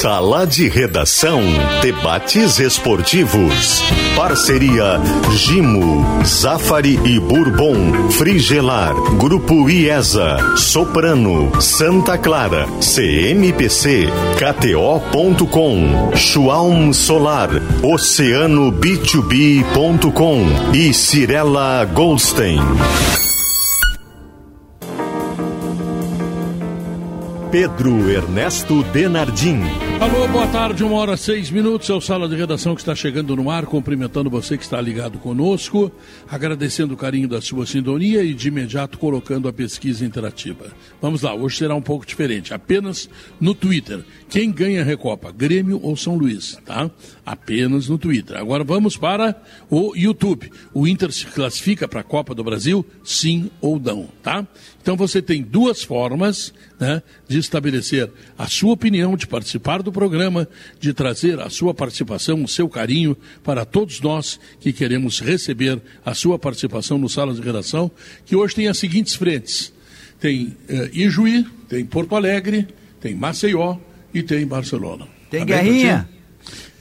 Sala de Redação. Debates esportivos. Parceria Gimo, Zafari e Bourbon. Frigelar. Grupo IESA. Soprano. Santa Clara. CMPC. KTO.com. Schwalm Solar. Oceano B2B.com. E Cirela Goldstein. Pedro Ernesto Denardim. Alô, boa tarde, uma hora seis minutos. É o Sala de Redação que está chegando no ar, cumprimentando você que está ligado conosco, agradecendo o carinho da sua sintonia e de imediato colocando a pesquisa interativa. Vamos lá, hoje será um pouco diferente, apenas no Twitter. Quem ganha a Recopa, Grêmio ou São Luís, tá? Apenas no Twitter. Agora vamos para o YouTube. O Inter se classifica para a Copa do Brasil, sim ou não, tá? Então você tem duas formas né, de estabelecer a sua opinião, de participar do programa, de trazer a sua participação, o seu carinho para todos nós que queremos receber a sua participação no Sala de Redação, que hoje tem as seguintes frentes. Tem eh, Ijuí, tem Porto Alegre, tem Maceió e tem Barcelona. Tem tá Guerrinha?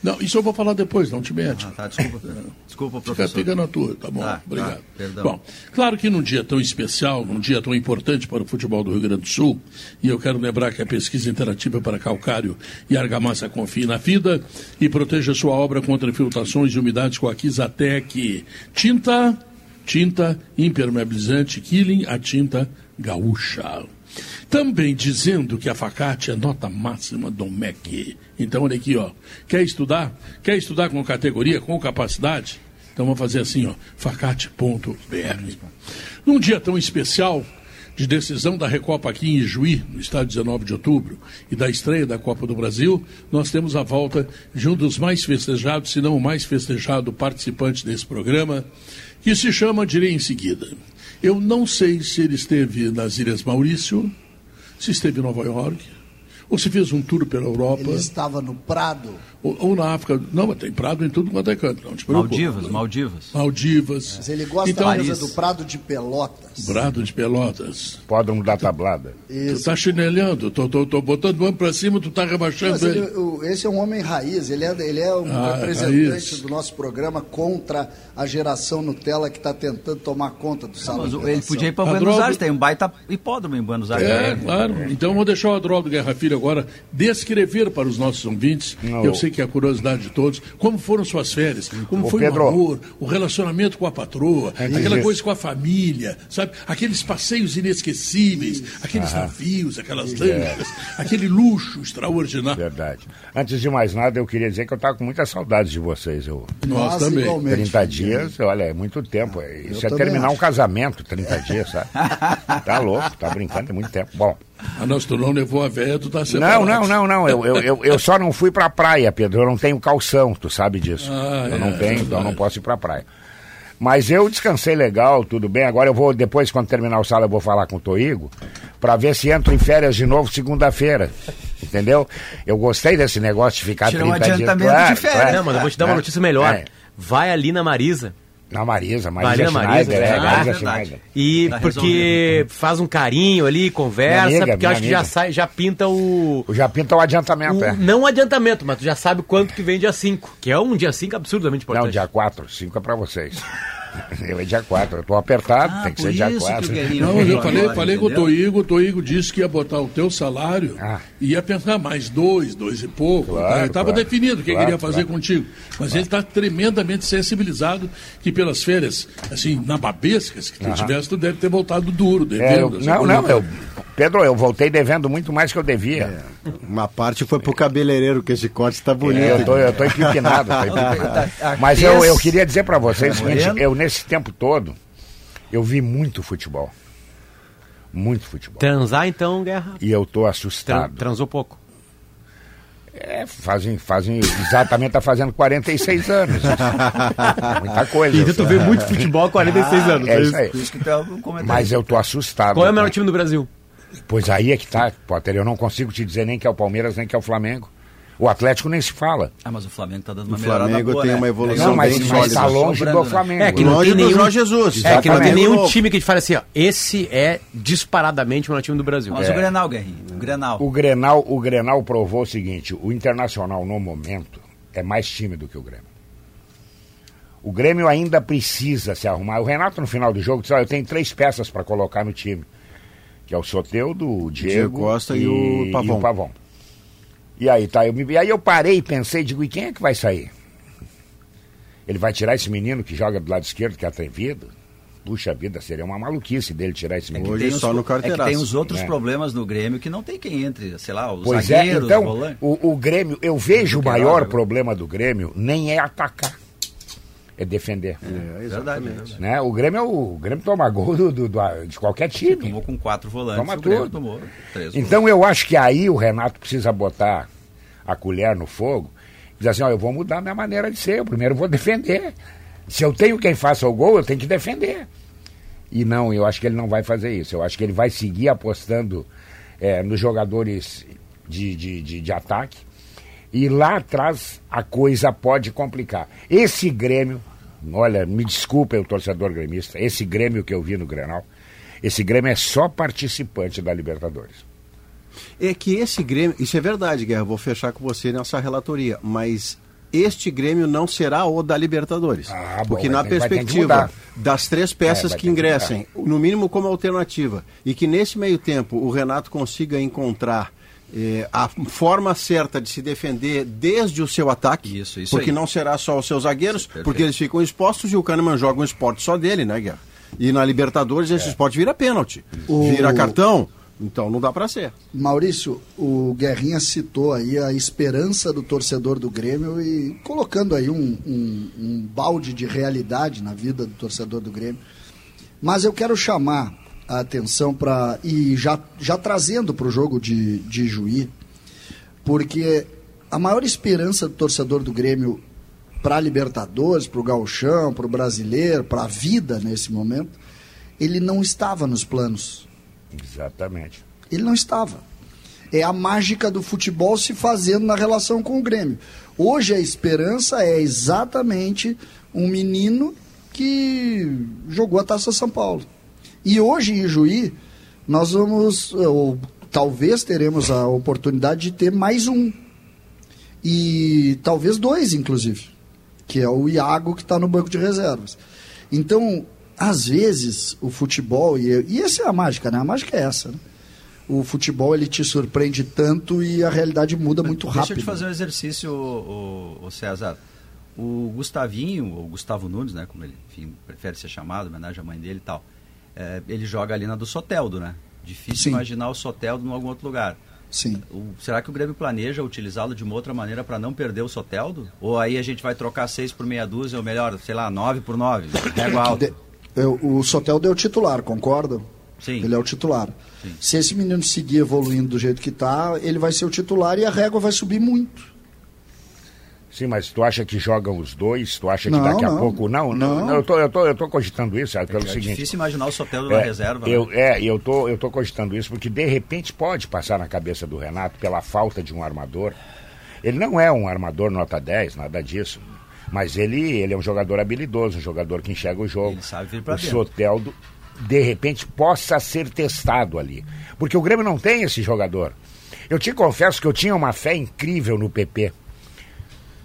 Não, isso eu vou falar depois, não te mete. Ah, tá, desculpa. desculpa, professor. Fica, fica na tua, tá bom, Tá, obrigado. tá. Bom, claro que num dia tão especial, num dia tão importante para o futebol do Rio Grande do Sul, e eu quero lembrar que a pesquisa interativa para calcário e argamassa confie na FIDA e proteja sua obra contra infiltrações e umidades com a Kizatec. Tinta, tinta impermeabilizante Killing, a tinta gaúcha. Também dizendo que a Facate é nota máxima do MEC. Então, olha aqui, ó. Quer estudar? Quer estudar com categoria, com capacidade? Então vamos fazer assim, ó. Facate.br. Num dia tão especial de decisão da Recopa aqui em Ijuí, no estádio 19 de outubro, e da estreia da Copa do Brasil, nós temos a volta de um dos mais festejados, se não o mais festejado participante desse programa, que se chama, direi em seguida. Eu não sei se ele esteve nas Ilhas Maurício, se esteve em Nova York, se fez um tour pela Europa, Ele estava no Prado. Ou, ou na África. Não, mas tem prado em tudo quanto é canto, não te preocupa. Maldivas, Maldivas. Maldivas. Mas ele gosta Então, mais é do Prado de Pelotas. Brado de Pelotas. Podem dar tablada. Tu Isso. tá chinelhando, tô, tô, tô botando o mão pra cima, tu tá rebaixando Mas ele- ele. o- esse é um homem raiz, ele é, ele é um Ah, representante raiz. do nosso programa contra a geração Nutella que está tentando tomar conta do salão. Mas de o- ele podia ir para A Buenos droga- Aires, tem um baita hipódromo em Buenos Aires. É, claro. Então eu vou deixar o Adroaldo Guerra Filho agora descrever para os nossos ouvintes, Não. eu sei que é a curiosidade de todos, como foram suas férias, como Ô, foi Pedro. o amor, o relacionamento com a patroa, Antes aquela disso. coisa com a família, sabe? Aqueles passeios inesquecíveis, aqueles navios, aquelas lanchas, aquele luxo extraordinário. Verdade. Antes de mais nada, eu queria dizer que eu estava com muita saudade de vocês. Eu, Nós também. igualmente. 30 dias, olha, é muito tempo. Isso é também terminar acho. um casamento, 30 dias, sabe? Tá louco, tá brincando, é muito tempo. Bom, Ah, não, se tu não levou a véia, tu tá não, separado. não, não, não. Eu, eu, eu, eu só não fui pra praia, Pedro. Eu não tenho calção, tu sabe disso. Ah, eu não é, tenho, então eu verdade. não posso ir pra praia. Mas eu descansei legal, tudo bem. Agora eu vou, depois, quando terminar o sala, eu vou falar com o Toigo, pra ver se entro em férias de novo segunda-feira. Entendeu? Eu gostei desse negócio de ficar Tira um 30 dias. adiantamento Claro, de férias. claro. Não, mas eu vou te dar uma É, notícia melhor. é. Vai ali na Marisa. Na Marisa, Marisa Marisa. Schneider, é, Ah, Marisa verdade. Schneider. E Tá porque faz um carinho ali, conversa, amiga, porque eu acho que já amiga. sai, já pinta o. O já pinta o adiantamento, o- é. Não o adiantamento, mas tu já sabe quanto que vem dia 5. Que é um dia 5 absurdamente importante. Não, dia 4, 5 é pra vocês. Eu é dia 4, eu tô apertado, Ah, tem que ser dia isso que 4. o Guerrinho Não, eu falei, falei com o? Toigo, o Toigo disse que ia botar o teu salário Ah. e ia pensar mais dois, dois e pouco. Claro, Estava claro. definido o que Claro, queria fazer claro. contigo. Mas ele está tremendamente sensibilizado que pelas férias, assim, nababescas que tu tivesse, tu deve ter voltado duro, devendo. É, eu- essa não, não, toda. eu, Pedro, eu voltei devendo muito mais que eu devia. Uma parte foi pro cabeleireiro, que esse corte tá bonito. É, eu, tô, eu tô empipinado. Mas eu, eu queria dizer pra vocês o seguinte, eu nesse tempo todo, eu vi muito futebol. Muito futebol. Transar, então, guerra. E eu tô Tran- assustado. transou pouco. É, fazem, fazem, exatamente tá fazendo 46 anos. Muita coisa. Então tu vê muito futebol há 46 anos. É isso aí. Por isso que tá. Mas eu tô assustado. Qual é o melhor time do Brasil? Pois aí é que tá, Potter. Eu não consigo te dizer nem que é o Palmeiras, nem que é o Flamengo. O Atlético nem se fala. Ah, mas o Flamengo tá dando uma O melhorada Flamengo boa, tem né? uma evolução Não, mas, bem mas sólida. tá longe do né? Flamengo. É que não Longe tem nenhum, Jorge Jesus. É que não tem nenhum Louco. time que a gente fala assim, ó, esse é disparadamente o melhor time do Brasil. Mas É. o Grenal, Guerrinho. Grenal. O Grenal, o Grenal provou o seguinte: o Internacional, no momento, é mais time do que o Grêmio. O Grêmio ainda precisa se arrumar. O Renato, no final do jogo, disse: "Olha, eu tenho três peças para colocar no time. Que é o Soteudo, o Diego, Diego Costa e o Pavon. E aí, tá, eu me... e aí eu parei e pensei, digo, e quem é que vai sair? Ele vai tirar esse menino que joga do lado esquerdo, que é atrevido? Puxa vida, seria uma maluquice dele tirar esse menino. Hoje Tem só os- no é que carteiraço. tem os outros É. problemas no Grêmio que não tem quem entre, sei lá, os Pois é, zagueiros, então, os volantes. o, o Grêmio, eu vejo o maior né? problema do Grêmio nem é atacar, é defender. É, Verdade. exatamente. Né? O Grêmio é o, o Grêmio toma gol do, do- do- de qualquer time. Tomou com quatro volantes, Toma o Grêmio tudo. tomou três. Então eu acho que aí o Renato precisa botar a colher no fogo e dizer assim, ó, eu vou mudar minha maneira de ser, eu primeiro vou defender. Se eu tenho quem faça o gol, eu tenho que defender. E não, eu acho que ele não vai fazer isso. Eu acho que ele vai seguir apostando eh, nos jogadores de, de, de, de ataque. E lá atrás a coisa pode complicar. Esse Grêmio, olha, me desculpem o torcedor gremista, esse Grêmio que eu vi no Grenal, esse Grêmio é só participante da Libertadores. É que esse Grêmio, isso é verdade, Guerra, vou fechar com você nessa relatoria, mas este Grêmio não será o da Libertadores. Ah, bom, porque na perspectiva das três peças É, que ter que ingressem, no mínimo como alternativa, e que nesse meio tempo o Renato consiga encontrar eh, a forma certa de se defender desde o seu ataque, Isso, isso porque aí. não será só os seus zagueiros, porque eles ficam expostos e o Kahneman joga um esporte só dele, né, Guerra? E na Libertadores É. esse esporte vira pênalti, O- vira cartão, então não dá pra ser. Maurício, o Guerrinha citou aí a esperança do torcedor do Grêmio e colocando aí um, um- um balde de realidade na vida do torcedor do Grêmio. Mas eu quero chamar a atenção para. E já, já trazendo para o jogo de, de Juí, porque a maior esperança do torcedor do Grêmio para a Libertadores, para o Gauchão, para o Brasileiro, para a vida nesse momento, ele não estava nos planos. Exatamente. Ele não estava. É a mágica do futebol se fazendo na relação com o Grêmio. Hoje a esperança é exatamente um menino que jogou a Taça São Paulo. E hoje em Juí, nós vamos, ou talvez teremos a oportunidade de ter mais um. E talvez dois, inclusive. Que é o Iago que está no banco de reservas. Então, às vezes, o futebol, e, e essa é a mágica, né? A mágica é essa, né? O futebol ele te surpreende tanto e a realidade muda muito Deixa rápido. eu te fazer um exercício, o, o, César. O Gustavinho, ou Gustavo Nunes, né? Como ele enfim, prefere ser chamado, em homenagem à mãe dele e tal. É, ele joga ali na do Soteldo, né? Difícil Sim. imaginar o Soteldo em algum outro lugar. Sim. O- será que o Grêmio planeja utilizá-lo de uma outra maneira para não perder o Soteldo? Ou aí a gente vai trocar seis por meia dúzia, ou melhor, sei lá, nove por nove? Régua alta. De- eu- o Sotel deu titular, concorda? Sim. Ele é o titular. Se esse menino seguir evoluindo do jeito que está, ele vai ser o titular e a régua vai subir muito. Sim, mas tu acha que jogam os dois? Tu acha que Não, daqui a não. pouco. Não, não, Não. eu, tô, eu, tô, eu tô cogitando isso, sabe, pelo É seguinte. difícil imaginar o Soteldo na É, reserva. eu, né? é, eu tô, eu tô cogitando isso porque de repente pode passar na cabeça do Renato pela falta de um armador. Ele não é um armador nota 10, nada disso. Mas ele, ele é um jogador habilidoso, um jogador que enxerga o jogo. Ele sabe vir pra o dentro. Soteldo, de repente, possa ser testado ali. Porque o Grêmio não tem esse jogador. Eu te confesso que eu tinha uma fé incrível no PP.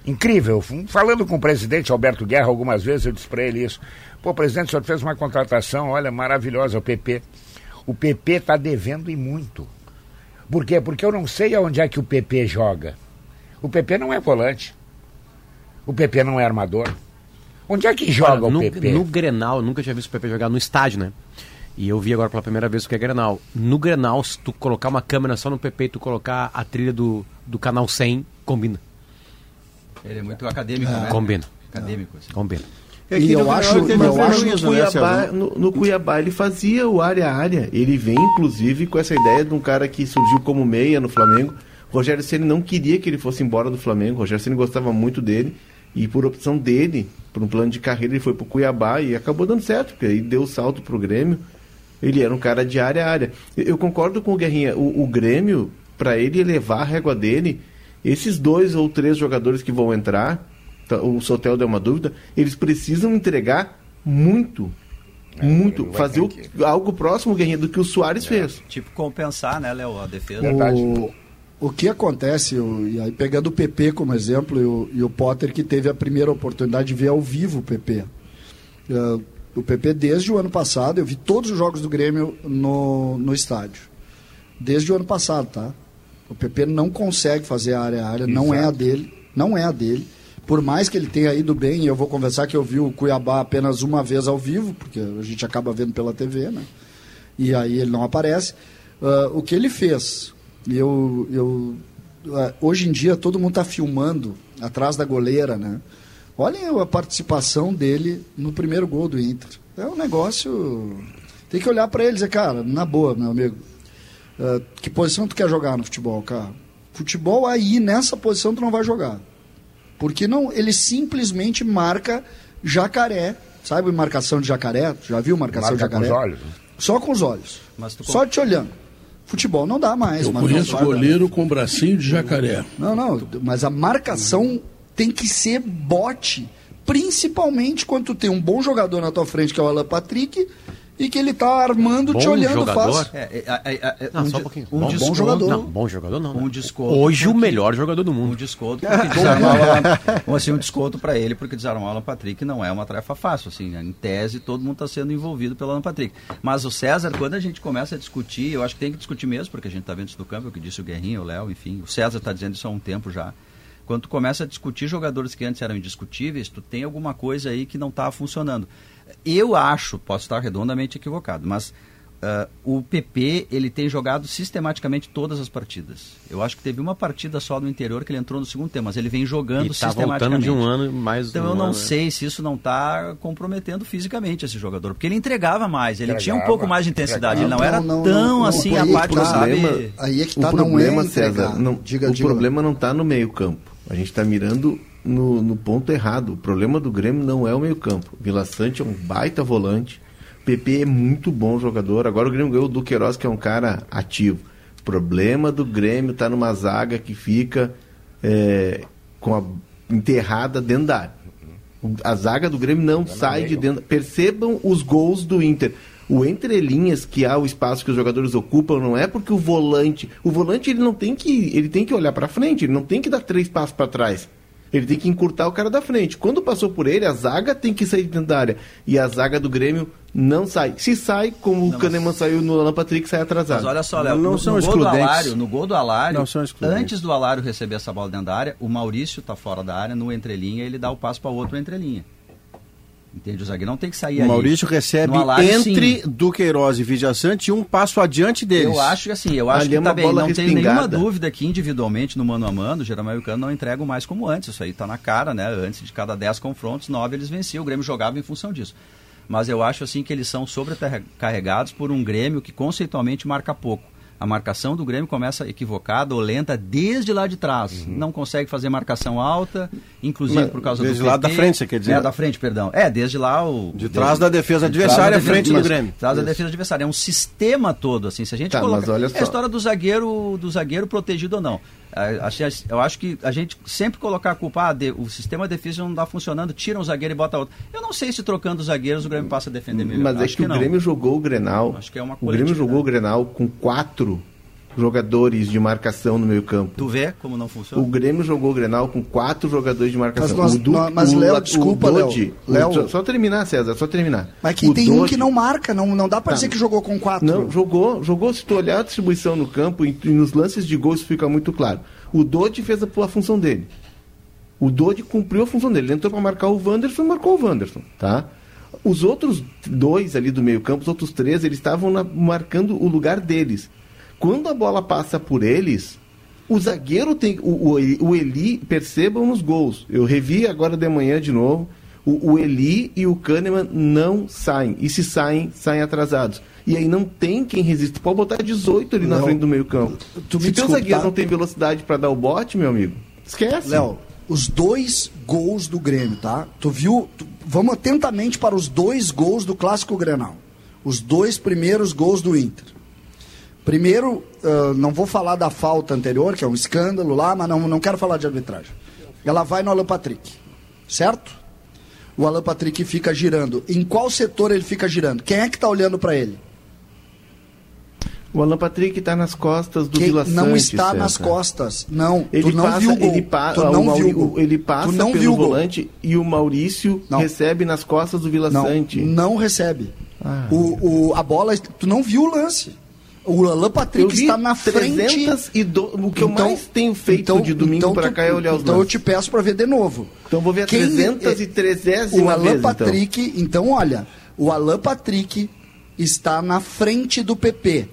Incrível. Falando com o presidente Alberto Guerra algumas vezes, eu disse para ele isso. Pô, presidente, o senhor fez uma contratação, olha, maravilhosa, o PP. O PP está devendo e muito. Por quê? Porque eu não sei aonde é que o PP joga. O PP não é volante. O PP não é armador. Onde é que joga Olha, o no, PP? no Grenal, eu nunca tinha visto o PP jogar no estádio, né? E eu vi agora pela primeira vez o que é Grenal. No Grenal, se tu colocar uma câmera só no PP e tu colocar a trilha do, do canal 100, combina. Ele é muito acadêmico, né? Combina. Acadêmico. Assim. Combina. É E eu no acho- eu acho no Cuiabá, no, no Cuiabá ele fazia o área a área. Ele vem, inclusive, com essa ideia de um cara que surgiu como meia no Flamengo. Rogério Ceni não queria que ele fosse embora do Flamengo. Rogério Ceni gostava muito dele. E por opção dele, por um plano de carreira, ele foi pro Cuiabá e acabou dando certo, porque aí deu o salto pro Grêmio. Ele era um cara de área a área. Eu, eu concordo com o Guerrinha. O, o Grêmio, para ele elevar a régua dele, esses dois ou três jogadores que vão entrar, tá, o Sotel deu uma dúvida, eles precisam entregar muito Muito. ele vai Fazer o- algo próximo, Guerrinha, do que o Soares fez. Tipo, compensar, né, Léo, a defesa. Verdade. O, o que acontece, o- e aí pegando o PP como exemplo, e o, e o Potter que teve a primeira oportunidade de ver ao vivo o PP. Eh, o PP, desde o ano passado, eu vi todos os jogos do Grêmio no, no estádio. Desde o ano passado, tá? O PP não consegue fazer a área a área, não é a dele, não é a dele. Por mais que ele tenha ido bem, e eu vou conversar que eu vi o Cuiabá apenas uma vez ao vivo, porque a gente acaba vendo pela TV, né? e aí ele não aparece. Ah, o que ele fez, eu, eu, ah, hoje em dia todo mundo está filmando atrás da goleira, né? Olhem a participação dele no primeiro gol do Inter. É um negócio. Tem que olhar para ele e dizer, cara, na boa, meu amigo. Ah, que posição tu quer jogar no futebol, cara? Futebol aí, nessa posição, tu não vai jogar. Porque não, ele simplesmente marca jacaré. Sabe marcação de jacaré? Tu Já viu marcação Marca de com jacaré? os olhos. né? Só com os olhos. Mas tu Só te olhando. Futebol não dá mais. Eu conheço goleiro com bracinho de jacaré. Não, não, mas a marcação tem que ser bote. Principalmente quando tu tem um bom jogador na tua frente, que é o Alan Patrick, e que ele tá armando, te Bom olhando jogador? fácil. É, é, é, é, é, Não, um, só um pouquinho. um Bom- bom desconto, jogador. Não, bom jogador não. Um né? desconto Hoje o melhor jogador do um mundo. desconto porque desarmar o Alan, assim, um desconto para ele porque desarmar o Alan Patrick não é uma tarefa fácil assim né? em tese todo mundo está sendo envolvido pelo Alan Patrick mas o César quando a gente começa a discutir eu acho que tem que discutir mesmo porque a gente está vendo isso do campo é o que disse o Guerrinho o Léo enfim o César está dizendo isso há um tempo já quando tu começa a discutir jogadores que antes eram indiscutíveis tu tem alguma coisa aí que não está funcionando eu acho posso estar redondamente equivocado mas ah, o PP ele tem jogado sistematicamente todas as partidas. Eu acho que teve uma partida só no interior que ele entrou no segundo tempo, mas ele vem jogando E tá sistematicamente. voltando de um ano mais Então um eu não ano, né? sei se isso não está comprometendo fisicamente esse jogador, porque ele entregava mais, ele tinha um Entregava, pouco mais de intensidade, ele não entregava. era Não, não, tão não, assim é apático, que tá. sabe? Problema- Aí é que o tá, não problema, é. César, não, Diga, o diga. problema não está no meio campo. A gente está mirando no, no ponto errado. O problema do Grêmio não é o meio campo. Vila Sante é um baita volante. PP é muito bom jogador. Agora o Grêmio ganhou o Duqueiroz, que é um cara ativo. O problema do Grêmio está numa zaga que fica é, com a enterrada dentro da área. A zaga do Grêmio não sai de dentro. Percebam os gols do Inter. O entrelinhas que há o espaço que os jogadores ocupam não é porque o volante, o volante ele não tem que, ele tem que olhar para frente, ele não tem que dar três passos para trás. Ele tem que encurtar o cara da frente. Quando passou por ele, a zaga tem que sair de dentro da área. E a zaga do Grêmio não sai. Se sai, como o Kahneman saiu no Alan Patrick, sai atrasado. Mas olha só, Léo, Não no, são no gol do excludentes. Alário, no gol do Alário, Não antes do Alário receber essa bola dentro da área, o Maurício está fora da área, no entrelinha, ele dá o passo para outro entrelinha. Entende? O zagueiro não tem que sair O ali. Maurício recebe entre sim. Duqueiroz e Vidia Sante um passo adiante deles. Eu acho que assim, eu acho Ali que é tá bem, não tenho nenhuma respingada. dúvida que individualmente no mano a mano, o Jeromel e o não entregam mais como antes. Isso aí tá na cara, né? Antes de cada 10 confrontos, 9 eles venciam. O Grêmio jogava em função disso. Mas eu acho assim que eles são sobrecarregados por um Grêmio que conceitualmente marca pouco. A marcação do Grêmio começa equivocada ou lenta desde lá de trás. Não consegue fazer marcação alta, inclusive Mas por causa desde do lá PP. da frente, você quer dizer? É, da frente, perdão. É, desde lá o... De trás da defesa de adversária, defesa- frente do isso, Grêmio. Trás da defesa adversária. É um sistema todo, assim. Se a gente Tá, coloca... mas olha É só. a história do zagueiro, do zagueiro protegido ou não. Acho- Eu acho que a gente sempre colocar a culpa, ah, o sistema defesa não está funcionando, tira um zagueiro e bota outro. Eu não sei se trocando os zagueiros o Grêmio passa a defender melhor. Mas é Acho que, o. Grêmio jogou o Grenal. Acho que é uma o Grêmio jogou o Grenal com quatro jogadores de marcação no meio campo. Tu vê como não funciona? O Grêmio jogou o Grenal com quatro jogadores de marcação. Mas nós- o Du- nós- mas, o Léo, desculpa, o Léo. Só, só terminar, César, só terminar. Mas que O tem um Dodge- que não marca, não, não dá pra Tá. dizer que jogou com quatro. Não, jogou, jogou. Se tu olhar a distribuição no campo e, e nos lances de gols fica muito claro. O Dodge fez a, a função dele. O Dodge cumpriu a função dele. Ele entrou para marcar o Wanderson e marcou o Wanderson, tá? Os outros dois ali do meio campo, os outros três, eles estavam na- marcando o lugar deles. Quando a bola passa por eles, o zagueiro tem. O, o, o Eli, percebam nos gols. Eu revi agora de manhã de novo. O, o Eli e o Kahneman não saem. E se saem, saem atrasados. E aí não tem quem resista. Pode botar 18 ali na frente do meio campo. tu me se teu zagueiro tá? não tem velocidade para dar o bote, meu amigo, esquece. Léo, os dois gols do Grêmio, tá? Tu viu? tu- vamos atentamente para os dois gols do Clássico Grenal. Os dois primeiros gols do Inter. Primeiro, ah, não vou falar da falta anterior, que é um escândalo lá, mas não, não quero falar de arbitragem. Ela vai no Alan Patrick, certo? o Alan Patrick fica girando. Em qual setor ele fica girando? Quem é que está olhando para ele? O Alan Patrick está nas costas do Quem Vila não Sante, está César. nas costas. Não, Ele tu não passa, viu o gol. Ele, pa- tu o não Mauri- viu gol. ele passa tu não pelo viu o gol. volante e o Maurício Não. recebe nas costas do Vila Não, Sante. não recebe. Ah. O, o, a bola, tu não viu o lance. O Alan Eu Patrick está na frente. 300 e do... O que eu mais tenho feito de domingo então para cá é olhar os Então eu lances. te peço para ver de novo. Então vou ver a Quem- 300 e 300 O Alan vezes, então. Patrick, então. olha, o Alan Patrick está na frente do PP.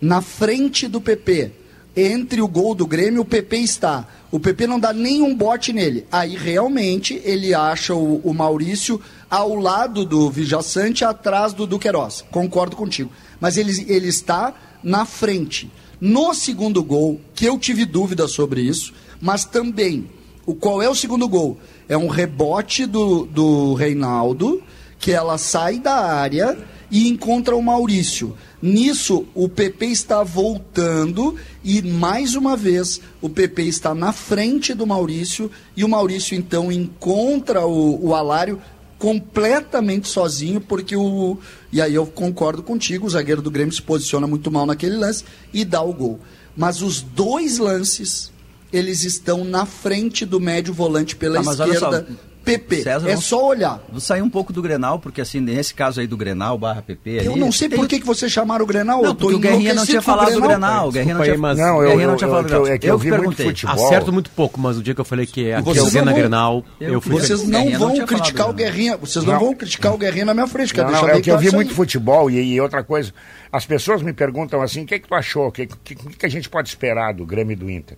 Na frente do PP. Entre o gol do Grêmio, o PP está. O PP não dá nenhum bote nele. Aí realmente ele acha o, o Maurício ao lado do Vijaçante, atrás do Duqueiroz. Concordo contigo. Mas ele, ele está na frente. No segundo gol, que eu tive dúvida sobre isso, mas também, o qual é o segundo gol? É um rebote do, do Reinaldo, que ela sai da área e encontra o Maurício. Nisso, o PP está voltando e, mais uma vez, o PP está na frente do Maurício e o Maurício, então, encontra o, o Alário completamente sozinho, porque o. E aí eu concordo contigo, o zagueiro do Grêmio se posiciona muito mal naquele lance e dá o gol. Mas os dois lances, eles estão na frente do médio volante pela olha esquerda. PP. César, é vamos- só olhar. Vou sair um pouco do Grenal, porque assim, nesse caso aí do Grenal barra PP. Eu ali, não sei tem- por que, que você chamaram o Grenal. Não, eu tô porque o Guerrinha não tinha falado do Grenal. O Guerrinha não Desculpa aí, tinha, mas- Não, o eu- Guerrinha não eu- tinha falado do eu- Grenal. é que eu que vi muito perguntei. futebol. Acerto muito pouco, mas o dia que eu falei que a Vocês quinzena Grenal, Eu- eu fui Vocês não vão tinha criticar o Guerrinha. Vocês não, vão criticar o Guerrinha na minha frente. Não, é que eu vi muito futebol e, outra coisa. As pessoas me perguntam assim, o que, que tu achou? O que, que, que a gente pode esperar do Grêmio e do Inter?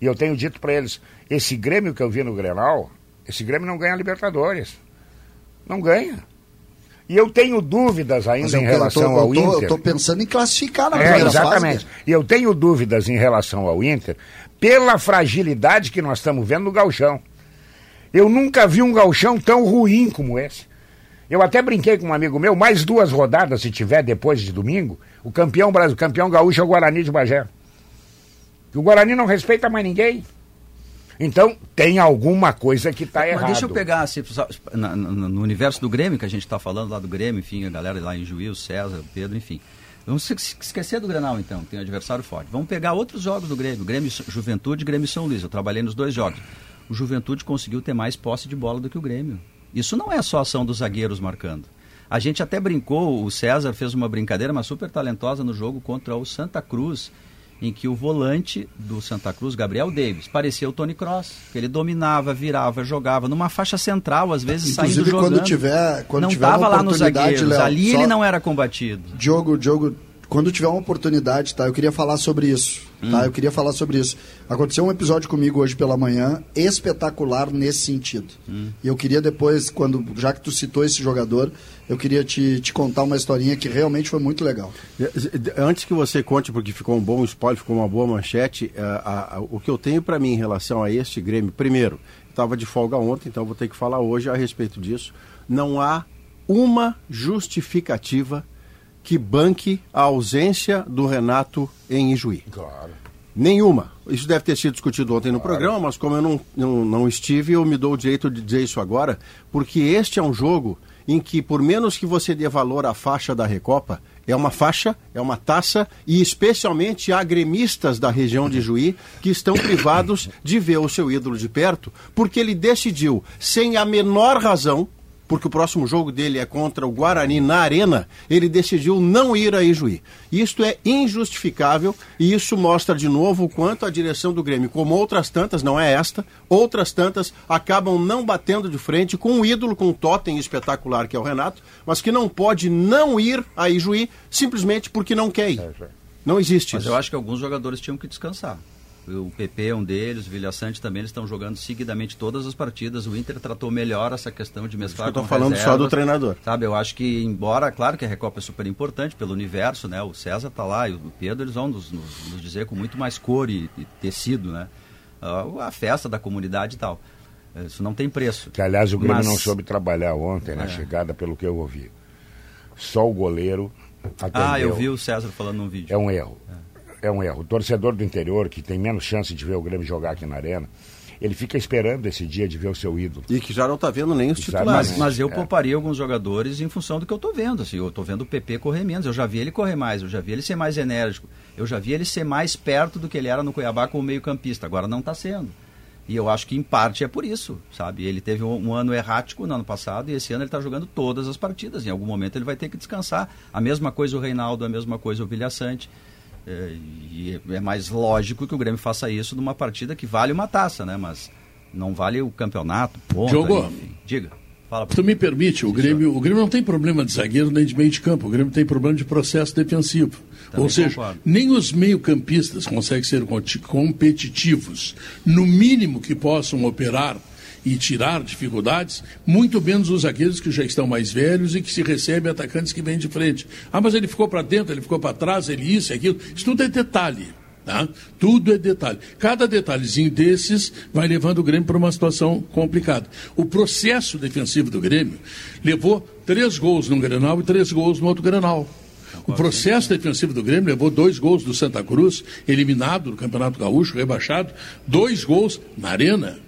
E eu tenho dito para eles, esse Grêmio que eu vi no Grenal, esse Grêmio não ganha a Libertadores. Não ganha. E eu tenho dúvidas ainda eu, em eu relação tô, ao tô, Inter. eu tô pensando em classificar na É, primeira exatamente. fase. E eu tenho dúvidas em relação ao Inter pela fragilidade que nós estamos vendo no galchão. Eu nunca vi um galchão tão ruim como esse. Eu até brinquei com um amigo meu, mais duas rodadas, se tiver depois de domingo, o campeão o campeão gaúcho é o Guarani de Bagé. O Guarani não respeita mais ninguém. Então, tem alguma coisa que está errada. deixa eu pegar, assim, na- na- no universo do Grêmio, que a gente está falando lá do Grêmio, enfim, a galera lá em Juiz, o César, o Pedro, enfim. Vamos esquecer do Granal, então, que tem um adversário forte. Vamos pegar outros jogos do Grêmio, Grêmio Ju- Juventude e Grêmio São Luís. Eu trabalhei nos dois jogos. O Juventude conseguiu ter mais posse de bola do que o Grêmio. Isso não é só ação dos zagueiros marcando. A gente até brincou, o César fez uma brincadeira, mas super talentosa no jogo contra o Santa Cruz, em que o volante do Santa Cruz, Gabriel Davis, parecia o Tony Cross, que ele dominava, virava, jogava numa faixa central, às vezes saindo Inclusive, jogando. quando tiver, quando não tiver uma lá nos oportunidade, zagueiros, Léo, ali ele não era combatido. Diogo, Diogo, quando tiver uma oportunidade, tá? Eu queria falar sobre isso, Hum. tá? Eu queria falar sobre isso. Aconteceu um episódio comigo hoje pela manhã, espetacular nesse sentido. Hum. E eu queria depois, quando já que tu citou esse jogador, eu queria te, te contar uma historinha que realmente foi muito legal. Antes que você conte, porque ficou um bom spoiler, ficou uma boa manchete, eh, a- a- o que eu tenho para mim em relação a este Grêmio, primeiro, estava de folga ontem, então vou ter que falar hoje a respeito disso. Não há uma justificativa que banque a ausência do Renato em Ijuí. Claro. Nenhuma. Isso deve ter sido discutido ontem no programa, mas como eu não, não, não estive, eu me dou o direito de dizer isso agora, porque este é um jogo em que, por menos que você dê valor à faixa da Recopa, é uma faixa, é uma taça, e especialmente há gremistas da região de Juí que estão privados de ver o seu ídolo de perto, porque ele decidiu, sem a menor razão, porque o próximo jogo dele é contra o Guarani na Arena, ele decidiu não ir a Ijuí. Isto é injustificável e isso mostra de novo o quanto a direção do Grêmio, como outras tantas, não é esta, outras tantas acabam não batendo de frente com um ídolo, com um totem espetacular que é o Renato, mas que não pode não ir a Ijuí simplesmente porque não quer ir. Não existe Mas isso. eu acho que alguns jogadores tinham que descansar. O PP é um deles, o Vilha Sante também, eles estão jogando seguidamente todas as partidas. O Inter tratou melhor essa questão de mesclar eu tô com falando só reservas. do treinador. Sabe, eu acho que, embora, claro que a Recopa é super importante pelo universo, né? O César tá lá e o Pedro, eles vão nos, nos- nos dizer com muito mais cor e, e tecido, né? Ah, a festa da comunidade e tal. Isso não tem preço. Que, aliás, o Grêmio Mas- não soube trabalhar ontem na É. chegada, pelo que eu ouvi. Só o goleiro atendeu. Ah, eu vi o César falando num vídeo. É um erro. É um erro. O torcedor do interior, que tem menos chance de ver o Grêmio jogar aqui na Arena, ele fica esperando esse dia de ver o seu ídolo. E que já não está vendo nem os titulares. Mas, mas eu É. pouparia alguns jogadores em função do que eu tô vendo. Assim, eu tô vendo o PP correr menos. Eu já vi ele correr mais, eu já vi ele ser mais enérgico. Eu já vi ele ser mais perto do que ele era no Cuiabá como meio-campista. Agora não está sendo. E eu acho que em parte é por isso, sabe? Ele teve um, um ano errático no ano passado e esse ano ele está jogando todas as partidas. Em algum momento ele vai ter que descansar. A mesma coisa o Reinaldo, a mesma coisa o Vilha Sante. É, e é mais lógico que o Grêmio faça isso numa partida que vale uma taça, né? Mas não vale o campeonato. Ponto, enfim. Diga. Fala. Tu me permite, o Grêmio, o Grêmio não tem problema de zagueiro nem de meio de campo, o Grêmio tem problema de processo defensivo. Também Ou seja, concordo. nem os meio-campistas conseguem ser competitivos, no mínimo que possam operar e tirar dificuldades, muito menos os zagueiros que já estão mais velhos e que se recebem atacantes que vêm de frente. Ah, mas ele ficou para dentro, ele ficou para trás, ele isso, aquilo. Isso tudo é detalhe. Tá? Tudo é detalhe. Cada detalhezinho desses vai levando o Grêmio para uma situação complicada. O processo defensivo do Grêmio levou três gols num Grenal e três gols no outro Grenal. O processo defensivo do Grêmio levou dois gols do Santa Cruz, eliminado do Campeonato Gaúcho, rebaixado, dois gols na Arena.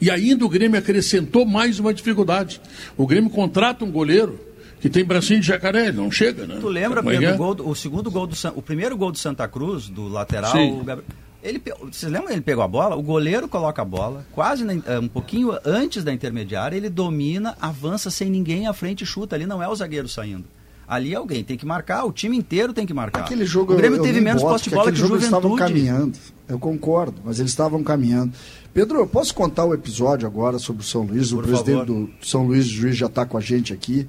E ainda o Grêmio acrescentou mais uma dificuldade. O Grêmio contrata um goleiro que tem bracinho de jacaré, ele não chega, né? Tu lembra, Como é que Pedro, é? o, gol do- o segundo gol do o primeiro gol do Santa Cruz, do lateral, Sim. o Gabriel, ele, vocês lembram? Ele pegou a bola, o goleiro coloca a bola, quase na- eh, um pouquinho antes da intermediária, ele domina, avança sem ninguém à frente e chuta. Ali não é o zagueiro saindo. Ali alguém tem que marcar, o time inteiro tem que marcar. Aquele jogo o Grêmio eu, eu teve me menos posse de que bola aquele que o jogo eles estavam Juventude. caminhando. Eu concordo, mas eles estavam caminhando. Pedro, eu posso contar o episódio agora sobre o São Luís? Por o presidente favor. do São Luís Juiz já está com a gente aqui.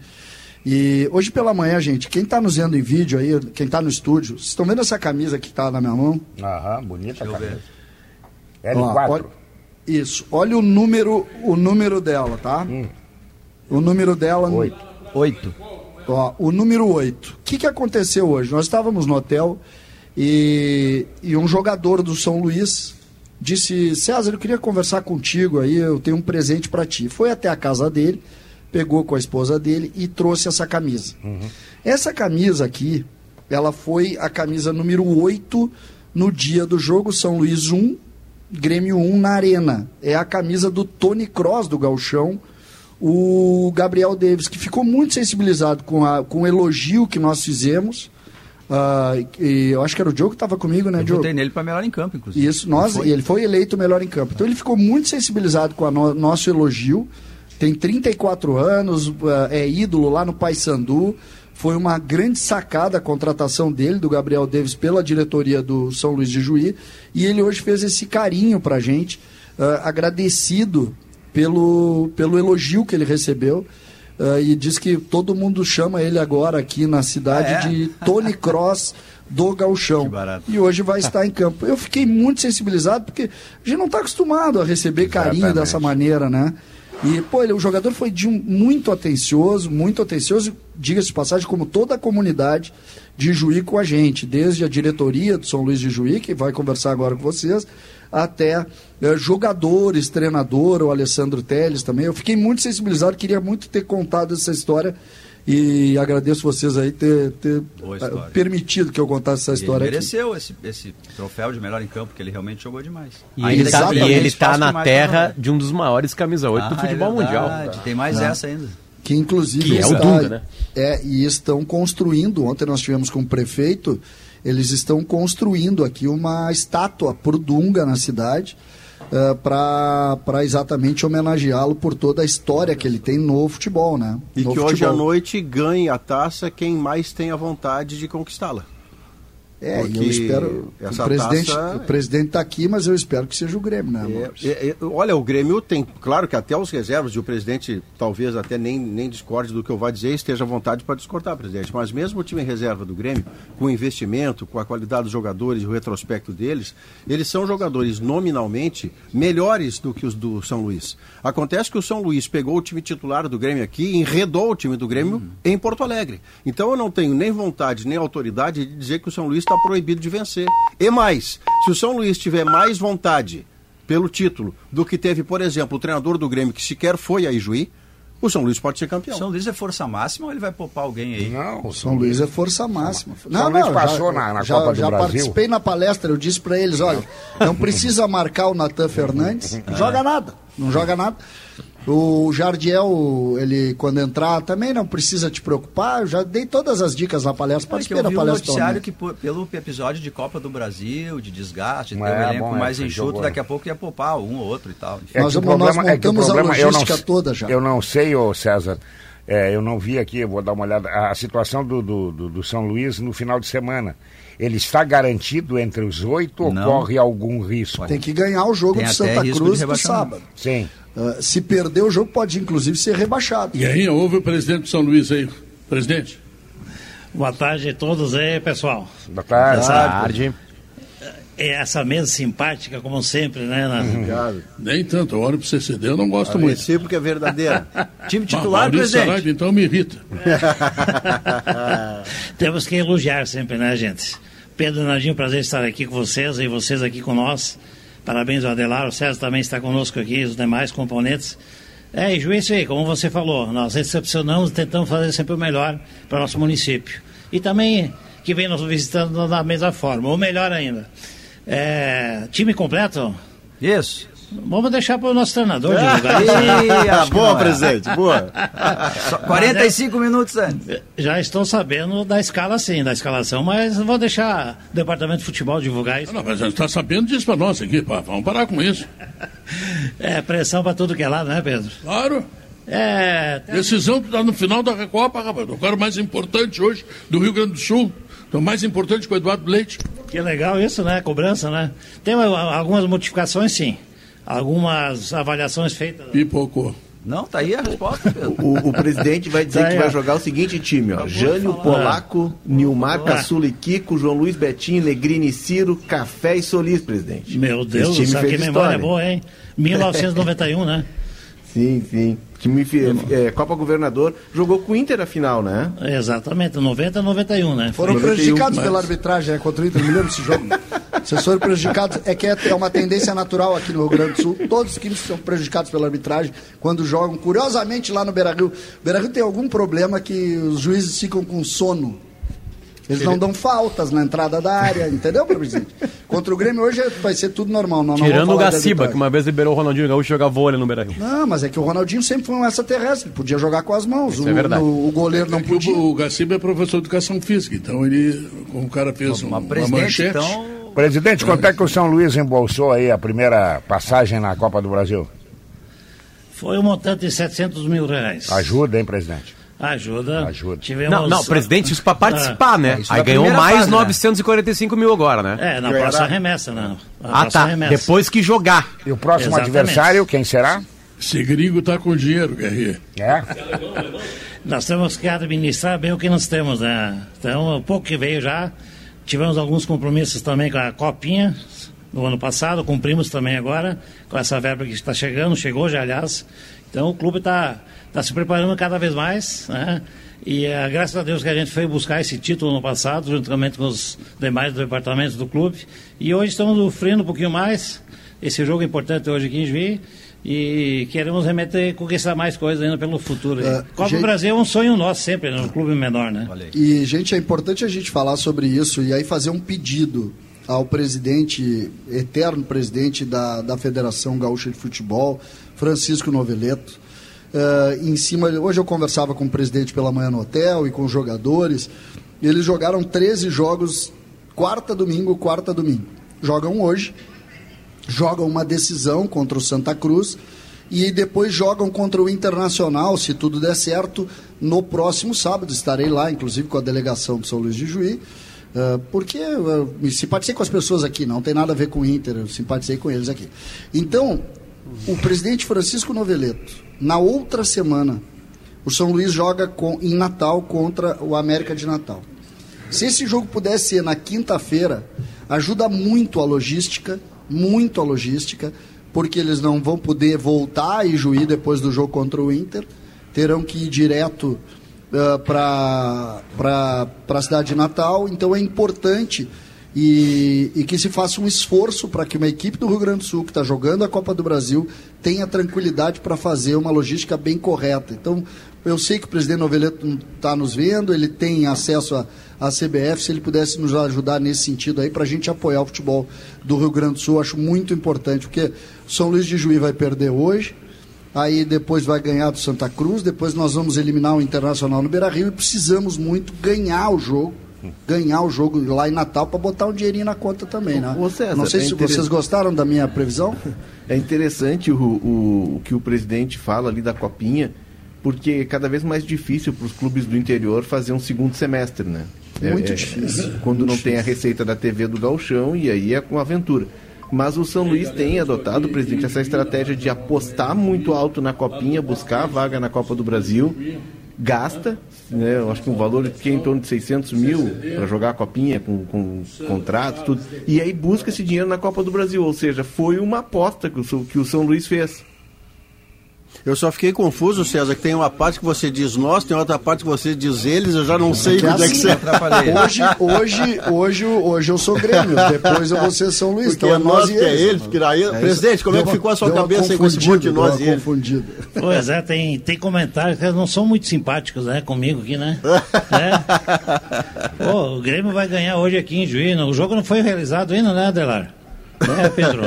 E hoje pela manhã, gente, quem está nos vendo em vídeo aí, quem está no estúdio, vocês estão vendo essa camisa que está na minha mão? Aham, bonita eu camisa. ver. Ó, L4. olha- isso. Olha o número, o número dela, tá? O número dela. Hum. Oito. Oito. Ó, o número 8. O que, que aconteceu hoje? Nós estávamos no hotel e, e um jogador do São Luís disse: César, eu queria conversar contigo aí, eu tenho um presente para ti. Foi até a casa dele, pegou com a esposa dele e trouxe essa camisa. Essa camisa aqui, ela foi a camisa número 8 no dia do jogo São Luís 1, Grêmio 1 na Arena. É a camisa do Tony Cross do Galchão o Gabriel Davis, que ficou muito sensibilizado com, a, com o elogio que nós fizemos. Ah, e eu acho que era o Diogo que estava comigo, né, Eu Diogo? votei nele para melhor em campo, inclusive. Isso, nós, Foi. e ele foi eleito melhor em campo. Então ele ficou muito sensibilizado com o nosso elogio. Tem 34 anos, ah, é ídolo lá no Paysandu. Foi uma grande sacada a contratação dele, do Gabriel Davis, pela diretoria do São Luís de Juí. E ele hoje fez esse carinho pra gente, ah, agradecido pelo, pelo elogio que ele recebeu. Ah, e diz que todo mundo chama ele agora aqui na cidade Ah, é? de Tony Cross do Galchão. E hoje vai estar em campo. Eu fiquei muito sensibilizado porque a gente não está acostumado a receber carinho Exatamente. dessa maneira, né? E, pô, ele, o jogador foi de um, muito atencioso, muito atencioso, diga-se de passagem, como toda a comunidade de Juí com a gente, desde a diretoria do São Luís de Juí, que vai conversar agora com vocês, até eh, jogadores, treinador, o Alessandro Teles também. Eu fiquei muito sensibilizado, queria muito ter contado essa história e agradeço vocês aí ter, ter história. permitido que eu contasse essa E ele história aqui. mereceu esse, esse troféu de melhor em campo, porque ele realmente jogou demais. E Ainda ele, que tá, ele na terra também. de um dos maiores camisa 8 do Ah, futebol é mundial. Tem mais É. essa ainda. que inclusive Que é o está- Dunga, né? é, e estão construindo, ontem nós tivemos com o prefeito, eles estão construindo aqui uma estátua por Dunga na cidade, para exatamente homenageá-lo por toda a história que ele tem no futebol, né? E No que hoje à futebol. noite ganhe a taça quem mais tem a vontade de conquistá-la. É, e eu porque espero. o presidente taça- o presidente está aqui, mas eu espero que seja o Grêmio, né, É, é, é, olha, o Grêmio tem, claro que até os reservas, e o presidente talvez até nem, nem discorde do que eu vou dizer, esteja à vontade para discordar, presidente. Mas mesmo o time em reserva do Grêmio, com o investimento, com a qualidade dos jogadores e o retrospecto deles, eles são jogadores nominalmente melhores do que os do São Luís. Acontece que o São Luís pegou o time titular do Grêmio aqui e enredou o time do Grêmio em Porto Alegre. Então eu não tenho nem vontade nem autoridade de dizer que o São Luís está proibido de vencer. E mais, se o São Luís tiver mais vontade pelo título do que teve, por exemplo, o treinador do Grêmio que sequer foi a Ijuí, o São Luís pode ser campeão. São Luís é força máxima ou ele vai poupar alguém aí? Não, O São Luís é força máxima. São Luís passou na- na já, Copa do já Brasil. participei na palestra, eu disse pra eles, olha, não precisa marcar o Natan Fernandes, não joga nada, não joga nada. O Jardiel, ele quando entrar também não precisa te preocupar, eu já dei todas as dicas na palestra, É que participei eu da vi um palestra. noticiário que por- pelo episódio de Copa do Brasil, de desgaste, de É, ter um elenco bom, é, mais foi enxuto, daqui a pouco ia poupar um ou outro e tal. Enfim. Nós que o nós problema- é que o montamos a problema- não logística s- toda já. Eu não sei, ô César, é, eu não vi aqui, eu vou dar uma olhada, a, a situação do, do, do- do São Luís no final de semana. Ele está garantido entre os oito ou Não. corre algum risco? Tem que ganhar o jogo Tem do Santa Cruz do rebaixamento. sábado. Sim. Ah, se perder o jogo, pode inclusive ser rebaixado. Guerrinha, ouve o presidente do São Luís aí. Presidente. Boa tarde a todos aí, pessoal. Boa tarde. Boa tarde. É essa mesa simpática, como sempre, né? na- Obrigado. Nem tanto, eu olho pro CCD, eu não gosto A muito. recíproca é verdadeira. Time titular, Maurício presidente. Saraiva, então me irrita. Temos que elogiar sempre, né, gente? Pedro Nardinho, prazer estar aqui com vocês e vocês aqui com nós. Parabéns ao Adelar, o César também está conosco aqui, os demais componentes. É, e juiz aí, como você falou, nós recepcionamos e tentamos fazer sempre o melhor para o nosso município. E também que vem nos visitando da mesma forma, ou melhor ainda. É, time completo? Isso. Vamos deixar para o nosso treinador divulgar isso. Ah, acho que boa, é. presidente, boa. Só 45 minutos antes. Já estou sabendo da escala sim, da escalação, mas vou deixar o departamento de futebol divulgar isso. Não, mas você está sabendo disso para nós aqui, pá. Vamos parar com isso. É pressão para tudo que é lado, né, Pedro? Claro. É, Decisão está no final da Recopa, rapaz. O cara mais importante hoje do Rio Grande do Sul. O mais importante que o Eduardo Leite. que legal isso, né? Cobrança, né? Tem uma- algumas modificações, sim. Algumas avaliações feitas. Pipocou. Não, tá aí a resposta. O, o presidente vai dizer Tá aí, que vai ó. jogar o seguinte time, ó. Jânio. Polaco, Nilmar, Olá. Caçula e Kiko, João Luiz Betinho, Negrini, Ciro, Café e Solis, presidente. Meu Deus, Esse time sabe que memória história. boa, hein? 1991, né? Sim, sim. Time é, Copa Governador jogou com o Inter a final, né? Exatamente, 90 91, né? Foram 91, prejudicados mas- pela arbitragem né, contra o Inter, me lembro desse jogo. Vocês foram prejudicados, é que é é uma tendência natural aqui no Rio Grande do Sul. Todos os times são prejudicados pela arbitragem quando jogam. Curiosamente, lá no Beira Rio, Beira Rio tem algum problema que os juízes ficam com sono. Eles não dão faltas na entrada da área, entendeu, presidente? Contra o Grêmio hoje vai ser tudo normal. Não, não Tirando vou o Gaciba, que uma vez liberou o Ronaldinho Gaúcho jogar vôlei no Beira-Rio. Não, mas é que o Ronaldinho sempre foi um extraterrestre, ele podia jogar com as mãos. Isso o, é verdade. o- o goleiro não É podia. o, o Gaciba é professor de educação física, então ele, como o cara fez um, Mas, uma presidente, manchete. então. Presidente, quanto é que o São Luís embolsou aí a primeira passagem na Copa do Brasil? Foi um montante de 700 mil reais. Ajuda, hein, presidente? Ajuda. Ajuda. Tivemos... Não, não, presidente, isso pra participar, né? isso Aí na ganhou mais fase, né? 945 mil agora, né? É, na próxima remessa, não. Na Ah, próxima tá. remessa. Depois que jogar. E o próximo Exatamente. adversário, quem será? Segrigo está com dinheiro, Guerrinha. É? Nós temos que administrar bem o que nós temos, né? Então, o pouco que veio já, tivemos alguns compromissos também com a Copinha no ano passado, cumprimos também agora com essa verba que está chegando, chegou já, aliás. Então, o clube está tá se preparando cada vez mais, né? E é, graças a Deus que a gente foi buscar esse título no passado, juntamente com os demais departamentos do clube. E hoje estamos sofrendo um pouquinho mais. Esse jogo é importante hoje aqui em Juiz. E queremos remeter conquistar mais coisas ainda pelo futuro. É, Copa gente- do Brasil é um sonho nosso sempre, no clube menor, né? E, gente, é importante a gente falar sobre isso e aí fazer um pedido ao presidente, eterno presidente da, da Federação Gaúcha de Futebol, Francisco Noveleto. Eh, em cima, hoje eu conversava com o presidente pela manhã no hotel e com os jogadores. Eles jogaram 13 jogos, quarta, domingo, quarta, domingo. Jogam hoje, jogam uma decisão contra o Santa Cruz e depois jogam contra o Internacional, se tudo der certo, no próximo sábado. Estarei lá, inclusive com a delegação do São Luís de Juí, eh, porque eu me simpatizei com as pessoas aqui, não tem nada a ver com o Inter, eu simpatizei com eles aqui. Então, o presidente Francisco Noveleto, na outra semana, o São Luís joga com, em Natal contra o América de Natal. Se esse jogo pudesse ser na quinta-feira, ajuda muito a logística, muito a logística, porque eles não vão poder voltar e Juí depois do jogo contra o Inter, terão que ir direto para a cidade de Natal, então é importante e, e que se faça um esforço para que uma equipe do Rio Grande do Sul que está jogando a Copa do Brasil tenha tranquilidade para fazer uma logística bem correta. Então, eu sei que o presidente Noveleto está nos vendo, ele tem acesso à, CBF, se ele pudesse nos ajudar nesse sentido aí, para a gente apoiar o futebol do Rio Grande do Sul, acho muito importante, porque São Luís de Juí vai perder hoje, aí depois vai ganhar do Santa Cruz, depois nós vamos eliminar o Internacional no Beira Rio e precisamos muito ganhar o jogo ganhar o jogo lá em Natal para botar um dinheirinho na conta também, né? César, Não sei é se vocês gostaram da minha previsão. É interessante o, o, o que o presidente fala ali da copinha, porque é cada vez mais difícil para os clubes do interior fazer um segundo semestre, né? É- Muito é- difícil. Quando não tem a receita da TV do Galchão, e aí é com aventura. Mas o São Luís tem adotado, presidente, essa estratégia de apostar muito alto na copinha, buscar a vaga na Copa do Brasil, gasta, né, eu acho que um valor que é em torno de 600 mil para jogar a copinha com, com contratos, tudo, e aí busca esse dinheiro na Copa do Brasil, ou seja, foi uma aposta que o, que o São Luís fez. Eu só fiquei confuso, César, que tem uma parte que você diz nós, tem outra parte que você diz eles, eu já não sei Que onde é que assim, você... atrapalhei. Hoje, hoje, hoje, hoje eu sou Grêmio, depois eu vou ser São Luís. Porque Então é é nós nós e que é eles. eles, porque aí... Presidente, como é Deu que uma- ficou a sua cabeça aí com esse monte de confundida, nós e eles? confundida. Pois é, tem, tem comentários que não são muito simpáticos, né, comigo aqui, né? É. Pô, o Grêmio vai ganhar hoje aqui em Juiz. O jogo não foi realizado ainda, né, Adelar? É, Pedro.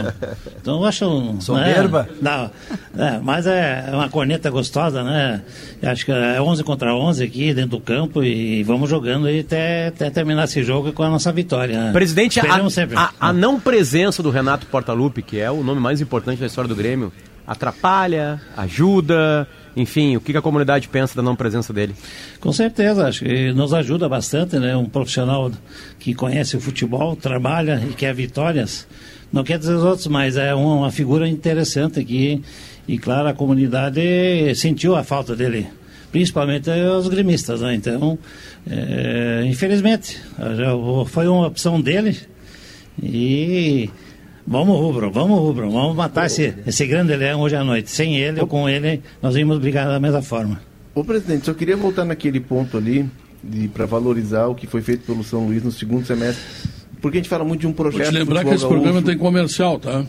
Então eu acho. um- Soberba? Né? Não, é, mas é uma corneta gostosa, né? Eu acho que é 11 contra 11 aqui dentro do campo e vamos jogando aí até, até terminar esse jogo com a nossa vitória. né? Presidente, a, sempre. a- a não presença do Renato Portaluppi, que é o nome mais importante da história do Grêmio, atrapalha, ajuda, enfim, o que a comunidade pensa da não presença dele? Com certeza, acho que nos ajuda bastante, né? Um profissional que conhece o futebol, trabalha e quer vitórias. Não quer dizer os outros, mas é uma, figura interessante aqui. E claro, a comunidade sentiu a falta dele, principalmente os gremistas, né? Então, é, infelizmente, foi uma opção dele. E vamos rubro, vamos rubro, vamos matar esse, esse grande leão hoje à noite. Sem ele ou com ele, nós vamos brigar da mesma forma. Ô presidente, só queria voltar naquele ponto ali, para valorizar o que foi feito pelo São Luís no segundo semestre. Porque a gente fala muito de um Vou projeto. te lembrar que esse futebol programa gaúcho. tem comercial, tá?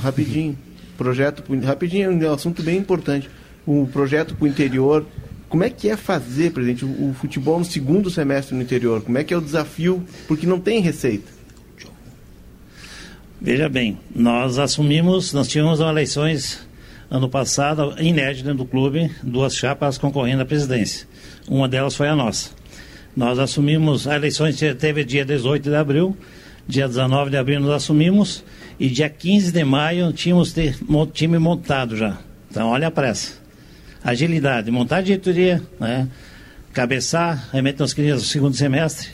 Rapidinho. Projeto. pro- Rapidinho, é um assunto bem importante. O projeto para o interior. Como é que é fazer, presidente, o, o futebol no segundo semestre no interior? Como é que é o desafio? Porque não tem receita. Veja bem, nós assumimos, nós tivemos eleições ano passado, inédita do clube, duas chapas concorrendo à presidência. Uma delas foi a nossa. Nós assumimos, a eleição teve dia 18 de abril, dia 19 de abril nós assumimos, e dia 15 de maio tínhamos time montado já. Então, olha a pressa. Agilidade, montar a diretoria, né? cabeçar, realmente nós queríamos o segundo semestre.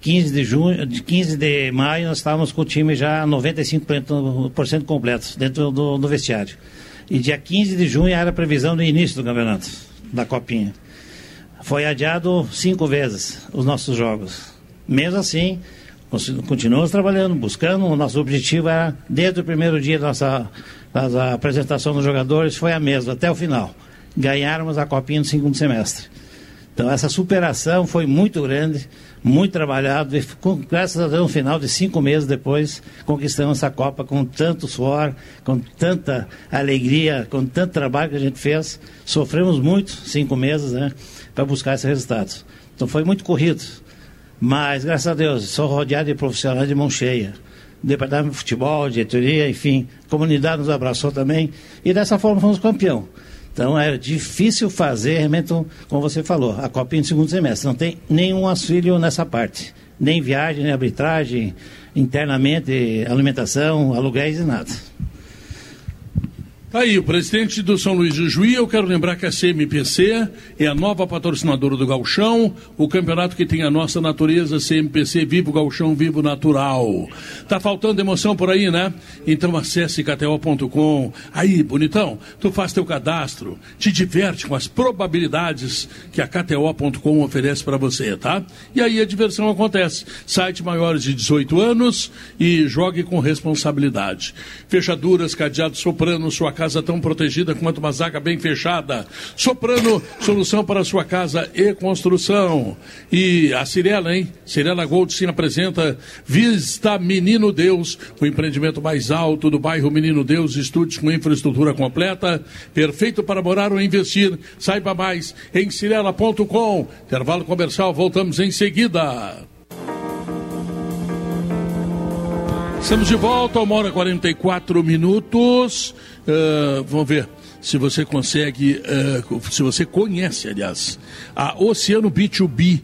15 de junho, de 15 de maio, nós estávamos com o time já 95% completo dentro do, do vestiário. E dia 15 de junho era a previsão do início do campeonato, da Copinha. Foi adiado cinco vezes os nossos jogos. Mesmo assim, continuamos trabalhando, buscando. O nosso objetivo era, desde o primeiro dia da nossa, da apresentação dos jogadores, foi a mesma, até o final. Ganharmos a Copinha no segundo semestre. Então essa superação foi muito grande, muito trabalhado, e com, graças a Deus, no final de cinco meses depois, conquistamos essa Copa com tanto suor, com tanta alegria, com tanto trabalho que a gente fez. Sofremos muito, cinco meses, né, para buscar esses resultados. Então foi muito corrido, mas graças a Deus, sou rodeado de profissionais de mão cheia. Departamento de futebol, diretoria, enfim, comunidade nos abraçou também, e dessa forma fomos campeão. Então é difícil fazer, realmente, como você falou, a Copinha de segundo semestre. Não tem nenhum auxílio nessa parte. Nem viagem, nem arbitragem, internamente, alimentação, aluguéis e nada. Tá aí, o presidente do São Luís de Juí, eu quero lembrar que a CMPC é a nova patrocinadora do Galchão, o campeonato que tem a nossa natureza, CMPC, Vivo Galchão, Vivo Natural. Tá faltando emoção por aí, né? Então acesse kto.com. Aí, bonitão, tu faz teu cadastro, te diverte com as probabilidades que a kto.com oferece para você, tá? E aí a diversão acontece. Site maiores de 18 anos e jogue com responsabilidade. Fechaduras, cadeados soprano, sua casa tão protegida quanto uma zaga bem fechada. Soprano, solução para sua casa e construção. E a Cirela, hein? Cirela Gold sim apresenta Vista Menino Deus, o empreendimento mais alto do bairro Menino Deus, estúdios com infraestrutura completa, perfeito para morar ou investir. Saiba mais em cirela.com. Intervalo comercial, voltamos em seguida. Estamos de volta, uma hora e 44 minutos. Uh, vamos ver se você consegue, uh, se você conhece, aliás, a Oceano B2B.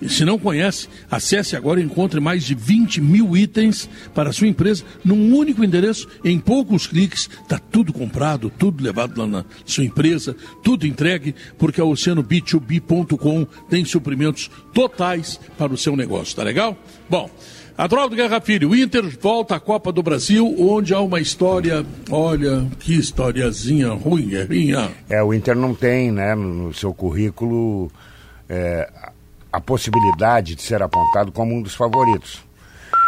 E se não conhece, acesse agora e encontre mais de 20 mil itens para a sua empresa num único endereço, em poucos cliques. Está tudo comprado, tudo levado lá na sua empresa, tudo entregue, porque a OceanoB2B.com tem suprimentos totais para o seu negócio. Tá legal? Bom. Adroaldo Guerra Filho, o Inter volta à Copa do Brasil, onde há uma história, olha, que historiazinha ruim. É, o Inter não tem, né, no seu currículo, é, a possibilidade de ser apontado como um dos favoritos.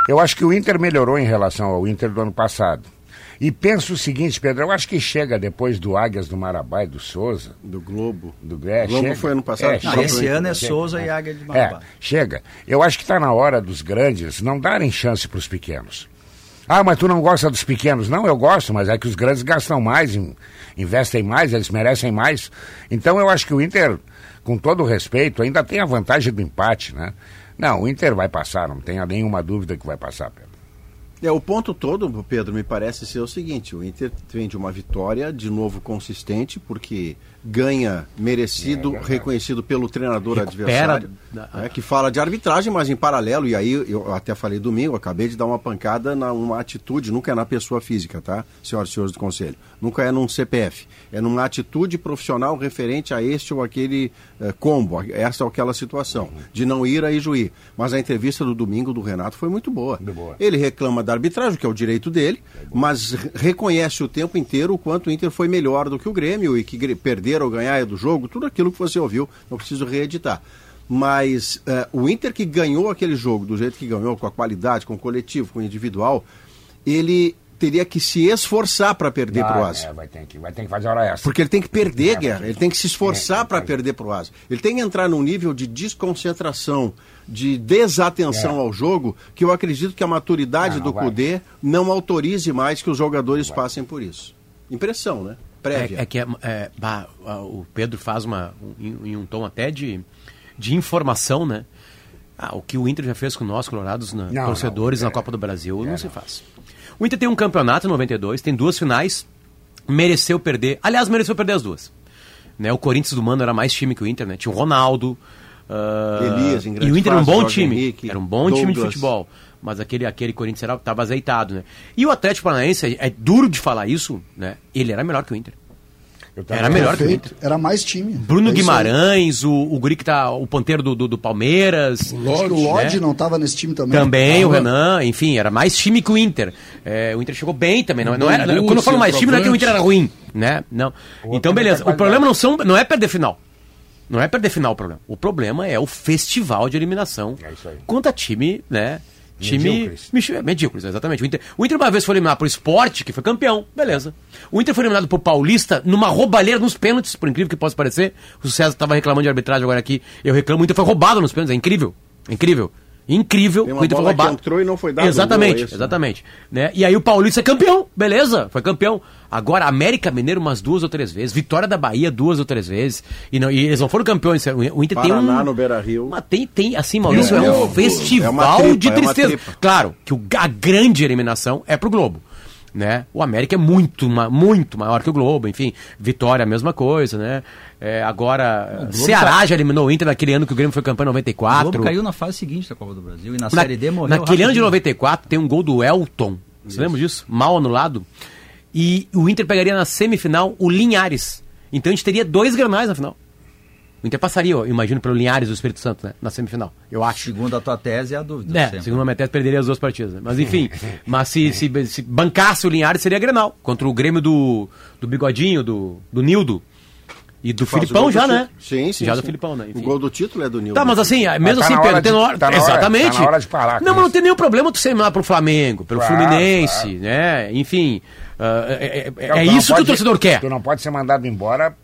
Eu acho que o Inter melhorou em relação ao Inter do ano passado. E penso o seguinte, Pedro, eu acho que chega depois do Águias do Marabá e do Souza. Do Globo. Do é, Globo chega. foi ano passado. É, Não, esse ano é Souza e Águia de Marabá. É, chega. Eu acho que está na hora dos grandes não darem chance para os pequenos. Ah, mas tu não gosta dos pequenos? Não, eu gosto, mas é que os grandes gastam mais, in- investem mais, eles merecem mais. Então eu acho que o Inter, com todo o respeito, ainda tem a vantagem do empate, né? Não, o Inter vai passar, não tenha nenhuma dúvida que vai passar, Pedro. É, o ponto todo, Pedro, me parece ser o seguinte: o Inter vem de uma vitória, de novo consistente, porque ganha merecido, reconhecido pelo treinador Recupera- adversário, né, que fala de arbitragem, mas em paralelo, e aí eu até falei domingo, acabei de dar uma pancada na- numa atitude, nunca é na pessoa física, tá, senhoras e senhores do Conselho? Nunca é num CPF, é numa atitude profissional referente a este ou aquele eh, combo, a- essa ou aquela situação, de não ir a Ijuí. Mas a entrevista do domingo do Renato foi muito boa. boa. Ele reclama da arbitragem, que é o direito dele, mas re- reconhece o tempo inteiro o quanto o Inter foi melhor do que o Grêmio e que gre- perder ou ganhar é do jogo, tudo aquilo que você ouviu, não preciso reeditar. Mas eh, o Inter que ganhou aquele jogo do jeito que ganhou, com a qualidade, com o coletivo, com o individual, ele teria que se esforçar para perder Vai, para o Asa. é, vai, ter que, vai ter que fazer hora extra. Porque ele tem que perder, É, Guerra. Ele tem que se esforçar é, para é. perder pro Asa. Ele tem que entrar num nível de desconcentração, de desatenção É. ao jogo, que eu acredito que a maturidade Não, não do vai. Cudê não autorize mais que os jogadores passem por isso. Impressão, né? Prévia. É, é que é, é, bah, o Pedro faz uma um- em, um tom até de, de informação, né? Ah, o que o Inter já fez com nós, colorados, na, Não, torcedores não, na é. Copa do Brasil, É, não se não. faz. O Inter tem um campeonato em 92, tem duas finais, mereceu perder. Aliás, mereceu perder as duas. Né, o Corinthians do Mano era mais time que o Inter, né? Tinha o Ronaldo. ah, Elias, em e o Inter era um bom time. Henrique, era um bom time de Douglas. futebol. Mas aquele, aquele Corinthians estava azeitado, né? E o Atlético Paranaense, é, é duro de falar isso, né? Ele era melhor que o Inter. Era melhor que o. Inter. Era mais time. Bruno É. Guimarães, o, o guri que tá. O ponteiro do, do, do Palmeiras. Acho que o Lodge né? não estava nesse time também. Também, o Tava. Renan, enfim, era mais time que o Inter. É, o Inter chegou bem também. Não, não era, Bambu, quando eu falo mais time, não é que o Inter era ruim, né? Não. O Então, beleza. O problema não, são, não é perder final. Não é perder final o problema. O problema é o festival de eliminação É isso aí. contra time, né? Time Medíocres. Mich- medíocres, exatamente. O Inter, o Inter uma vez foi eliminado pro esporte, que foi campeão, beleza. O Inter foi eliminado pro Paulista numa roubalheira nos pênaltis, por incrível que possa parecer. O César estava reclamando de arbitragem agora aqui. Eu reclamo, o Inter foi roubado nos pênaltis, é incrível. É incrível. Incrível, Tem uma o Inter foi bola que roubado. entrou e não foi dado, Exatamente, gol, é isso, exatamente. Né? E aí o Paulista é campeão, beleza, foi campeão. Agora, América Mineiro umas duas ou três vezes, Vitória da Bahia duas ou três vezes. E, não, e eles não foram campeões. O Inter tem Paraná um. no Beira-Rio. Mas tem, tem, assim, Maurício, é, É um um- festival é tripa, de é tristeza. claro que o, a grande eliminação é pro Globo. Né? O América é muito, muito maior que o Globo, enfim. Vitória, a mesma coisa, né? É, agora, Ceará tá- já eliminou o Inter naquele ano que o Grêmio foi campeão em O 94. Globo caiu na fase seguinte da Copa do Brasil e na, Na- Série D morreu naquele ano de rapidinho. 94 tem um gol do Elton. Você lembra disso? Mal anulado. E o Inter pegaria na semifinal o Linhares. Então a gente teria dois granais na final. O Inter passaria, eu imagino, pelo Linhares do Espírito Santo, né? Na semifinal. Eu acho. Segundo a tua tese, é a dúvida. É, sempre. segundo a minha tese, perderia as duas partidas. né? Mas enfim, mas se, se, se bancasse o Linhares, seria Grenal. Contra o Grêmio do, do Bigodinho, do, do Nildo. E do Faz o Filipão já, né? Sim, sim. Já sim. do Filipão, né? O Enfim. gol do título é do Nildo. Tá, mas assim, mesmo tá assim, Pedro, tem hora. tá hora- Exatamente. tá na hora de parar Não, mas não tem nenhum problema tu ser eliminado pro Flamengo, pelo Claro, Fluminense, claro. né? Enfim. Ah, é é- é- Não, é isso que o torcedor quer. Tu não pode ser mandado embora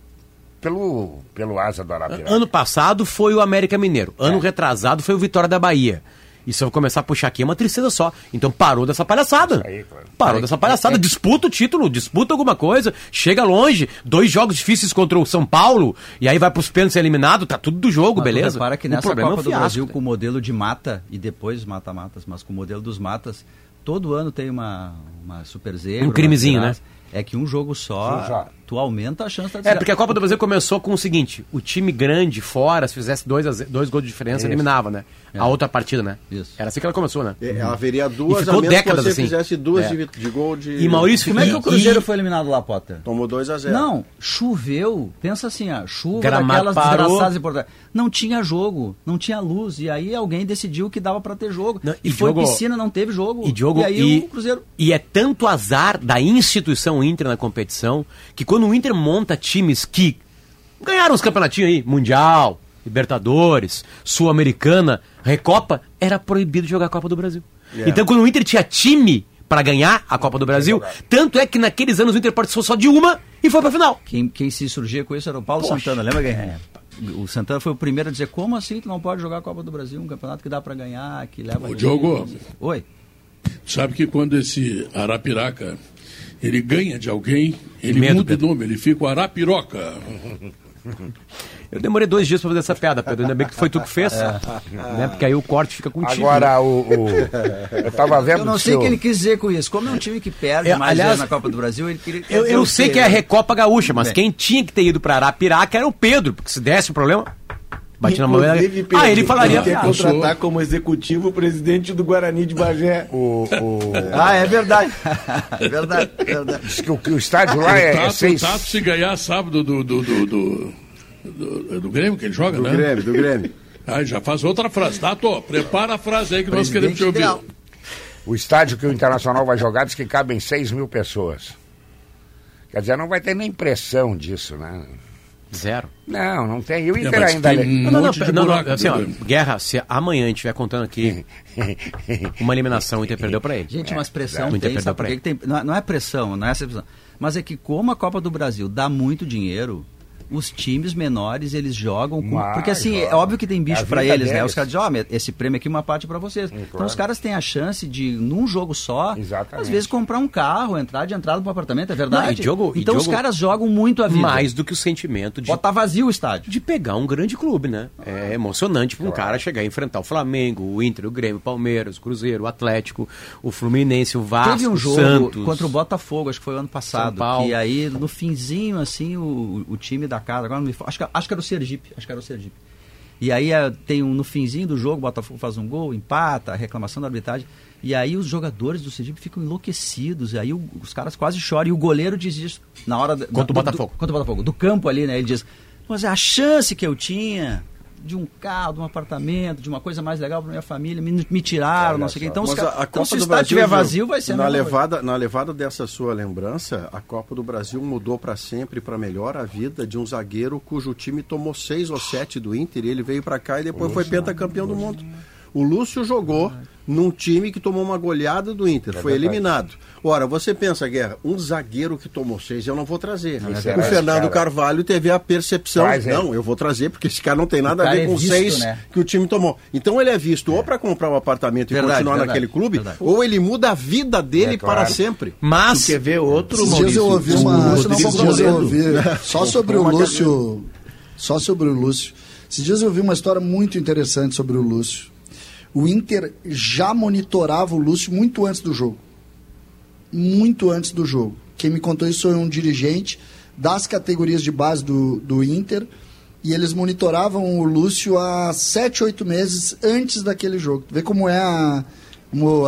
pelo, pelo asa do Arapiraca. Ano passado foi o América Mineiro. Ano retrasado foi o Vitória da Bahia. E se eu começar a puxar aqui é uma tristeza só. Então parou dessa palhaçada. Aí, claro. Parou dessa palhaçada. Disputa o título, disputa alguma coisa, chega longe. Dois jogos difíceis contra o São Paulo, e aí vai pros pênaltis eliminado, tá tudo do jogo, Mas beleza? repara que O nessa problema é Copa o do Brasil, né? com o modelo de mata, e depois mata-matas, mas com o modelo dos matas, todo ano tem uma, uma super zebra. Um crimezinho, né? É que um jogo só, só. Tu aumenta a chance da É, porque a Copa do Brasil começou com o seguinte: o time grande fora, se fizesse dois, a dois gols de diferença, Isso. eliminava, né? A outra partida, né? Isso. Era assim que ela começou, né? É, haveria duas, E ficou a menos que décadas você assim. fizesse duas É. de, de gol de... E Maurício, Como é que e- o Cruzeiro e- foi eliminado lá, Potter? Tomou 2 a 0 Não, choveu. Pensa assim, ó, chuva Gramado daquelas parou. desgraçadas Alegre. Não tinha jogo, não tinha luz. E aí alguém decidiu que dava pra ter jogo. Não, e e foi Diogo- piscina, não teve jogo. E Diogo, e aí e, o Cruzeiro. e é tanto azar da instituição Inter na competição que quando o Inter monta times que ganharam os campeonatinhos aí, Mundial, Libertadores, Sul-Americana, Recopa, era proibido jogar a Copa do Brasil. Então quando o Inter tinha time para ganhar a Copa do Brasil, tanto é que naqueles anos o Inter participou só de uma e foi pra final. Quem, quem se surgia com isso era o Paulo Santana, lembra quem? O Santana foi o primeiro a dizer: como assim tu não pode jogar a Copa do Brasil? Um campeonato que dá pra ganhar, que leva. Ô, Diogo. Oi. Sabe que quando esse Arapiraca ele ganha de alguém, ele Medo, muda Pedro. de nome, ele fica o Arapiroca. Eu demorei dois dias pra fazer essa piada, Pedro. Ainda bem que foi tu que fez. Né? Porque aí o corte fica contigo. né? Agora, o, o- Eu tava vendo Eu não sei o o- que ele quis dizer com isso. Como é um time que perde É, mais aliás, vezes na Copa do Brasil, ele queria. Eu, eu sei o que é a quê? Recopa Gaúcha, mas Bem. quem tinha que ter ido pra Arapiraca era o Pedro, porque se desse o problema, batia na mão. Pedro, Ah, ele falaria. Quer Ah, contratar como executivo o presidente do Guarani de Bagé. o, o- Ah, é verdade. é verdade, é verdade. diz que o, o estádio lá é, o, é Tato, seis... o Tato, se ganhar sábado do, do, do, do, do- do Grêmio, que ele joga, Do né? Grêmio, do Grêmio. Aí já faz outra frase. Tato, prepara a frase aí que nós queremos te Presidente ouvir. ideal. O estádio que o Internacional vai jogar diz que cabem 6 mil pessoas. Quer dizer, não vai ter nem pressão disso, né? Zero. Não, não tem. E o É, Inter ainda... tem um Não, não, não, não, assim, ó? Guerra, se amanhã a gente estiver contando aqui uma eliminação, o Inter perdeu pra ele. Gente, mas pressão Inter tem, perdeu sabe pra por que tem? Não é, não é pressão, não é essa pressão. Mas é que como a Copa do Brasil dá muito dinheiro, os times menores eles jogam com... Mas, porque assim, é óbvio que tem é bicho a pra vida eles, né? deles. Os caras dizem, ó, esse prêmio aqui é uma parte pra vocês. Então claro. os caras têm a chance de, num jogo só, Exatamente. às vezes comprar um carro, entrar de entrada pro apartamento, é verdade? Não, e Diogo- e então os caras jogam muito a vida. Mais do que o sentimento de, Bota vazio o estádio. de pegar um grande clube, né? É emocionante para um cara chegar e enfrentar o Flamengo, o Inter, o Grêmio, o Palmeiras, o Cruzeiro, o Atlético, o Fluminense, o Vasco, Teve um o jogo Santos. contra o Botafogo, acho que foi ano passado. Que aí, no finzinho, assim, o, o time da casa, agora não me acho que, acho que era o Sergipe, acho que era o Sergipe. E aí eh, tem um, no finzinho do jogo, o Botafogo faz um gol, empata, reclamação da arbitragem. E aí os jogadores do Sergipe ficam enlouquecidos. E aí o- os caras quase choram. E o goleiro diz isso na hora. Contra o do- Botafogo. Do, contra o Botafogo. Do campo ali, né? Ele diz: Mas a chance que eu tinha de um carro, de um apartamento, de uma coisa mais legal para minha família, me, me tiraram, não sei o quê. Então, a, a então se o do estádio Brasil, estiver vazio, vai ser a na mesma coisa. levada, na levada dessa sua lembrança, a Copa do Brasil mudou para sempre, para melhor, a vida de um zagueiro cujo time tomou seis ou sete do Inter e ele veio para cá e depois foi pentacampeão do mundo. O Lúcio jogou num time que tomou uma goleada do Inter, foi eliminado. Ora, você pensa, Guerra, um zagueiro que tomou seis eu não vou trazer. Esse o esse Fernando cara. Carvalho teve a percepção, Traz não, eu vou trazer porque esse cara não tem nada a ver é com visto, seis né? que o time tomou. Então ele é visto ou para comprar um apartamento e Verdade, continuar verdade, naquele clube, verdade. ou ele muda a vida dele É, claro. para sempre. Mas Tu quer ver outro, Esses dias eu ouvi Maurício? uma. Eu ouvi. Só sobre o Lúcio. Só sobre o Lúcio. Esses dias eu ouvi uma história muito interessante sobre o Lúcio. O Inter já monitorava o Lúcio muito antes do jogo. Muito antes do jogo. Quem me contou isso foi um dirigente das categorias de base do, do Inter. E eles monitoravam o Lúcio há sete, oito meses antes daquele jogo. Vê como é a.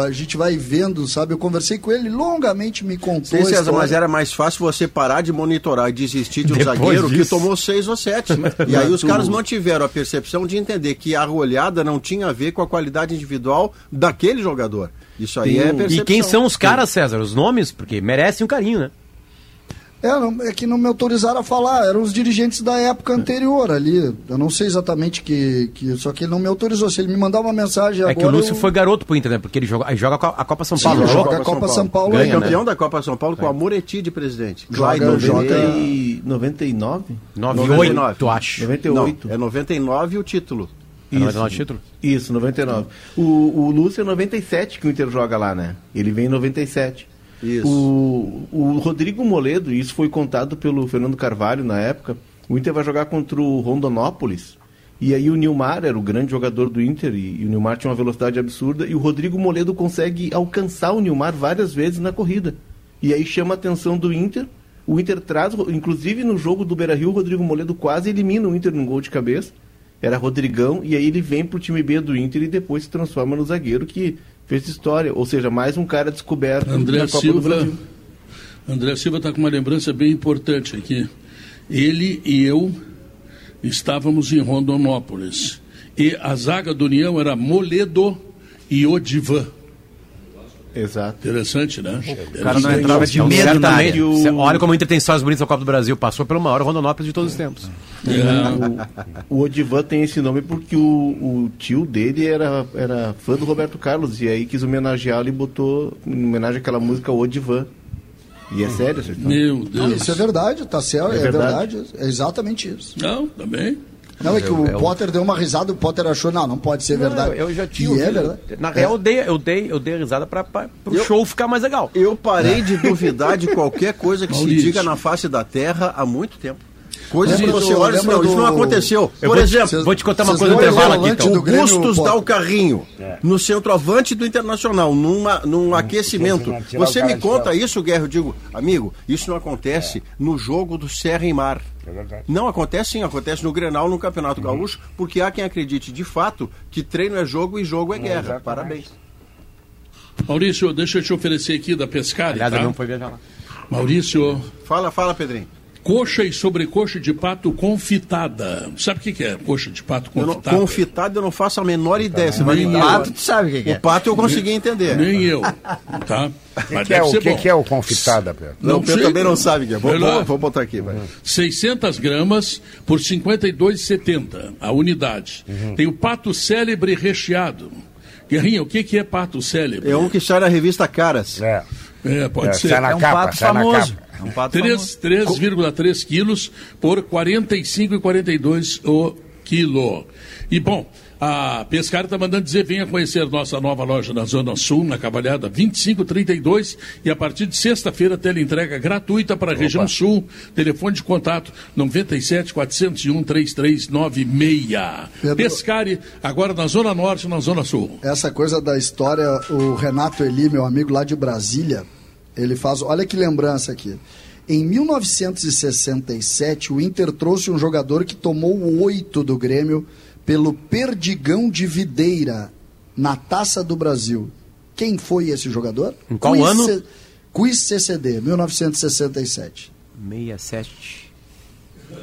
A gente vai vendo, sabe? Eu conversei com ele longamente, me contou. Sim, César, mas era mais fácil você parar de monitorar e desistir de um Depois zagueiro que disso. tomou seis ou sete. e aí os caras mantiveram a percepção de entender que a olhada não tinha a ver com a qualidade individual daquele jogador. Isso aí é percepção. E quem são os caras, César? Os nomes? Porque merecem um carinho, né? É, não- é que não me autorizaram a falar, eram os dirigentes da época anterior ali. Eu não sei exatamente que, que. Só que ele não me autorizou. Se ele me mandar uma mensagem É agora. que o Lúcio eu- foi garoto pro Inter, né? Porque ele joga, aí joga a Co- a Copa São Sim, Paulo. joga Jogou. a Copa São Paulo Ganha, É campeão da Copa São Paulo com a Moretti de presidente. Joga- joga- 90 e 99? 98, acho. 98. Não, é 99 o título. É 99 título? Isso, 99. O, o Lúcio é 97 que o Inter joga lá, né? Ele vem em 97. Isso. O, o Rodrigo Moledo, isso foi contado pelo Fernando Carvalho na época, o Inter vai jogar contra o Rondonópolis. E aí o Nilmar era o grande jogador do Inter, e, e o Nilmar tinha uma velocidade absurda, e o Rodrigo Moledo consegue alcançar o Nilmar várias vezes na corrida. E aí chama a atenção do Inter. O Inter traz, inclusive no jogo do Beira Rio, o Rodrigo Moledo quase elimina o Inter num gol de cabeça. Era Rodrigão, e aí ele vem pro time B do Inter e depois se transforma no zagueiro que fez história. Ou seja, mais um cara descoberto André na Copa do Silva. Brasil. André Silva está com uma lembrança bem importante aqui. Ele e eu estávamos em Rondonópolis. E a zaga do União era Moledo e Odivan. Exato. Interessante, né? O cara não entrava de medo na área. o- Olha como o Inter tem histórias bonitas na Copa do Brasil. Passou pelo maior Rondonópolis de todos os tempos. É, O Odivan tem esse nome porque o, o tio dele era, era fã do Roberto Carlos e aí quis homenageá-lo e botou em homenagem àquela música Odivan. E é sério história. meu Não, Deus. isso é verdade, tá certo, É é, verdade. verdade. É exatamente isso. Não, também. Não, é que o eu- Potter deu uma risada, o Potter achou, não, não pode ser verdade. Não, eu já tinha. E é ouvido. verdade. Na real, eu dei, eu dei, eu dei a risada pro Eu- show ficar mais legal. Eu parei de duvidar de qualquer coisa que se diga na face da Terra há muito tempo. Coisas que Lembra você do- olha e não, isso não do- aconteceu. Eu Por vou te- exemplo, vou te contar uma coisa no lembram intervalo o aqui, então. do o Bustos dá o carrinho no centroavante do Internacional, numa, num aquecimento. Você me conta isso, Guerra? Eu digo, amigo, isso não acontece no jogo do Serra e Mar. É verdade. Não acontece sim, acontece no Grenal, no Campeonato Gaúcho, porque há quem acredite de fato que treino é jogo e jogo é guerra. exatamente. Parabéns. Maurício, deixa eu te oferecer aqui da Pescari, Aliás, tá? não foi viajar lá. Maurício, Fala, fala, Pedrinho. Coxa e sobrecoxa de pato confitada. Sabe o que, que é coxa de pato Eu não, confitada? confitado eu não faço a menor ideia. Você vai me Nem dar eu. agora. Pato, tu sabe o que, que O é? pato eu consegui entender. Nem eu, tá? O que, Mas que é, o, que, bom. que é o confitada, Pedro? Não, Não o Pedro sei. também não sabe, Guerra. Vou, Vai lá. vou, vou botar aqui, vai. 600 gramas por R$ 52,70 a unidade. Uhum. Tem o pato célebre recheado. Guerrinha, o que, que é pato célebre? É um que sai na revista Caras. É, É, pode é, ser. sai na É um capa, pato famoso. É um pato famoso. 3 3,3 quilos por R$ 45,42 o quilo. E bom, a Pescar está mandando dizer, venha conhecer nossa nova loja na Zona Sul, na Cavalhada 2532, e a partir de sexta-feira teleentrega gratuita para a região sul. Telefone de contato 97 401 3396. Pedro- Pescari, agora na Zona Norte, na Zona Sul. Essa coisa da história, o Renato Eli, meu amigo lá de Brasília, ele faz. Olha que lembrança aqui. Em 1967, o Inter trouxe um jogador que tomou o oito do Grêmio pelo Perdigão de Videira, na Taça do Brasil. Quem foi esse jogador? Em qual Quiz ano? C- Quiz CCD, 1967. 67.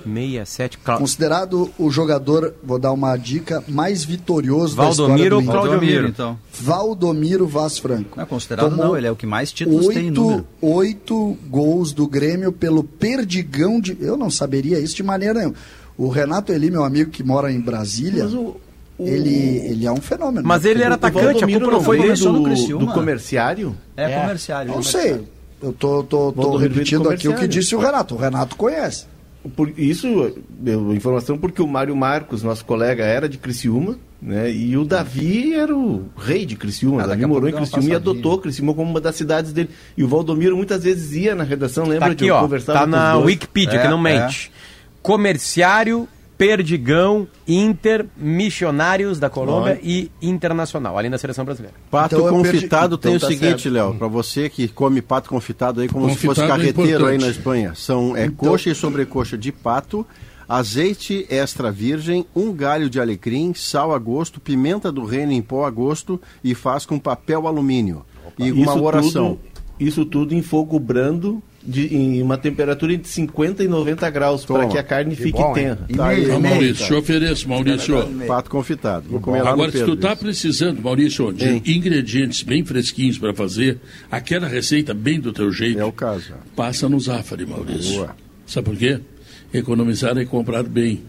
67. Cla- Considerado o jogador, vou dar uma dica, mais vitorioso Valdomiro da ou história do Inter. Claudio Valdomiro, Miro? então. Valdomiro Vaz Franco. Não é considerado Tomou não, ele é o que mais títulos tem em número. Oito, oito gols do Grêmio pelo Perdigão de. Eu não saberia isso de maneira nenhuma. O Renato Eli, meu amigo que mora em Brasília, o- o- ele, ele é um fenômeno. Mas ele era atacante, a culpa não foi do, do comerciário? É, comerciário. Não sei. Eu tô, tô, tô repetindo aqui o que disse o Renato. O Renato conhece. Por isso, eu, informação porque o Mário Marcos, nosso colega, era de Criciúma, né? E o Davi era o rei de Criciúma. Ah, Davi morou em Criciúma e adotou Criciúma como uma das cidades dele. E o Valdomiro muitas vezes ia na redação, Tá lembra de aqui, eu ó. conversava Tá com na? Wikipedia, É, que não é. Comerciário, Perdigão, Inter, Missionários da Colômbia Olha. e Internacional, além da seleção brasileira. Pato Então eu confitado perdi- tem então o tá seguinte, certo. Léo, para você que come pato confitado aí como se fosse Confitado é carreteiro aí importante. na Espanha, são é coxa e sobrecoxa de pato, azeite extra virgem, um galho de alecrim, sal a gosto, pimenta do reino em pó a gosto e faz com papel alumínio. E uma Isso oração. Tudo, isso tudo em fogo brando de, em uma temperatura entre 50 e 90 graus para que a carne Que fique bom, tenra. Tá meio. Maurício, te ofereço, Maurício. Pato confitado. Vou comer lá no Agora, se tu tá isso. precisando, Maurício, de Sim. ingredientes bem fresquinhos para fazer aquela receita bem do teu jeito, É o caso. passa no Zafari, Maurício. Boa. Sabe por quê? Economizar é comprar bem.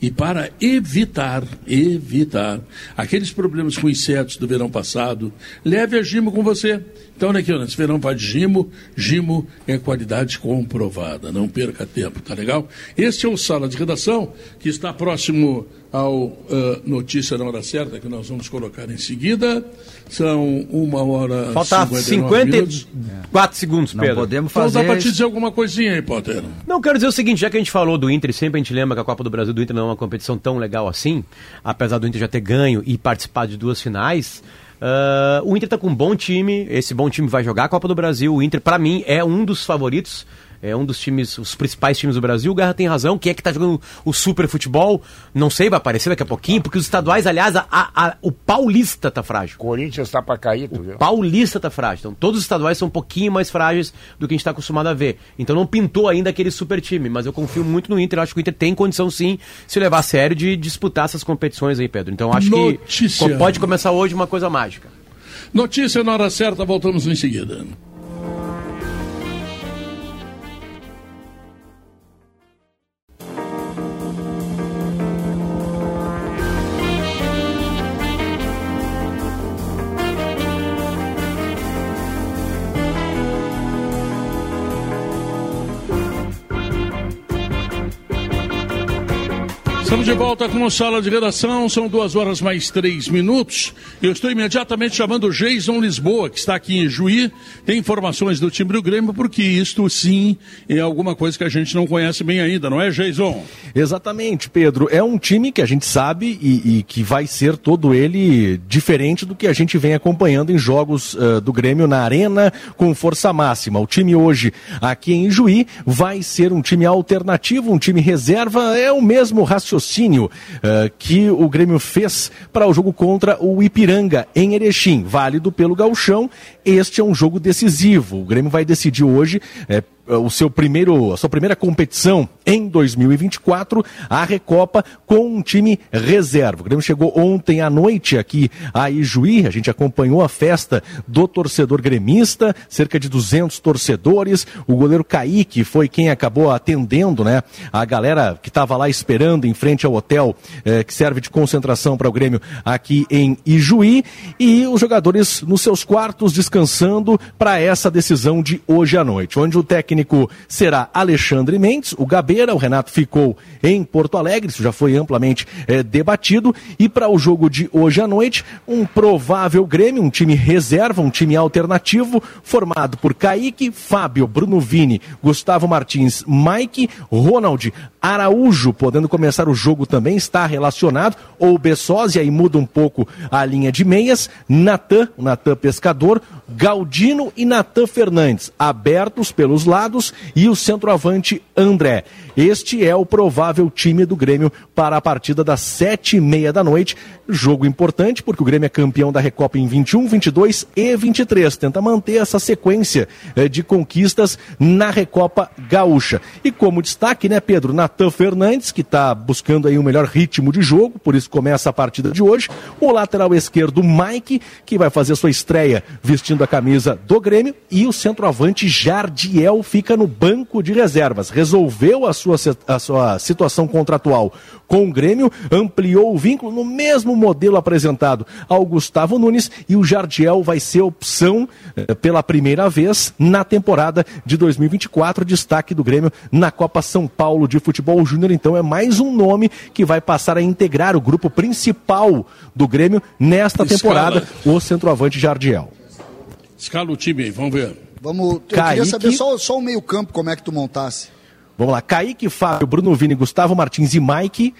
E para evitar, evitar aqueles problemas com insetos do verão passado, leve a Gimo com você. Então, aqui, ó, nesse verão vai de Gimo. Gimo é qualidade comprovada. Não perca tempo, tá legal? Este é o Sala de Redação, que está próximo ao ah, Notícia na Hora Certa, que nós vamos colocar em seguida. São uma hora Falta 59 minutos. 54 segundos, Não Pedro. podemos Então fazer. dá para te dizer alguma coisinha aí, Potter. Não, quero dizer o seguinte, já que a gente falou do Inter, sempre a gente lembra que a Copa do Brasil do Inter não é uma competição tão legal assim, apesar do Inter já ter ganho e participar de duas finais. ah, o Inter tá com um bom time, esse bom time vai jogar a Copa do Brasil. O Inter, pra mim, é um dos favoritos. É um dos times, os principais times do Brasil. O Guerra tem razão. Quem é que tá jogando o super futebol? Não sei, vai aparecer daqui a pouquinho, porque os estaduais, aliás, a- a- o Paulista tá frágil. Corinthians tá pra cair, tu viu? Paulista tá frágil. Então, todos os estaduais são um pouquinho mais frágeis do que a gente está acostumado a ver. Então, não pintou ainda aquele super time, mas eu confio muito no Inter. Eu acho que o Inter tem condição, sim, se levar a sério, de disputar essas competições aí, Pedro. Então, acho Notícia. que pode começar hoje uma coisa mágica. Notícia na hora certa, voltamos em seguida. De volta com o Sala de Redação, são duas horas mais três minutos. Eu estou imediatamente chamando o Jason Lisboa, que está aqui em Juí. Tem informações do time do Grêmio, porque isto sim é alguma coisa que a gente não conhece bem ainda, não é, Jason? Exatamente, Pedro. É um time que a gente sabe e, e que vai ser todo ele diferente do que a gente vem acompanhando em jogos eh, do Grêmio na Arena com força máxima. O time hoje aqui em Juí vai ser um time alternativo, um time reserva. É o mesmo raciocínio eh, que o Grêmio fez para o jogo contra o Ipiranga em Erechim, válido pelo Gauchão. Este é um jogo decisivo. O Grêmio vai decidir hoje. eh, o seu primeiro, a sua primeira competição em 2024, a Recopa com um time reserva. O Grêmio chegou ontem à noite aqui a Ijuí, a gente acompanhou a festa do torcedor gremista, cerca de 200 torcedores. O goleiro Kaique foi quem acabou atendendo, né? A galera que estava lá esperando em frente ao hotel eh, que serve de concentração para o Grêmio aqui em Ijuí e os jogadores nos seus quartos descansando para essa decisão de hoje à noite, onde o técnico será Alexandre Mendes, o Gabeira, o Renato ficou em Porto Alegre, isso já foi amplamente eh, debatido, e para o jogo de hoje à noite, um provável Grêmio, um time reserva, um time alternativo, formado por Kaique, Fábio, Bruno Vini, Gustavo Martins, Mike, Ronald, Araújo, podendo começar o jogo também, está relacionado, ou Bessosi, aí muda um pouco a linha de meias, Natan, Natan Pescador, Galdino e Natan Fernandes, abertos pelos lados, e o centroavante André. Este é o provável time do Grêmio para a partida das sete e meia da noite. Jogo importante, porque o Grêmio é campeão da Recopa em 21, 22 e 23. Tenta manter essa sequência eh, de conquistas na Recopa Gaúcha. E como destaque, né, Pedro? Natan Fernandes, que está buscando aí o melhor ritmo de jogo, por isso começa a partida de hoje. O lateral esquerdo, Mike, que vai fazer sua estreia vestindo a camisa do Grêmio. E o centroavante Jardiel fica no banco de reservas. Resolveu a sua, se- a sua situação contratual com o Grêmio, ampliou o vínculo no mesmo modelo apresentado ao Gustavo Nunes e o Jardiel vai ser opção eh, pela primeira vez na temporada de 2024, destaque do Grêmio na Copa São Paulo de Futebol Júnior. Então é mais um nome que vai passar a integrar o grupo principal do Grêmio nesta Escala. temporada, o centroavante Jardiel. Escala o time aí, vamos ver. Vamos, eu Kaique. queria saber só, só o meio campo, como é que tu montasse. Vamos lá, Kaique, Fábio, Bruno Vini, Gustavo Martins e Mike,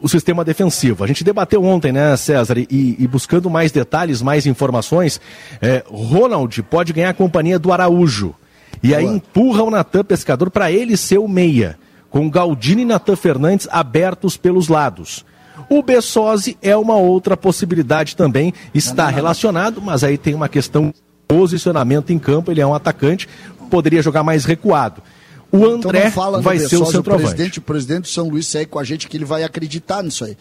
o sistema defensivo. A gente debateu ontem, né, César, e, e buscando mais detalhes, mais informações, é, Ronald pode ganhar a companhia do Araújo. E aí empurra o Natan Pescador para ele ser o meia, com Galdino e Natan Fernandes abertos pelos lados. O Bessosi é uma outra possibilidade também, está relacionado, mas aí tem uma questão posicionamento em campo, ele é um atacante, poderia jogar mais recuado. O Então André no vai ser o Bessosa, centroavante. presidente, o presidente do São Luís segue com a gente que ele vai acreditar nisso aí.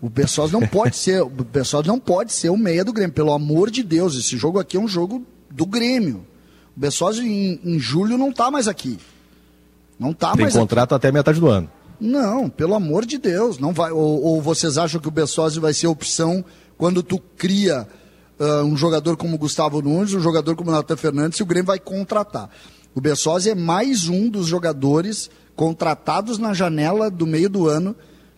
O Bessosa não pode ser, o Bessosa não pode ser o meia do Grêmio, pelo amor de Deus. Esse jogo aqui é um jogo do Grêmio. O Bessosa em, em julho não tá mais aqui. Não tá Tem mais aqui. contrato até metade do ano. Não, pelo amor de Deus, não vai. Ou, ou vocês acham que o Bessosi vai ser opção quando tu cria ah, um jogador como Gustavo Nunes, um jogador como Natan Fernandes, e o Grêmio vai contratar. O Bessosi é mais um dos jogadores contratados na janela do meio do ano,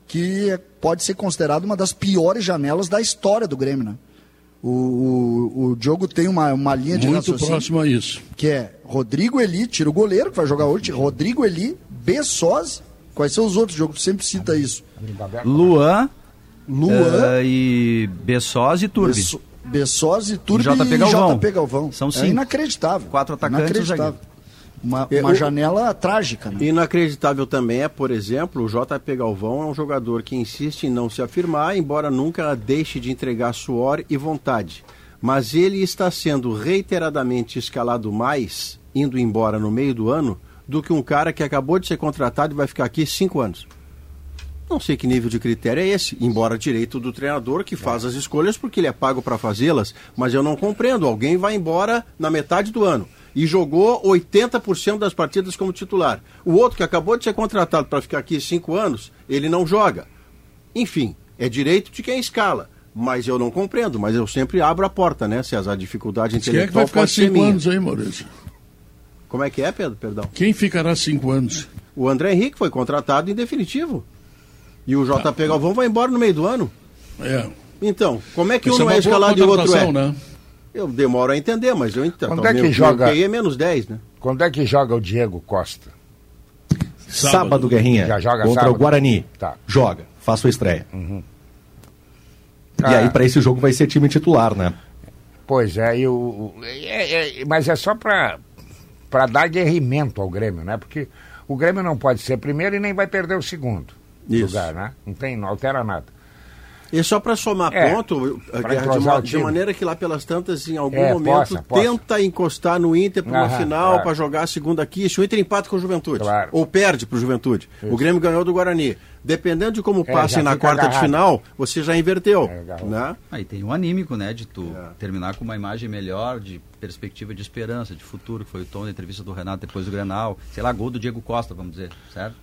que é- pode ser considerado uma das piores janelas da história do Grêmio, né? O, o, o Diogo tem uma, uma linha de Muito próximo a isso. que é Rodrigo Eli, tira o goleiro que vai jogar hoje, Rodrigo Eli, Bessosi. Quais são os outros jogos? Sempre cita isso. Luan, Luan, eh, e Bessosi e Turbi. Besso- Bessosi, Turbi E JP Galvão. JP Galvão. São É cinco. inacreditável. Quatro atacantes, Inacreditável. Uma, É, uma janela trágica, né? Inacreditável também é, por exemplo, o JP Galvão é um jogador que insiste em não se afirmar, embora nunca deixe de entregar suor e vontade. Mas ele está sendo reiteradamente escalado mais, indo embora no meio do ano, do que um cara que acabou de ser contratado e vai ficar aqui cinco anos. Não sei que nível de critério é esse, embora direito do treinador que faz as escolhas porque ele é pago para fazê-las, mas eu não compreendo. Alguém vai embora na metade do ano e jogou 80% das partidas como titular. O outro que acabou de ser contratado para ficar aqui cinco anos, ele não joga. Enfim, é direito de quem escala. Mas eu não compreendo, mas eu sempre abro a porta, né, César? A dificuldade Quem é que vai intelectual ficar cinco minha. anos aí, Maurício? Como é que é, Pedro? Perdão. Quem ficará cinco anos? O André Henrique foi contratado em definitivo. E o JP Galvão vai embora no meio do ano. É. Então, como é que um não é é uma boa escalado e o outro é? né? Eu demoro a entender, mas eu entendo. Quando é que meu, joga- Meu QI é menos 10, né? Quando é que joga o Diego Costa? Sábado, Guerrinha. Já joga contra sábado? o Guarani. Tá. Joga, faz sua estreia. E Ah. aí, pra esse jogo, vai ser time titular, né? Pois é, e o, o- é- é- mas é só para dar guerrimento ao Grêmio, né? Porque o Grêmio não pode ser primeiro e nem vai perder o segundo Isso. lugar, né? Não tem, não altera nada. E só para somar É, ponto, pra Guerra, de, uma- de maneira que lá pelas tantas, em algum É, momento, possa, possa. tenta encostar no Inter para uma final, é. para jogar a segunda aqui. Se o Inter empata com o Juventude, Claro. ou perde para o Juventude. O Grêmio ganhou do Guarani. Dependendo de como É, passe já na quarta de agarrado. final, você já inverteu. É, né? Aí tem um anímico, né, de tu É. terminar com uma imagem melhor, de perspectiva de esperança, de futuro, que foi o tom da entrevista do Renato depois do Grenal. Sei lá, gol do Diego Costa, vamos dizer, certo?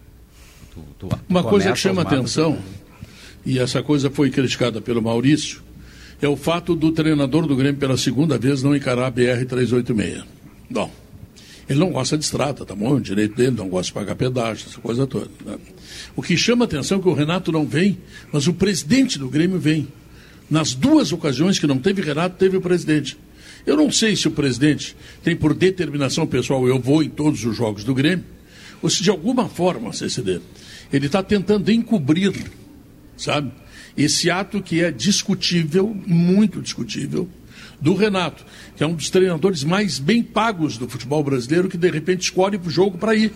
Tu- tu- tu Uma coisa que chama atenção, e essa coisa foi criticada pelo Maurício, é o fato do treinador do Grêmio pela segunda vez não encarar a BR-386. Não. Ele não gosta de estrada, tá bom? O direito dele, não gosta de pagar pedágio, essa coisa toda. né? O que chama atenção é que o Renato não vem, mas o presidente do Grêmio vem. Nas duas ocasiões que não teve Renato, teve o presidente. Eu não sei se o presidente tem por determinação pessoal, eu vou em todos os jogos do Grêmio, ou se de alguma forma, CCD, ele está tentando encobrir, sabe? Esse ato que é discutível, muito discutível, do Renato, que é um dos treinadores mais bem pagos do futebol brasileiro, que de repente escolhe o jogo para ir.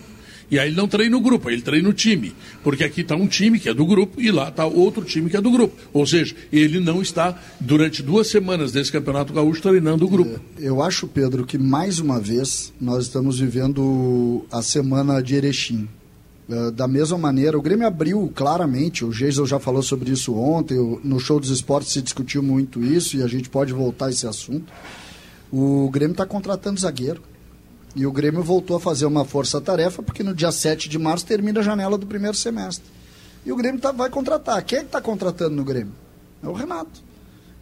E aí ele não treina o grupo, ele treina o time. Porque aqui está um time que é do grupo e lá está outro time que é do grupo. Ou seja, ele não está, durante duas semanas desse Campeonato Gaúcho, treinando o grupo. Eu acho, Pedro, que mais uma vez nós estamos vivendo a semana de Erechim. Eh, Da mesma maneira, o Grêmio abriu claramente, o Geisel já falou sobre isso ontem, no show dos esportes se discutiu muito isso e a gente pode voltar a esse assunto. O Grêmio está contratando zagueiro. E o Grêmio voltou a fazer uma força-tarefa, porque no dia 7 de março termina a janela do primeiro semestre. E o Grêmio tá, vai contratar. Quem é que está contratando no Grêmio? É o Renato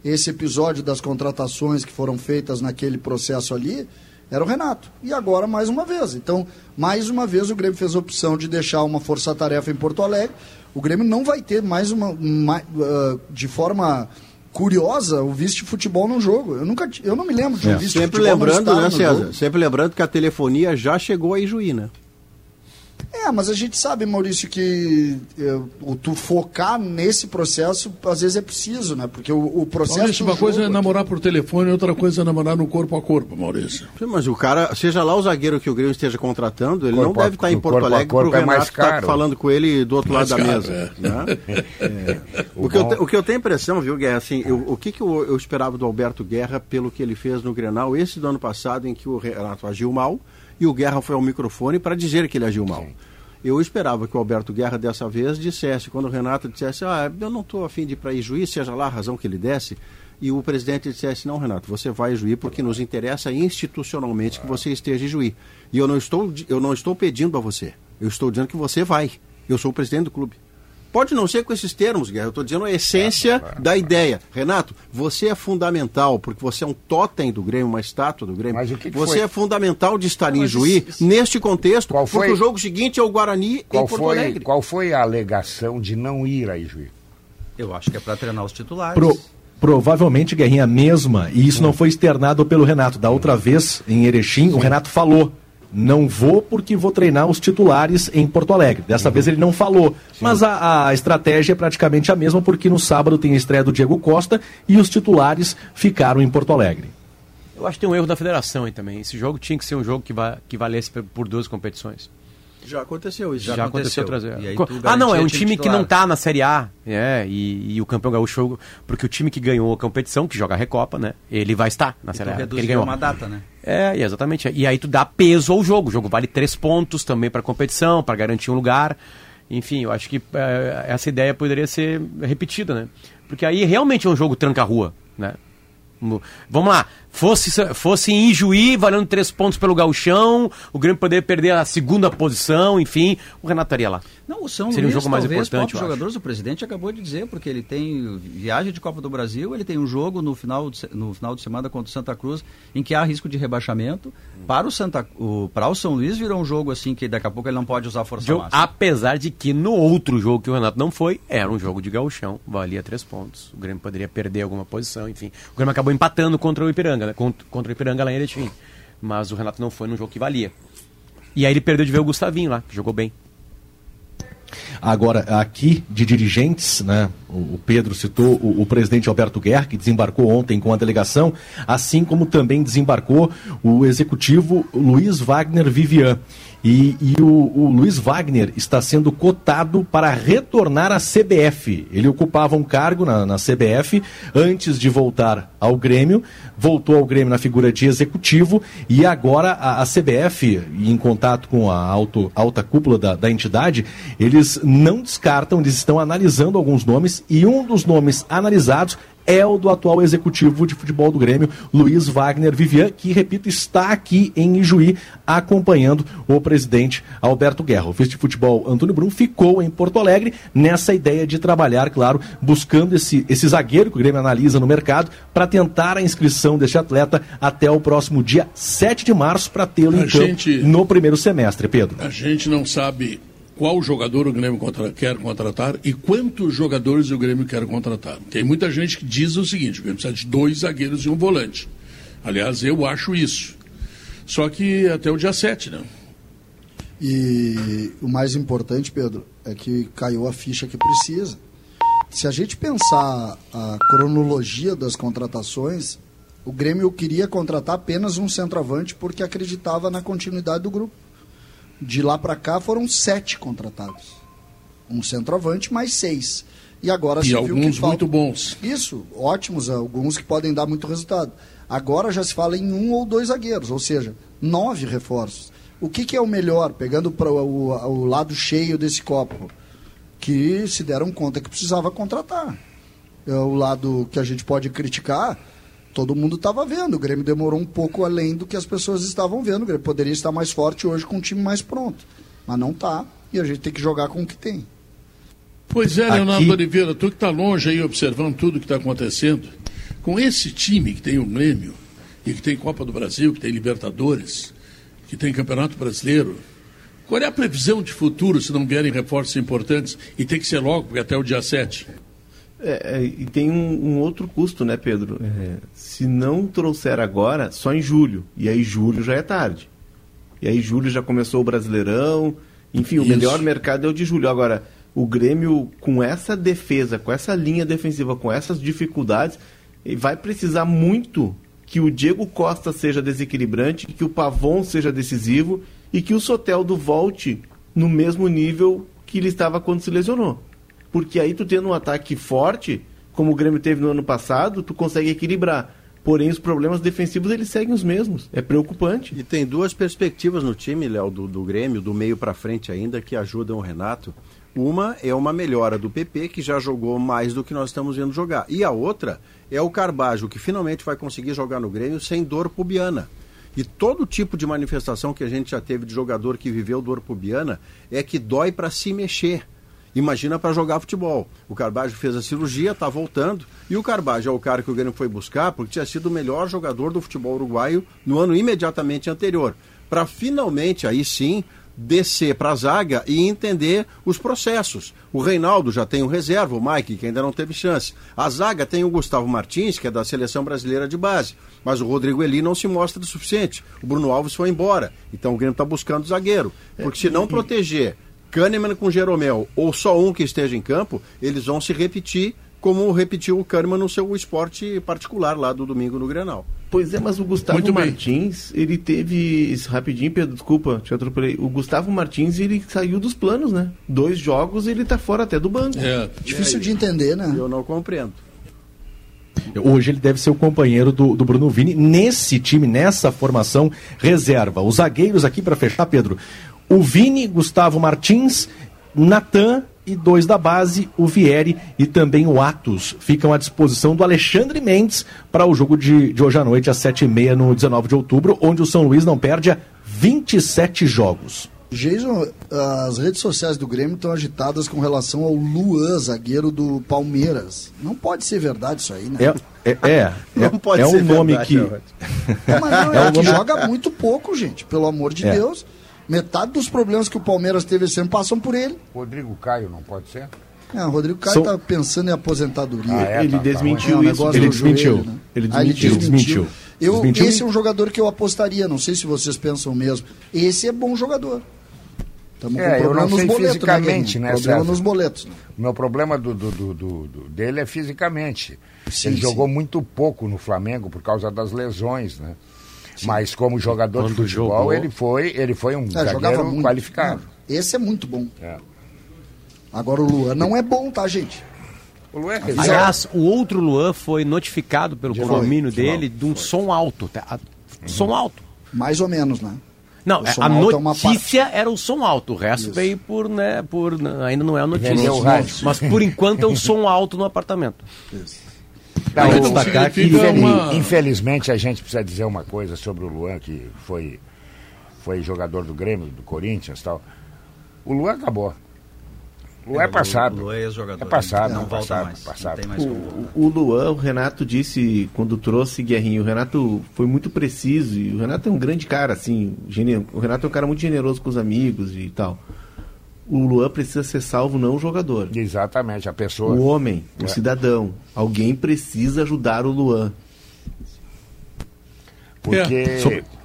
esse episódio das contratações que foram feitas naquele processo ali era o Renato. E agora mais uma vez. Então, mais uma vez o Grêmio fez a opção de deixar uma força-tarefa em Porto Alegre. O Grêmio não vai ter mais uma, ma- ah, de forma curiosa o vice-futebol no jogo. Eu nunca eu não me lembro de um É. vice-futebol Sempre não lembrando, estar né, no César? jogo. Sempre lembrando que a telefonia já chegou a Ijuí, né? É, mas a gente sabe, Maurício, que eh, o tu focar nesse processo às vezes é preciso, né? Porque o, o processo Maurício, uma coisa é namorar por telefone, outra coisa é namorar no corpo a corpo, Maurício. Sim, Mas o cara, seja lá o zagueiro que o Grêmio esteja contratando, ele Corpo não a- deve estar em o Porto Alegre corpo para o é Renato estar caro. falando com ele do outro Mais lado da caro, mesa. é. né? O O que, eu bom- o que eu tenho impressão, viu, Guerra, assim, eu- o que, que eu, eu esperava do Alberto Guerra pelo que ele fez no Grenal, esse do ano passado, em que o Renato agiu mal, e o Guerra foi ao microfone para dizer que ele agiu mal. Eu esperava que o Alberto Guerra dessa vez dissesse, quando o Renato dissesse, ah, eu não estou afim de ir para Ijuí, seja lá a razão que ele desse, e o presidente dissesse, não, Renato, você vai Ijuí porque nos interessa institucionalmente que você esteja em Ijuí. E eu não estou, eu não estou pedindo a você, eu estou dizendo que você vai. Eu sou o presidente do clube. Pode não ser com esses termos, Guerra. Eu estou dizendo a essência da ideia. Renato, você é fundamental, porque você é um totem do Grêmio, uma estátua do Grêmio. Mas o que que você foi? é fundamental de estar em Juí isso- neste contexto, Qual foi- porque o jogo seguinte é o Guarani Qual em Porto foi, Alegre. qual foi a alegação de não ir a Ijuí? Eu acho que é para treinar os titulares. Pro- provavelmente, Guerrinha, a mesma, e isso não foi externado pelo Renato. Da outra vez, em Erechim, o Renato falou. Não vou porque vou treinar os titulares em Porto Alegre. Dessa vez ele não falou. Mas a, a estratégia é praticamente a mesma, porque no sábado tem a estreia do Diego Costa e os titulares ficaram em Porto Alegre. Eu acho que tem um erro da federação aí também. Esse jogo tinha que ser um jogo que, va que valesse por duas competições. Já aconteceu isso. Já Já, aconteceu, aconteceu. outras vezes. Aí Co- tu Ah, não, é um time time que titular. não tá na Série A, é, e, e o campeão gaúcho, porque o time que ganhou a competição, que joga a Recopa, né, ele vai estar na E Série A. porque Ele ganhou. uma data, né? É, exatamente. E aí tu dá peso ao jogo. O jogo vale três pontos também para competição, para garantir um lugar. Enfim, eu acho que eh, essa ideia poderia ser repetida, né? Porque aí realmente é um jogo tranca-rua, né? Vamos lá, fosse, fosse em Ijuí, valendo três pontos pelo gauchão, o Grêmio poderia perder a segunda posição, enfim, o Renato estaria lá. Não, o São Seria um jogo mais talvez, importante, acho. jogadores, o presidente acabou de dizer, porque ele tem viagem de Copa do Brasil, ele tem um jogo no final de, no final de semana contra o Santa Cruz, em que há risco de rebaixamento. Para o, Santa, o, para o São Luís virou um jogo assim que daqui a pouco ele não pode usar a força Jogo- máxima. apesar de que no outro jogo que o Renato não foi, era um jogo de gauchão, valia três pontos. O Grêmio poderia perder alguma posição, enfim. O Grêmio acabou empatando contra o Ipiranga, né? contra, o Ipiranga lá em Erechim. Mas o Renato não foi num jogo que valia. E aí ele perdeu de ver o Gustavinho lá, que jogou bem. Agora, aqui de dirigentes, né? O, o Pedro citou o, o presidente Alberto Guerra, que desembarcou ontem com a delegação, assim como também desembarcou o executivo Luiz Wagner Vivian. E, e o, o Luiz Wagner está sendo cotado para retornar à CBF. Ele ocupava um cargo na, na CBF antes de voltar ao Grêmio, voltou ao Grêmio na figura de executivo e agora a, a CBF, em contato com a alto, alta cúpula da, da entidade, eles não descartam, eles estão analisando alguns nomes e um dos nomes analisados é o do atual executivo de futebol do Grêmio, Luiz Wagner Vivian, que, repito, está aqui em Ijuí acompanhando o presidente Alberto Guerra. O vice de futebol Antônio Brum ficou em Porto Alegre nessa ideia de trabalhar, claro, buscando esse, esse zagueiro que o Grêmio analisa no mercado para tentar a inscrição deste atleta até o próximo dia 7 de março para tê-lo em campo gente- no primeiro semestre, Pedro. A gente não sabe qual jogador o Grêmio contra- quer contratar e quantos jogadores o Grêmio quer contratar. Tem muita gente que diz o seguinte: o Grêmio precisa de dois zagueiros e um volante. Aliás, eu acho isso. Só que até o dia 7, né? E o mais importante, Pedro, é que caiu a ficha que precisa. Se a gente pensar a cronologia das contratações, o Grêmio queria contratar apenas um centroavante porque acreditava na continuidade do grupo. De lá para cá foram sete contratados. Um centroavante mais seis. E agora E se viu alguns que falta... muito bons. Isso, ótimos, alguns que podem dar muito resultado. Agora já se fala em um ou dois zagueiros, ou seja, nove reforços. O que, que é o melhor, pegando para o, o lado cheio desse copo? Que se deram conta que precisava contratar. É o lado que a gente pode criticar, todo mundo estava vendo. O Grêmio demorou um pouco além do que as pessoas estavam vendo. O Grêmio poderia estar mais forte hoje com um time mais pronto. Mas não está. E a gente tem que jogar com o que tem. Pois é, Aqui- Leonardo Oliveira, tu que está longe aí observando tudo que está acontecendo, com esse time que tem o Grêmio, e que tem Copa do Brasil, que tem Libertadores, que tem Campeonato Brasileiro, qual é a previsão de futuro se não vierem reforços importantes e tem que ser logo, porque até o dia 7? É, é, e tem um, um outro custo, né, Pedro? É, se não trouxer agora, só em julho. E aí julho já é tarde. E aí julho já começou o Brasileirão. Enfim, o Isso. melhor mercado é o de julho. Agora, o Grêmio, com essa defesa, com essa linha defensiva, com essas dificuldades, vai precisar muito que o Diego Costa seja desequilibrante, que o Pavon seja decisivo e que o Soteldo volte no mesmo nível que ele estava quando se lesionou. Porque aí tu tendo um ataque forte, como o Grêmio teve no ano passado, tu consegue equilibrar. Porém, os problemas defensivos eles seguem os mesmos. É preocupante. E tem duas perspectivas no time, Léo, do, do Grêmio, do meio para frente ainda, que ajudam o Renato. Uma é uma melhora do PP, que já jogou mais do que nós estamos vendo jogar. E a outra é o Carbajo, que finalmente vai conseguir jogar no Grêmio sem dor pubiana. E todo tipo de manifestação que a gente já teve de jogador que viveu dor pubiana é que dói para se mexer. Imagina para jogar futebol. O Carbajo fez a cirurgia, está voltando, e o Carbajo é o cara que o Grêmio foi buscar porque tinha sido o melhor jogador do futebol uruguaio no ano imediatamente anterior. Para finalmente, aí sim, descer para a zaga e entender os processos. O Reinaldo já tem o reserva, o Mike, que ainda não teve chance. A zaga tem o Gustavo Martins, que é da seleção brasileira de base. Mas o Rodrigo Eli não se mostra o suficiente. O Bruno Alves foi embora. Então o Grêmio está buscando zagueiro. Porque se não proteger Kahneman com Jeromel ou só um que esteja em campo, eles vão se repetir como repetiu o Kahneman no seu esporte particular lá do domingo no Grenal. Pois é, mas o Gustavo Muito bem. Martins, ele teve. Rapidinho, Pedro, desculpa, te atropelei. O Gustavo Martins, ele saiu dos planos, né? Dois jogos, ele tá fora até do banco. É, Difícil de entender, né? Eu não compreendo. Hoje ele deve ser o companheiro do, do Bruno Vini nesse time, nessa formação reserva. Os zagueiros aqui para fechar, Pedro. O Vini, Gustavo Martins, Natan e dois da base, o Vieri e também o Atos, ficam à disposição do Alexandre Mendes para o jogo de, de hoje à noite, às 7h30, no 19 de outubro, onde o São Luís não perde há 27 jogos. Jason, as redes sociais do Grêmio estão agitadas com relação ao Luan, zagueiro do Palmeiras. Não pode ser verdade isso aí, né? É, é, é, Não é, pode é ser um nome verdade, que. Alberto. É, mas não, É é o que nome- joga muito pouco, gente. Pelo amor de É. Deus. Metade dos problemas que o Palmeiras teve esse ano passam por ele. Rodrigo Caio não pode ser? É, o Rodrigo Caio está pensando em aposentadoria. Ah, é? ele tá- tá desmentiu um isso. negócio Ele desmentiu. joelho, né? Ele Ah, desmentiu, desmentiu. Eu, Desmentiu esse é um jogador que eu apostaria, não sei se vocês pensam mesmo. Esse é bom jogador. Estamos É, eu não sei fisicamente, né, né, Problema César? nos boletos. né? O meu problema do, do- do- do- do- dele é fisicamente. Sim, Ele sim. jogou muito pouco no Flamengo por causa das lesões, né? Mas como jogador de Quando futebol, jogou- ele foi, ele foi um É, zagueiro muito. qualificado. Esse é muito bom. É. Agora o Luan não é bom, tá, gente? O Luan é Aliás, o outro Luan foi notificado pelo Foi, condomínio foi, dele de um som alto. tá? A- Som alto. Mais ou menos, né? Não, O é, a é notícia era o som alto. O resto veio por, né, por. né, Ainda não é a notícia. O. Mas por enquanto é um som alto no apartamento. Não, Aí o- não destacar que, significa Infeliz- uma- Infelizmente, a gente precisa dizer uma coisa sobre o Luan, que foi, foi jogador do Grêmio, do Corinthians e tal. O Luan acabou. O Luan é passado. O Luan é ex-jogador. É passado, Não é volta passado, mais. passado. Não tem mais como. O, o Luan, o Renato disse quando trouxe Guerrinho, o Renato foi muito preciso e o Renato é um grande cara, assim, gene- o Renato é um cara muito generoso com os amigos e tal. O Luan precisa ser salvo, não o jogador. Exatamente, a pessoa. O homem, o É. cidadão. Alguém precisa ajudar o Luan. Porque,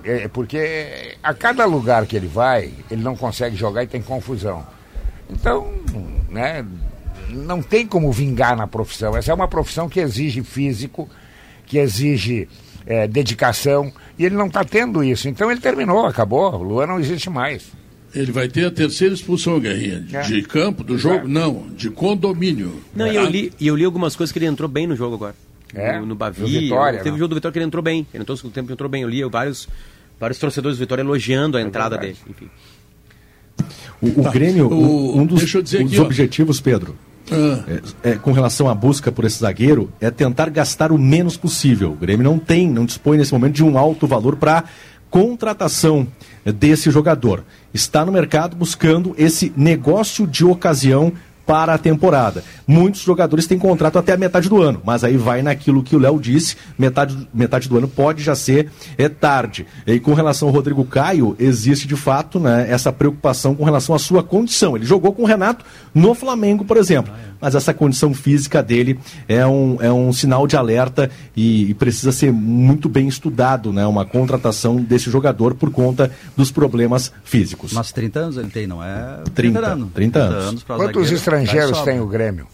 é, porque a cada lugar que ele vai, ele não consegue jogar e tem confusão. Então, né, não tem como vingar na profissão. Essa é uma profissão que exige físico, que exige é, dedicação, e ele não está tendo isso. Então ele terminou, acabou. O Luan não existe mais. Ele vai ter a terceira expulsão, Guerrinha. De, É. de campo, do jogo? Não, de condomínio. Não, e eu li, e eu li algumas coisas que ele entrou bem no jogo agora. É? No, no Bavi. No Vitória, Teve não? um jogo do Vitória que ele entrou bem. Ele entrou no segundo tempo entrou bem. Eu li vários, vários torcedores do Vitória elogiando a entrada verdade. dele. Enfim. O, o Grêmio, Tá. O- um- dos, deixa eu dizer um dos aqui, ó. objetivos, Pedro, Ah, é, é, com relação à busca por esse zagueiro, é tentar gastar o menos possível. O Grêmio não tem, não dispõe nesse momento de um alto valor para contratação desse jogador. Está no mercado buscando esse negócio de ocasião para a temporada. Muitos jogadores têm contrato até a metade do ano, mas aí vai naquilo que o Léo disse, metade, metade do ano pode já ser é tarde. E com relação ao Rodrigo Caio, existe de fato né, essa preocupação com relação à sua condição. Ele jogou com o Renato no Flamengo, por exemplo, mas essa condição física dele é um, é um sinal de alerta e, e precisa ser muito bem estudado, né, uma contratação desse jogador por conta dos problemas físicos. Mas 30 anos ele tem, não é? 30, veterano. 30 anos. pra Quantos zagueiro, estrangeiros tem o Grêmio?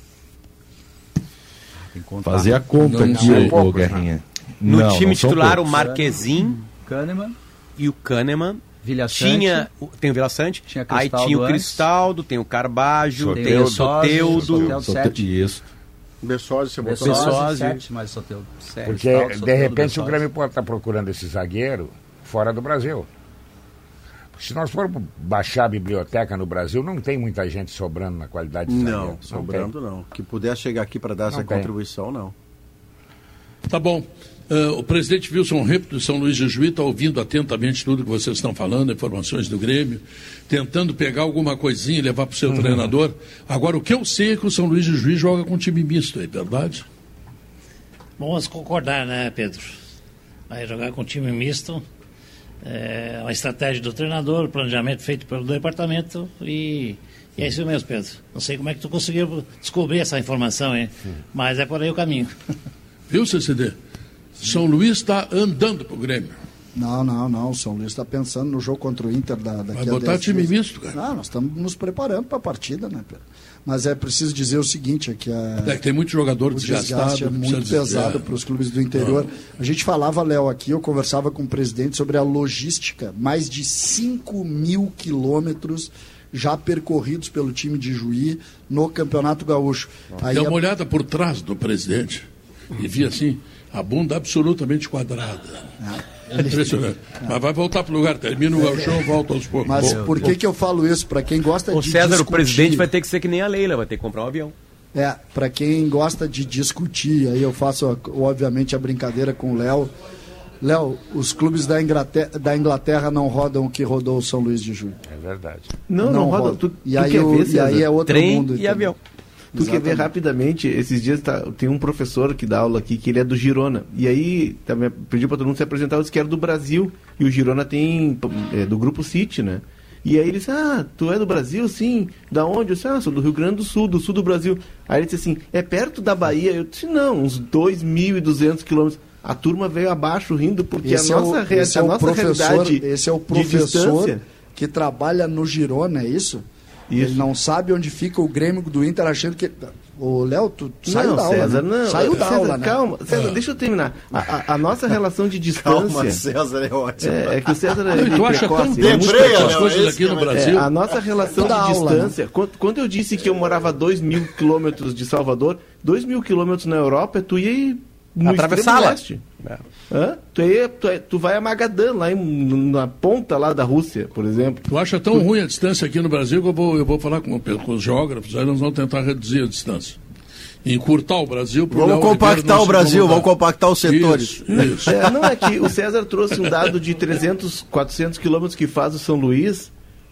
Fazer a conta aqui, ô, Guerrinha. No Não, time titular, o poucos. Marquezin Kahneman, e o Kahneman. Vilha Sante. Tinha, o- tem o Vila Sante, Tinha aí tinha o antes. Cristaldo, tem o Carbajo, Tem tem o Soteudo, Soteudo. Soteudo. Sote- Isso. Bessose, você botou Bessose. sete, mais Soteldo. Porque, de repente, o. Grêmio pode estar procurando esse zagueiro fora do Brasil. Se nós formos baixar a biblioteca no Brasil, não tem muita gente sobrando na qualidade de zagueiro. Não, sobrando não. Que pudesse chegar aqui para dar essa tem. contribuição, não. Tá bom. Ah, o presidente Wilson Rep de São Luís de Juí está ouvindo atentamente tudo que vocês estão falando, informações do Grêmio, tentando pegar alguma coisinha e levar para o seu treinador. Agora, o que eu sei é que o São Luís de Juí joga com time misto, é verdade? Vamos concordar, né, Pedro? Vai jogar com time misto. É uma estratégia do treinador, planejamento feito pelo departamento e, e é isso mesmo, Pedro. Não sei como é que tu conseguiu descobrir essa informação, hein? Mas é por aí o caminho. Viu, CCD? São Luís está andando pro Grêmio. Não, não, não. O São Luís está pensando no jogo contra o Inter da, daqui Vai a botar 10 time dias. misto, cara. Não, nós estamos nos preparando para a partida, né, Pedro? Mas é preciso dizer o seguinte, é que a, É que tem muito jogador o desgastado. é muito pesado para os clubes do interior. A gente falava, Léo, aqui, eu conversava com o presidente sobre a logística. Mais de 5 mil quilômetros já percorridos pelo time de Juí no Campeonato Gaúcho. Aí Dá a- uma olhada por trás do presidente e vi assim, a bunda absolutamente quadrada. É impressionante. Mas vai voltar pro lugar, termina o gauchão, volta aos poucos. Mas Bom, por que, que eu falo isso? Para quem gosta O de César, o discutir- presidente, vai ter que ser que nem a Leila, vai ter que comprar um avião. É, para quem gosta de discutir, aí eu faço, obviamente, a brincadeira com o Léo. Léo, os clubes da Inglaterra, da Inglaterra não rodam o que rodou o São Luís de Julho. É verdade. Não, não, roda. Tu, e tu aí, quer o- ver, e aí César? é outro Trem mundo. e entendeu? avião. Tu quer ver Exatamente. rapidamente, esses dias tá, tem um professor que dá aula aqui, que ele é do Girona. E aí, também pediu para todo mundo se apresentar, eu disse que era do Brasil. E o Girona tem, é, do Grupo City, né? E aí ele disse, ah, tu é do Brasil? Sim. Da onde? Eu disse, ah, sou do Rio Grande do Sul, do sul do Brasil. Aí ele disse assim, é perto da Bahia? Eu disse, não, uns 2.200 quilômetros. A turma veio abaixo rindo, porque Esse a é nossa, o, rea- esse é a o nossa realidade esse é o professor que trabalha no Girona, é isso? Isso. Ele não sabe onde fica o Grêmio do Inter, achando que. Ô, Léo, tu saiu não, da aula. César, né? não. Saiu da César, aula, né? calma. César, deixa eu terminar. A, a- a nossa relação de distância... Calma, César é ótimo. É, é que o César é e tu acha tão precoce, ele é muito deprê Debreia, as Léo, coisas aqui no é- Brasil? É, a nossa relação de aula, distância. Quando, quando eu disse que eu morava 2 mil quilômetros de Salvador, 2 mil quilômetros na Europa, tu ia ir no Atravessá-la. extremo leste. Hã? Tu, ia, tu, ia- tu vai a Magadan, lá em- na ponta lá da Rússia, por exemplo. Tu acha tão ruim a distância aqui no Brasil que eu vou, eu vou falar com, com os geógrafos, aí nós vamos tentar reduzir a distância. Encurtar o Brasil Vamos compactar não o Brasil, vamos compactar os setores. Isso, isso. É, não é que o César trouxe um dado de 300, 400 quilômetros que faz o São Luís.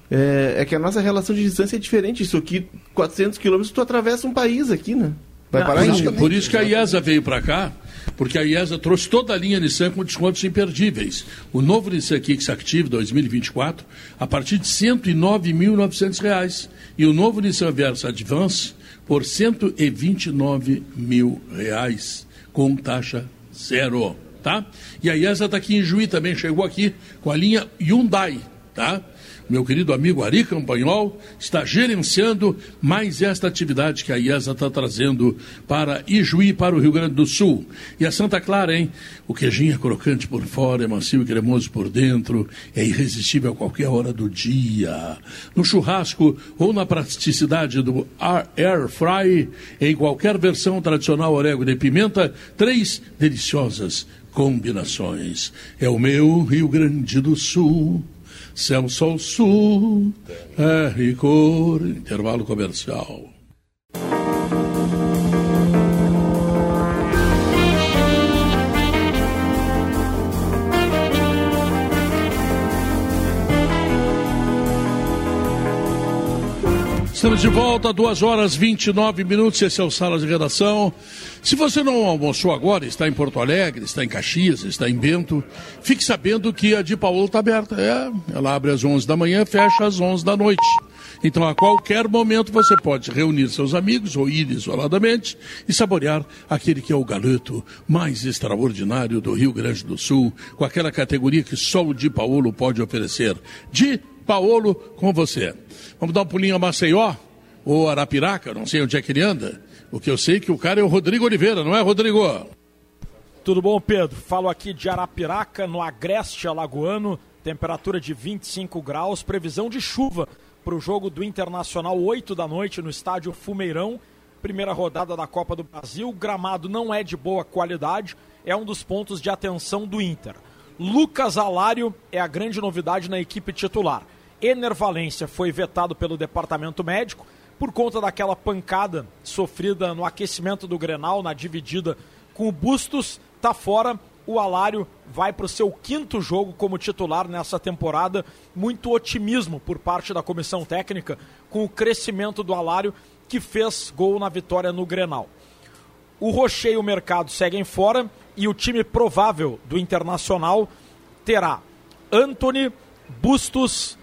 É, é que a nossa relação de distância é diferente. Isso aqui, 400 quilômetros, tu atravessa um país aqui, né? Vai Não, parar por, em... isso, por isso que a IESA veio para cá, porque a IESA trouxe toda a linha Nissan com descontos imperdíveis. O novo Nissan Kicks Active 2024, a partir de 109.900 reais. E o novo Nissan Versa Advance por 129 mil reais, com taxa zero. Tá? E a IESA está aqui em Juí também, chegou aqui com a linha Hyundai. Tá? Meu querido amigo Ari Campanhol está gerenciando mais esta atividade que a IESA está trazendo para Ijuí, para o Rio Grande do Sul. E a Santa Clara, hein? O queijinho é crocante por fora, é macio e cremoso por dentro, é irresistível a qualquer hora do dia. No churrasco ou na praticidade do Air Fry, em qualquer versão tradicional orégano e pimenta, três deliciosas combinações. É o meu Rio Grande do Sul. Céu, Sol, Sul, é cor, intervalo comercial. Estamos de volta, 2 horas 29 minutos. Esse é o Sala de Redação. Se você não almoçou agora, está em Porto Alegre, está em Caxias, está em Bento, fique sabendo que a de Paulo está aberta. É, ela abre às 11 da manhã, fecha às 11 da noite. Então, a qualquer momento, você pode reunir seus amigos ou ir isoladamente e saborear aquele que é o galeto mais extraordinário do Rio Grande do Sul, com aquela categoria que só o Di Paolo pode oferecer. Di Paolo com você. Vamos dar um pulinho a Maceió ou Arapiraca, não sei onde é que ele anda. O que eu sei é que o cara é o Rodrigo Oliveira, não é, Rodrigo? Tudo bom, Pedro? Falo aqui de Arapiraca, no Agreste Alagoano, temperatura de 25 graus, previsão de chuva para o jogo do Internacional 8 da noite no estádio Fumeirão. primeira rodada da Copa do Brasil. O gramado não é de boa qualidade, é um dos pontos de atenção do Inter. Lucas Alário é a grande novidade na equipe titular. Ener Valência foi vetado pelo departamento médico por conta daquela pancada sofrida no aquecimento do Grenal, na dividida com o Bustos, tá fora. O Alário vai para o seu quinto jogo como titular nessa temporada. Muito otimismo por parte da comissão técnica com o crescimento do Alário, que fez gol na vitória no Grenal. O Rocher e o Mercado seguem fora e o time provável do Internacional terá Anthony, Bustos,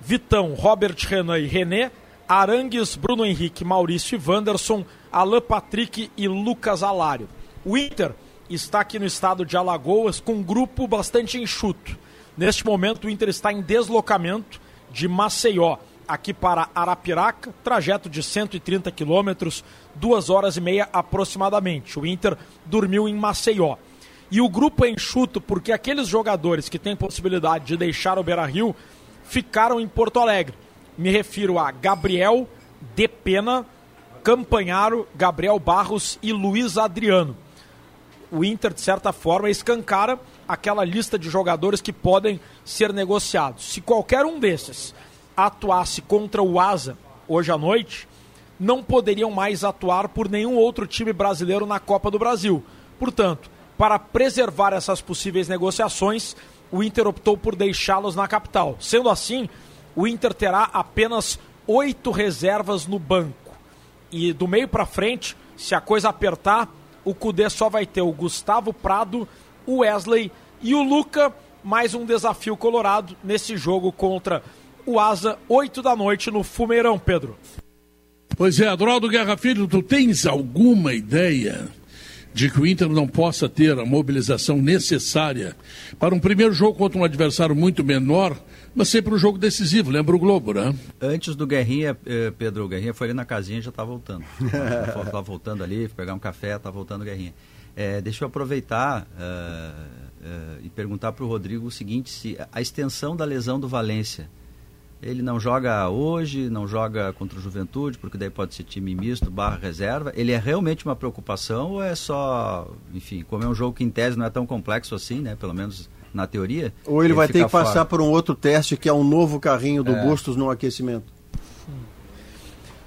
Vitão, Robert Renan e René, Arangues, Bruno Henrique, Maurício e Wanderson, Alan Patrick e Lucas Alário. O Inter está aqui no estado de Alagoas com um grupo bastante enxuto. Neste momento, o Inter está em deslocamento de Maceió aqui para Arapiraca, trajeto de 130 quilômetros, duas horas e meia aproximadamente. O Inter dormiu em Maceió. E o grupo é enxuto porque aqueles jogadores que têm possibilidade de deixar o Beira Rio ficaram em Porto Alegre. Me refiro a Gabriel, Depena, Campanharo, Gabriel Barros e Luiz Adriano. O Inter, de certa forma, escancara aquela lista de jogadores que podem ser negociados. Se qualquer um desses atuasse contra o Asa hoje à noite, não poderiam mais atuar por nenhum outro time brasileiro na Copa do Brasil. Portanto, para preservar essas possíveis negociações, o Inter optou por deixá-los na capital. Sendo assim, o Inter terá apenas oito reservas no banco. E do meio para frente, se a coisa apertar, o Cudê só vai ter o Gustavo Prado, o Wesley e o Luca, mais um desafio colorado nesse jogo contra o Asa, 8 da noite no Fumeirão, Pedro. Pois é, Adroaldo Guerra Filho, tu tens alguma ideia de que o Inter não possa ter a mobilização necessária para um primeiro jogo contra um adversário muito menor, mas sempre um jogo decisivo, lembra o Globo, né? Antes do Guerrinha, eh, Pedro, o Guerrinha foi ali na casinha e já está voltando. Está voltando ali, foi pegar um café, está voltando o Guerrinha. É, deixa eu aproveitar uh, uh, e perguntar para o Rodrigo o seguinte, se a extensão da lesão do Valência, ele não joga hoje, não joga contra o Juventude, porque daí pode ser time misto, barra reserva. Ele é realmente uma preocupação ou é só, enfim, como é um jogo que em tese não é tão complexo assim, né? Pelo menos na teoria. Ou ele, ele vai ter que fora. passar por um outro teste que é um novo carrinho do é. Bustos no aquecimento.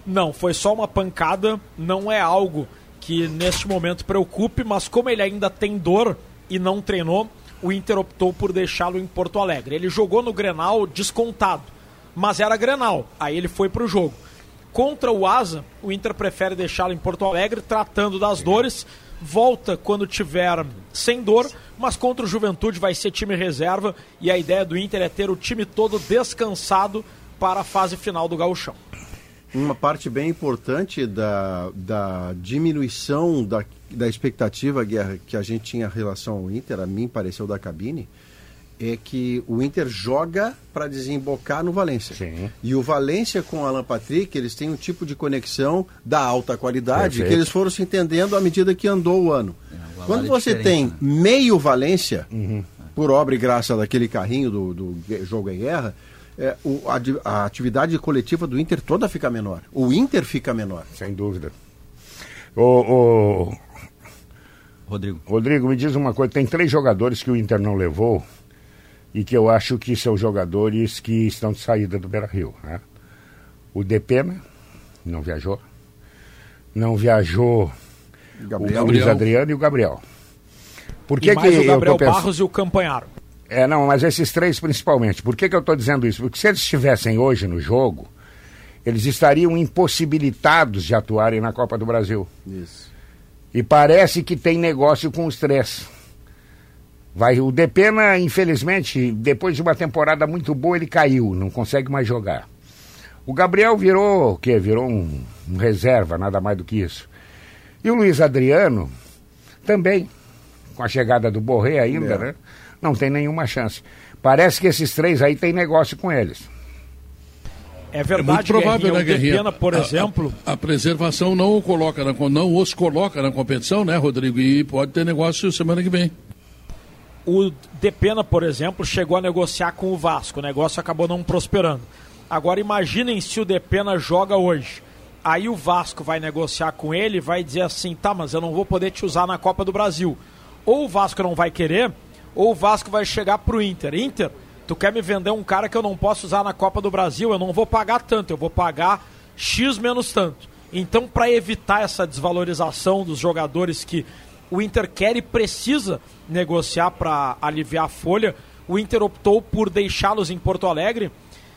Não, foi só uma pancada, não é algo que neste momento preocupe, mas como ele ainda tem dor e não treinou, o Inter optou por deixá-lo em Porto Alegre. Ele jogou no Grenal descontado mas era Grenal. Aí ele foi para o jogo. Contra o Asa, o Inter prefere deixá-lo em Porto Alegre, tratando das dores. Volta quando tiver sem dor, mas contra o Juventude vai ser time reserva. E a ideia do Inter é ter o time todo descansado para a fase final do Gauchão. Uma parte bem importante da, da diminuição da, da expectativa Guerra, que a gente tinha em relação ao Inter, a mim pareceu da cabine, é que o Inter joga para desembocar no Valência. Sim. E o Valência com o Alan Patrick, eles têm um tipo de conexão da alta qualidade Perfeito. que eles foram se entendendo à medida que andou o ano. É, o Quando você tem né? meio Valência, uhum. por obra e graça daquele carrinho do, do jogo em guerra, é, o, a, a, atividade coletiva do Inter toda fica menor. O Inter fica menor. Sem dúvida. O, o... Rodrigo. Rodrigo, me diz uma coisa: tem três jogadores que o Inter não levou e que eu acho que são jogadores que estão de saída do Beira Rio. Né? O Depena não viajou. Não viajou Gabriel. o Luiz Adriano e o Gabriel. Por que, e mais que o Gabriel eu Barros e o Campanharo. É, não, mas esses três principalmente. Por que, que eu estou dizendo isso? Porque se eles estivessem hoje no jogo, eles estariam impossibilitados de atuarem na Copa do Brasil. Isso. E parece que tem negócio com os três. Vai, o Depena, infelizmente, depois de uma temporada muito boa, ele caiu, não consegue mais jogar. O Gabriel virou o quê? Virou um, um reserva, nada mais do que isso. E o Luiz Adriano também, com a chegada do Borré ainda, é. né? Não tem nenhuma chance. Parece que esses três aí tem negócio com eles. É verdade, é muito provável, né, Guerrinha? Depena, por a, exemplo. A, a, preservação não o coloca na, não os coloca na competição, né, Rodrigo? E pode ter negócio semana que vem. O Depena, por exemplo, chegou a negociar com o Vasco. O negócio acabou não prosperando. Agora imaginem se o Depena joga hoje Aí o Vasco vai negociar com ele vai dizer assim: tá, mas eu não vou poder te usar na Copa do Brasil. Ou o Vasco não vai querer, ou o Vasco vai chegar pro Inter. Inter, tu quer me vender um cara que eu não posso usar na Copa do Brasil? Eu não vou pagar tanto, eu vou pagar X menos tanto. Então, para evitar essa desvalorização dos jogadores que o Inter quer e precisa negociar para aliviar a folha, o Inter optou por deixá-los em Porto Alegre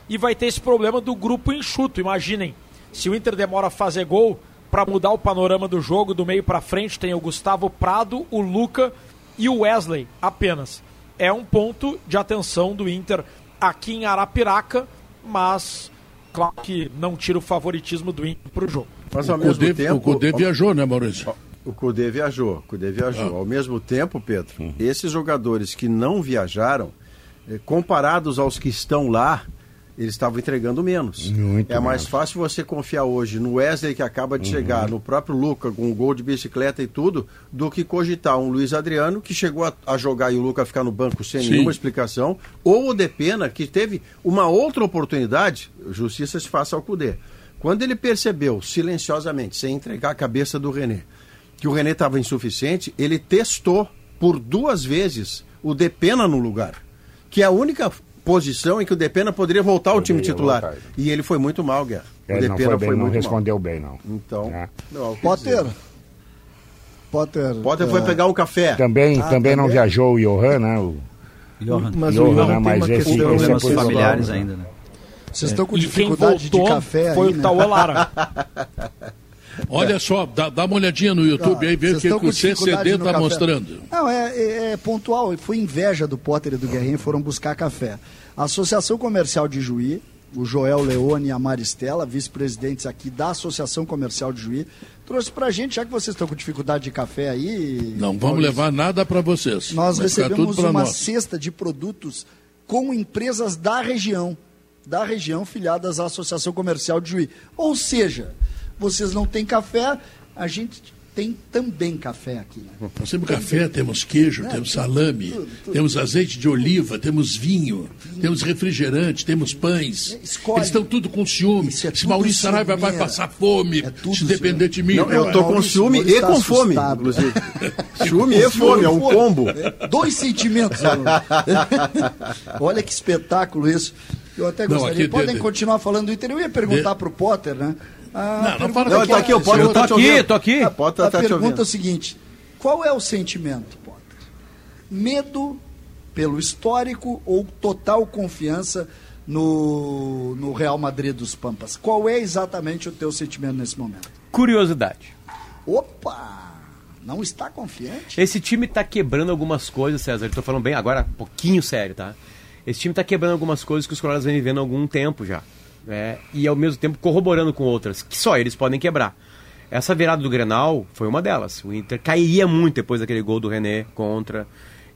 e vai ter esse problema do grupo enxuto. Imaginem, se o Inter demora a fazer gol para mudar o panorama do jogo do meio para frente, tem o Gustavo Prado, o Luca e o Wesley apenas. É um ponto de atenção do Inter aqui em Arapiraca, mas claro que não tira o favoritismo do Inter para o jogo. Mas ao o mesmo Cudê, tempo. o Cudê viajou, né, Maurício? O Cudê viajou, o Cudê viajou. Ao mesmo tempo, Pedro, esses jogadores que não viajaram, eh, comparados aos que estão lá, eles estavam entregando menos. Muito é mais menos. fácil você confiar hoje no Wesley que acaba de chegar, no próprio Luca com um gol de bicicleta e tudo, do que cogitar um Luiz Adriano que chegou a, a jogar e o Luca ficar no banco sem Sim. nenhuma explicação, ou o Depena que teve uma outra oportunidade, justiça se faça ao Cudê. Quando ele percebeu silenciosamente, sem entregar a cabeça do René, que o René estava insuficiente, ele testou por duas vezes o Depena no lugar, que é a única posição em que o Depena poderia voltar ao time titular. voltar. E ele foi muito mal, Guerra. O Ele não Depena foi bem, não muito mal. respondeu bem, não. Então, É. não, Potter. Potter. Potter é, foi pegar o café. Também, Ah, também não viajou o Johan, né? O, Johan. Mas Johan, o Johan né? tem Mas uma esse- questão esse é Problemas familiares ainda, né? Vocês estão com E dificuldade de café foi aí, o né? Tauan Olha só, dá, dá uma olhadinha no YouTube Ah, aí, vê o que, que o CCD está mostrando. Não, é, é- é pontual. Foi inveja do Potter e do Guerrinho, foram buscar café. A Associação Comercial de Juí, o Joel Leone e a Maristela, vice-presidentes aqui da Associação Comercial de Juí, trouxe pra gente, já que vocês estão com dificuldade de café aí. Não vamos Maurício, levar nada para vocês. Nós Vai recebemos para uma nós. cesta de produtos com empresas da região, da região filiadas à Associação Comercial de Juí. Ou seja, vocês não têm café, a gente tem também café aqui. Né? Nós temos café, temos queijo, temos salame, temos azeite de oliva, temos vinho, temos refrigerante, temos pães. Escolhe. Eles estão tudo com ciúme. É Se tudo Maurício Saraiva vai ciumeira. passar fome, É tudo se depender de mim. Não, eu tô com ciúme e tá com fome, inclusive. ciúme e fome, é um combo. Dois sentimentos. Olha que espetáculo isso. Eu até Não, gostaria. aqui Podem de- continuar falando do Inter. Eu ia perguntar para o Potter, né? A Não, não fala Não, que tá aqui, o Potter Eu tô aqui, tô aqui. A Potter a tá pergunta é o seguinte: qual é o sentimento, Potter? Medo pelo histórico ou total confiança no, no Real Madrid dos Pampas? Qual é exatamente o teu sentimento nesse momento? Curiosidade. Opa! Não está confiante? Esse time tá quebrando algumas coisas, César. Eu tô falando bem agora, um pouquinho sério, tá? Esse time tá quebrando algumas coisas que os Colorados vêm vivendo há algum tempo já. Né? E ao mesmo tempo corroborando com outras, que só eles podem quebrar. Essa virada do Grenal foi uma delas. O Inter cairia muito depois daquele gol do René contra.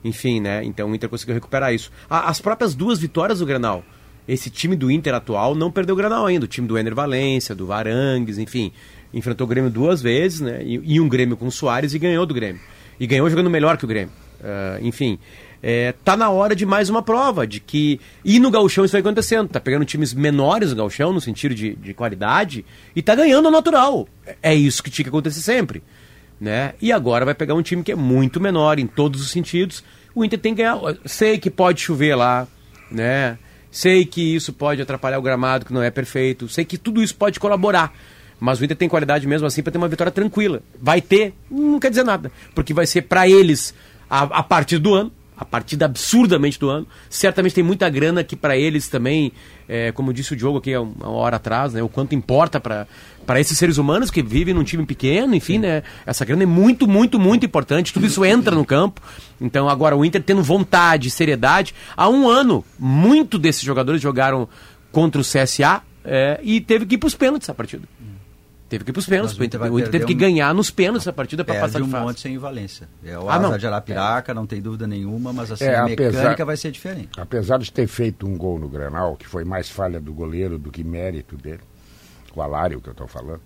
Enfim, né? Então o Inter conseguiu recuperar isso. As próprias duas vitórias do Grenal. Esse time do Inter atual não perdeu o Grenal ainda. O time do Ener Valência, do Varangues, enfim. Enfrentou o Grêmio duas vezes, né? E, um Grêmio com o Soares e ganhou do Grêmio. E ganhou jogando melhor que o Grêmio. Ah, enfim, é, tá na hora de mais uma prova, de que. E no Gauchão isso vai acontecendo. Tá pegando times menores no Gauchão, no sentido de, de qualidade, e tá ganhando natural. É isso que tinha que acontecer sempre. Né? E agora vai pegar um time que é muito menor em todos os sentidos. O Inter tem que ganhar. Sei que pode chover lá, né? Sei que isso pode atrapalhar o gramado, que não é perfeito. Sei que tudo isso pode colaborar. Mas o Inter tem qualidade mesmo assim para ter uma vitória tranquila. Vai ter, não quer dizer nada. Porque vai ser para eles a, a partir do ano, a partida absurdamente do ano. Certamente tem muita grana que para eles também, é, como disse o Diogo aqui há um- uma hora atrás, né, o quanto importa para para esses seres humanos que vivem num time pequeno, enfim, né, essa grana é muito, muito, muito importante. Tudo isso entra no campo. Então agora o Inter tendo vontade, seriedade, há um ano muito desses jogadores jogaram contra o CSA é, e teve que ir para os pênaltis a partida. Teve que ir para os pênaltis. O Inter vai O Inter teve perder que um- ganhar nos pênaltis a partida para passar de um fase. monte sem Valência. É o Ah, não. Asa de Arapiraca, não tem dúvida nenhuma, mas assim, É, a apesar- mecânica vai ser diferente. Apesar de ter feito um gol no Grenal, que foi mais falha do goleiro do que mérito dele, o Alário que eu estou falando,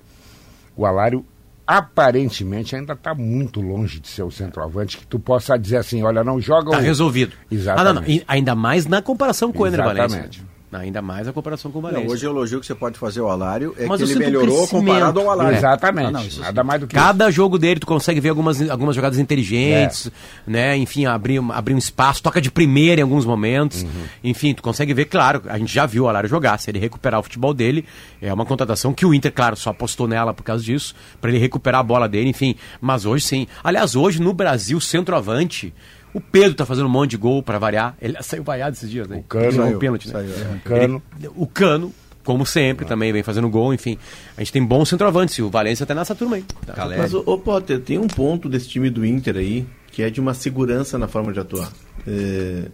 o Alário aparentemente ainda está muito longe de ser o centroavante que tu possa dizer assim, olha, não joga Tá o... resolvido. Exatamente. Ah, não, não. E ainda mais na comparação com o Ener Valencia. Exatamente. Ainda mais a comparação com o Não, Valência. hoje o elogio que você pode fazer ao Alário é Mas que ele melhorou comparado ao Alário. Exatamente. Ah, não, isso Nada mais do que Cada jogo dele tu consegue ver algumas, algumas jogadas inteligentes, né? Enfim, abrir, um- abrir um espaço, toca de primeira em alguns momentos. Uhum. Enfim, tu consegue ver, claro, a gente já viu o Alário jogar. Se ele recuperar o futebol dele, é uma contratação que o Inter, claro, só apostou nela por causa disso, pra ele recuperar a bola dele, enfim. Mas hoje sim. Aliás, hoje no Brasil, centroavante. O Pedro tá fazendo um monte de gol pra variar. Ele saiu vaiado esses dias, né? O Cano. Saiu um pênalti, né? saiu, é. Ele- Cano. o Cano, como sempre, também vem fazendo gol, enfim. A gente tem bons centroavantes, o Valência tá nessa turma aí. Tá. Mas, ô, ô Potter, tem um ponto desse time do Inter aí, que é de uma segurança na forma de atuar. É,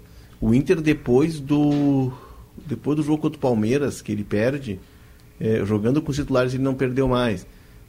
o Inter, depois do depois do jogo contra o Palmeiras, que ele perde, é, jogando com os titulares, ele não perdeu mais.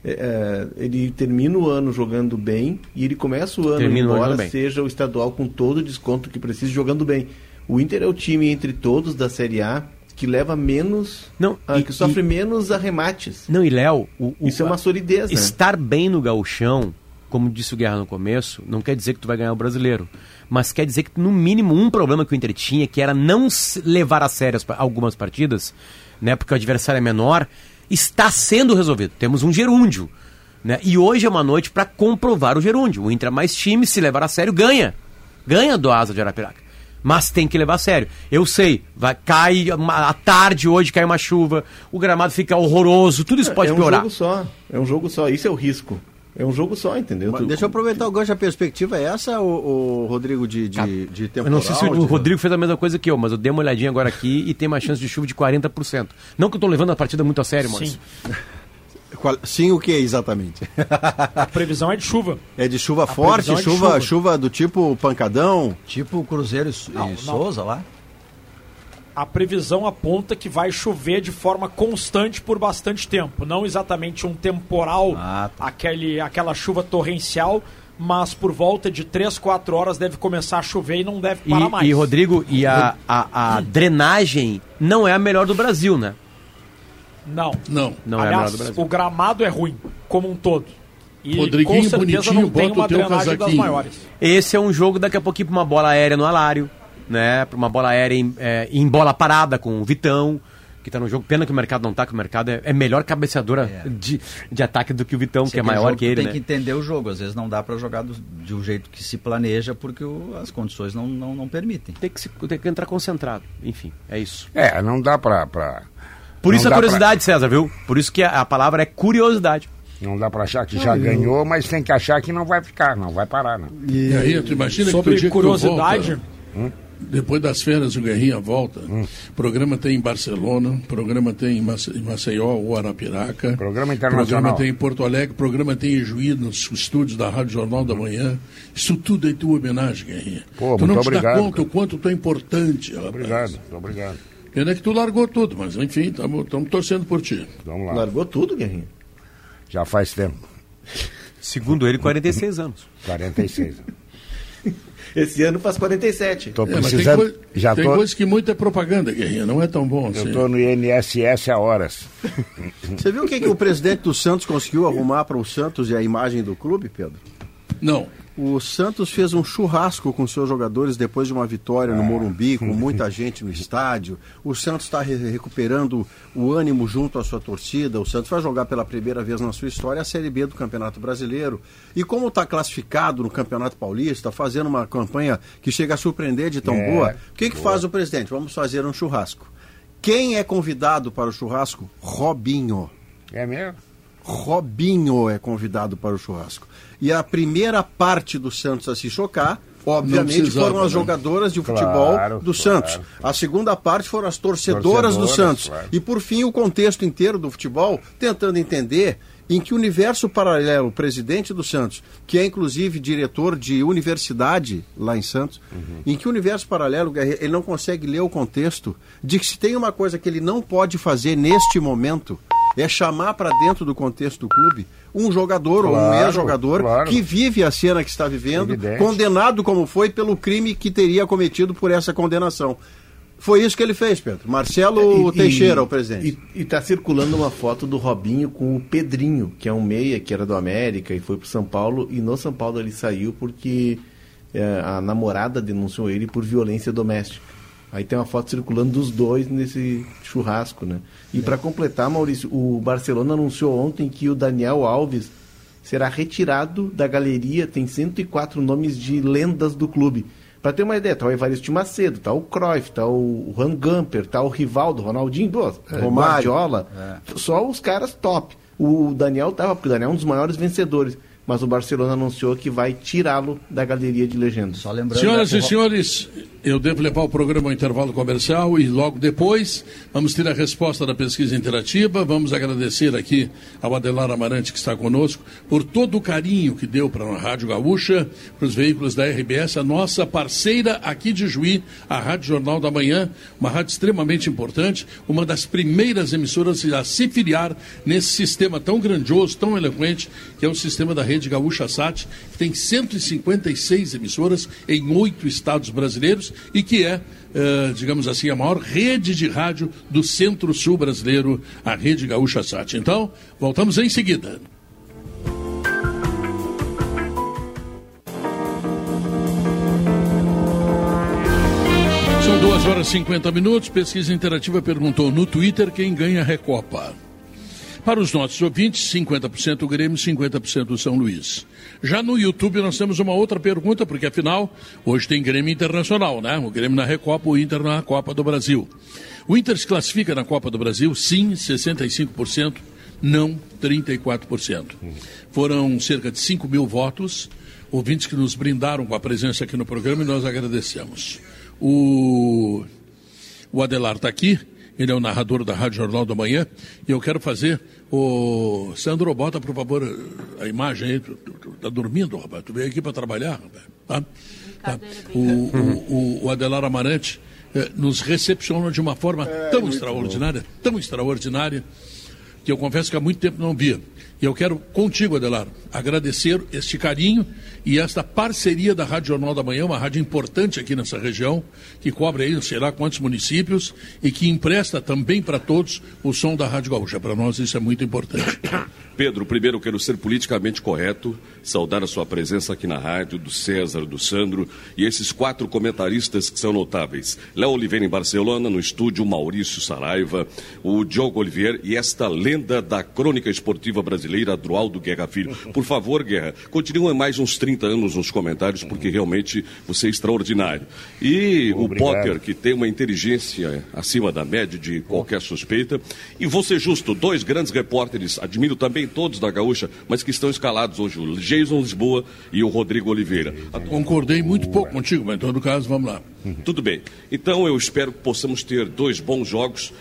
É, é, ele termina o ano jogando bem e ele começa o ano, Termina o embora bem. seja o estadual com todo o desconto que precisa, jogando bem. O Inter é o time entre todos da Série A que leva menos, Não, ah, e- que sofre e- menos arremates. Não, e Léo, o, o- Isso é uma solidez, né? estar bem no gauchão, como disse o Guerra no começo, não quer dizer que tu vai ganhar o brasileiro. Mas quer dizer que, no mínimo, um problema que o Inter tinha, que era não levar a sério algumas partidas, né, porque o adversário é menor, está sendo resolvido. Temos um gerúndio. Né? E hoje é uma noite para comprovar o gerúndio. O Inter é mais time, se levar a sério, ganha. Ganha do Asa de Arapiraca. Mas tem que levar a sério. Eu sei, vai, cai à tarde hoje, cai uma chuva, o gramado fica horroroso, tudo isso pode é um piorar. jogo só. É um jogo só. Isso é o risco. É um jogo só, entendeu? Tu- Deixa eu aproveitar o gancho, a perspectiva é essa, o, Rodrigo, de, de, de Eu temporal? não sei se o de- Rodrigo fez a mesma coisa que eu, mas eu dei uma olhadinha agora aqui e tem uma chance de chuva de 40%. Não que eu tô levando a partida muito a sério, mas. Sim. Qual- Sim, o que exatamente? A previsão é de chuva. É de chuva forte, previsão é de chuva, chuva. chuva do tipo pancadão? Tipo o Cruzeiro e, Não, e não. Souza lá? A previsão aponta que vai chover de forma constante por bastante tempo. Não exatamente um temporal, Ah, tá. aquele, aquela chuva torrencial, mas por volta de 3, 4 horas deve começar a chover e não deve parar mais. E, e, Rodrigo, e a, a, a drenagem não é a melhor do Brasil, né? Não. Não. Não é a Aliás, melhor do Brasil. o gramado é ruim, como um todo. E Rodriguinho, com certeza bonitinho, não tem uma drenagem das maiores. Esse é um jogo daqui a pouquinho pra uma bola aérea no Alário, né? Pra uma bola aérea em, é, em bola parada com o Vitão, que tá no jogo. Pena que o mercado não tá, que o mercado é, é melhor cabeceadora de, de ataque do que o Vitão, que é maior que ele, tem né? que entender o jogo. Às vezes não dá para jogar do, de um jeito que se planeja porque o- as condições não, não, não permitem. Tem que, se- tem que entrar concentrado. Enfim, é isso. É, não dá pra. pra Por não isso a curiosidade, César, viu? Por isso que a, a palavra é curiosidade. Pra, não dá pra achar que já ganhou, mas tem que achar que não vai ficar, não vai parar, não. E aí, tu imagina que Sobre tu dia que tu curiosidade, volta, depois das férias o Guerrinha volta, programa tem em Barcelona, programa tem em Mace- em Maceió ou Arapiraca, Programa internacional. programa tem em Porto Alegre, programa tem em Juiz, nos estúdios da Rádio Jornal da Manhã. Isso tudo é tua homenagem, Guerrinha. Pô, tu não te dá obrigado, conta cara. o quanto tu é importante, rapaz. Obrigado, muito obrigado. Pena que tu largou tudo, mas enfim, estamos torcendo por ti. Vamos lá. Largou tudo, Guerrinho. Já faz tempo. Segundo ele, 46 anos. 46. Esse ano faz 47. Tô É, tem, precisando. coi- já tem tô, coisa que muito é propaganda, Guerrinha, não é tão bom assim. eu tô no INSS há horas. Você viu o que, que o presidente do Santos conseguiu arrumar para o Santos e a imagem do clube, Pedro? Não. O Santos fez um churrasco com seus jogadores depois de uma vitória no Morumbi, com muita gente no estádio. O Santos está re- recuperando o ânimo junto à sua torcida. O Santos vai jogar pela primeira vez na sua história a Série B do Campeonato Brasileiro. E como está classificado no Campeonato Paulista, fazendo uma campanha que chega a surpreender de tão É, boa, o que, que faz o presidente? Vamos fazer um churrasco. Quem é convidado para o churrasco? Robinho. É mesmo? Robinho é convidado para o churrasco. E a primeira parte do Santos a se chocar, obviamente, foram as né? jogadoras de futebol Claro, do claro. Santos. A segunda parte foram as torcedoras, do Torcedoras, Santos. claro. E por fim, o contexto inteiro do futebol, tentando entender em que universo paralelo o presidente do Santos, que é inclusive diretor de universidade lá em Santos, Uhum. em que universo paralelo ele não consegue ler o contexto de que se tem uma coisa que ele não pode fazer neste momento é chamar para dentro do contexto do clube um jogador ou um Claro, ex-jogador claro. que vive a cena que está vivendo, Evidente. condenado como foi pelo crime que teria cometido por essa condenação. Foi isso que ele fez, Pedro. Marcelo E- Teixeira, e- o presidente. E, e tá circulando uma foto do Robinho com o Pedrinho, que é um meia que era do América e foi pro São Paulo. E no São Paulo ele saiu porque é, a namorada denunciou ele por violência doméstica. Aí tem uma foto circulando dos dois nesse churrasco, né? E para completar, Maurício, o Barcelona anunciou ontem que o Daniel Alves será retirado da galeria, tem 104 nomes de lendas do clube. Para ter uma ideia, tá o Evaristo Macedo, tá o Cruyff, tá o Juan Gamper, tá o Rivaldo, Ronaldinho, pô, Romário. Guardiola, só os caras top. O Daniel tava, porque o Daniel é um dos maiores vencedores, mas o Barcelona anunciou que vai tirá-lo da galeria de legendas. Só lembrando Senhoras né, e senhores, eu devo levar o programa ao intervalo comercial e logo depois vamos ter a resposta da pesquisa interativa. Vamos agradecer aqui ao Adelar Amarante que está conosco por todo o carinho que deu para a Rádio Gaúcha, para os veículos da RBS, a nossa parceira aqui de Juí, a Rádio Jornal da Manhã, uma rádio extremamente importante, uma das primeiras emissoras a se filiar nesse sistema tão grandioso, tão eloquente, que é o sistema da Rede Gaúcha Sat, que tem 156 emissoras em oito estados brasileiros e que é, eh, digamos assim, a maior rede de rádio do centro-sul brasileiro, a Rede Gaúcha Sat. Então, voltamos em seguida. São duas horas e 50 minutos. Pesquisa Interativa perguntou no Twitter quem ganha a Recopa. Para os nossos ouvintes, 50% o Grêmio, 50% o São Luís. Já no YouTube nós temos uma outra pergunta, porque afinal, hoje tem Grêmio Internacional, né? O Grêmio na Recopa, o Inter na Copa do Brasil. O Inter se classifica na Copa do Brasil, sim, 65%, não 34%. Foram cerca de 5 mil votos, ouvintes que nos brindaram com a presença aqui no programa e nós agradecemos. O, o Adelar está aqui, ele é o narrador da Rádio Jornal da Manhã, e eu quero fazer. O Sandro, bota, por favor, a imagem aí. Tu, tu, tu tá dormindo, rapaz? Tu veio aqui para trabalhar, rapaz? Tá? Tá. O, o, o, o Adelar Amarante eh, nos recepciona de uma forma tão extraordinária, tão extraordinária, que eu confesso que há muito tempo não via. E eu quero, contigo, Adelar, agradecer este carinho e esta parceria da Rádio Jornal da Manhã, uma rádio importante aqui nessa região, que cobre aí, sei lá quantos municípios, e que empresta também para todos o som da Rádio Gaúcha. Para nós isso é muito importante. Pedro, primeiro eu quero ser politicamente correto, saudar a sua presença aqui na rádio, do César, do Sandro e esses quatro comentaristas que são notáveis. Léo Oliveira em Barcelona, no estúdio Maurício Saraiva, o Diogo Oliveira e esta lenda da crônica esportiva brasileira, Adroaldo Guerra Filho. Por favor, Guerra, continue mais uns 30 anos nos comentários, porque realmente você é extraordinário. E o Obrigado. Potter, que tem uma inteligência acima da média de qualquer suspeita. E ser justo, dois grandes repórteres, admiro também todos da Gaúcha, mas que estão escalados hoje, o Jason Lisboa e o Rodrigo Oliveira. Concordei muito pouco contigo, mas em todo caso, vamos lá. Tudo bem. Então eu espero que possamos ter dois bons jogos.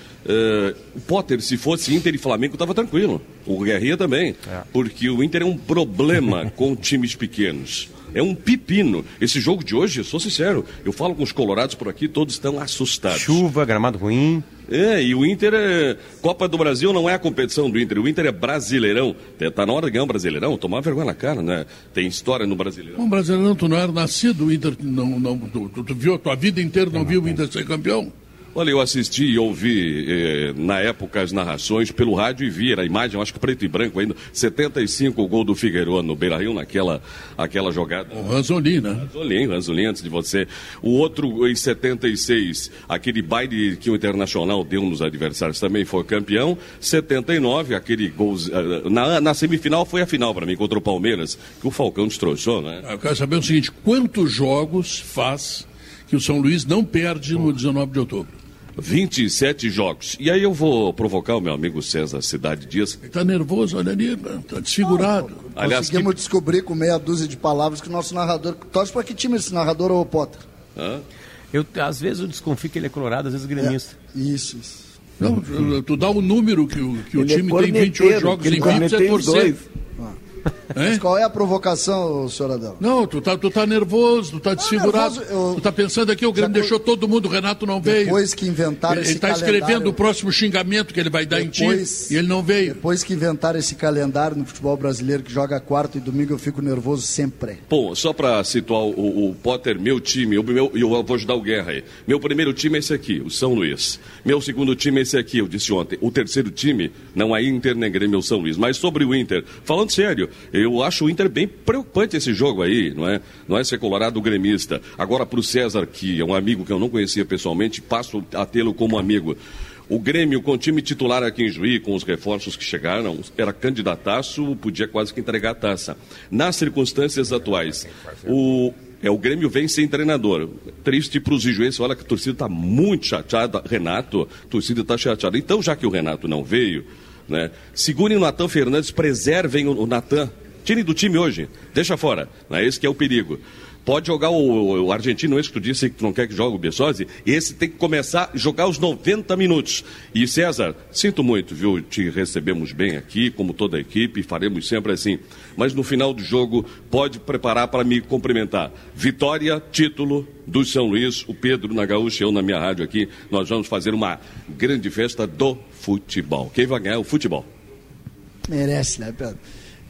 O Potter, se fosse Inter e Flamengo, estava tranquilo. O Guerrinha também. Porque o Inter é um problema com times pequenos. É um pepino. Esse jogo de hoje, eu sou sincero, eu falo com os colorados por aqui, todos estão assustados. Chuva, gramado ruim. É, e o Inter é. Copa do Brasil não é a competição do Inter, o Inter é brasileirão. Tá na hora de ganhar um brasileirão, tomar vergonha na cara, né? Tem história no brasileirão. Bom, brasileiro, tu não era nascido, o Inter não, não, tu, tu, tu viu a tua vida inteira, não viu o Inter ser campeão? Olha, eu assisti e ouvi eh, na época as narrações pelo rádio e vi a imagem, acho que preto e branco ainda, 75 o gol do Figueiredo no Beira Rio naquela aquela jogada. O Ranzolin, né? Ranzolin, Ranzolin antes de você. O outro em 76, aquele baile que o Internacional deu nos adversários também foi campeão. 79, aquele gol. eh, Na, na semifinal foi a final para mim contra o Palmeiras, que o Falcão destroçou, né? Eu quero saber o seguinte: quantos jogos faz que o São Luís não perde no 19 de outubro? 27 jogos. E aí eu vou provocar o meu amigo César Cidade Dias. Ele tá nervoso, olha ali, tá desfigurado. Aliás, Conseguimos descobrir com meia dúzia de palavras que o nosso narrador. Torce para que time esse narrador ou o Potter? Hã? Eu, às vezes eu desconfio que ele é colorado, às vezes gremista. Isso, isso. Não, tu, dá o número que o, que o é time tem corneteiro, 28 jogos que invictos, é torcer. dois. Hein? Mas qual é a provocação, senhor Adão? Não, tu tá, tu tá nervoso, tu tá desfigurado. nervoso, eu- Tu tá pensando aqui, o Grêmio Já- deixou todo mundo, o Renato não veio. Depois que inventaram Ele esse está calendário... escrevendo o próximo xingamento que ele vai dar Depois- em ti e ele não veio. Depois que inventaram esse calendário no futebol brasileiro que joga quarto e domingo, eu fico nervoso sempre. Bom, só para situar o, o Potter, meu time, eu, meu, eu vou ajudar o Guerra aí. Meu primeiro time é esse aqui, o São Luís. Meu segundo time é esse aqui, eu disse ontem. O terceiro time não é Inter nem Grêmio, é o São Luís. Mas sobre o Inter, falando sério, Eu acho o Inter bem preocupante esse jogo aí, não é? Não é ser colorado gremista. Agora, para o César, que é um amigo que eu não conhecia pessoalmente, passo a tê-lo como amigo. O Grêmio, com o time titular aqui em Juí, com os reforços que chegaram, era candidataço, podia quase que entregar a taça. Nas circunstâncias atuais, o, é, o Grêmio vem sem treinador. Triste para os ijuenses, olha que a torcida está muito chateada. Renato, a torcida está chateada. Então, já que o Renato não veio, né, segurem o Natan Fernandes, preservem o, o Natan. Tirem do time hoje, deixa fora. Né, esse que é o perigo. Pode jogar o, o argentino, esse que tu disse que tu não quer que jogue o Bessosi, esse tem que começar a jogar os 90 minutos. E César, sinto muito, viu? Te recebemos bem aqui, como toda a equipe, faremos sempre assim. Mas no final do jogo, pode preparar para me cumprimentar. Vitória, título do São Luís, o Pedro na Gaúcha, eu na minha rádio aqui. Nós vamos fazer uma grande festa do futebol. Quem vai ganhar é o futebol. Merece, né, Pedro?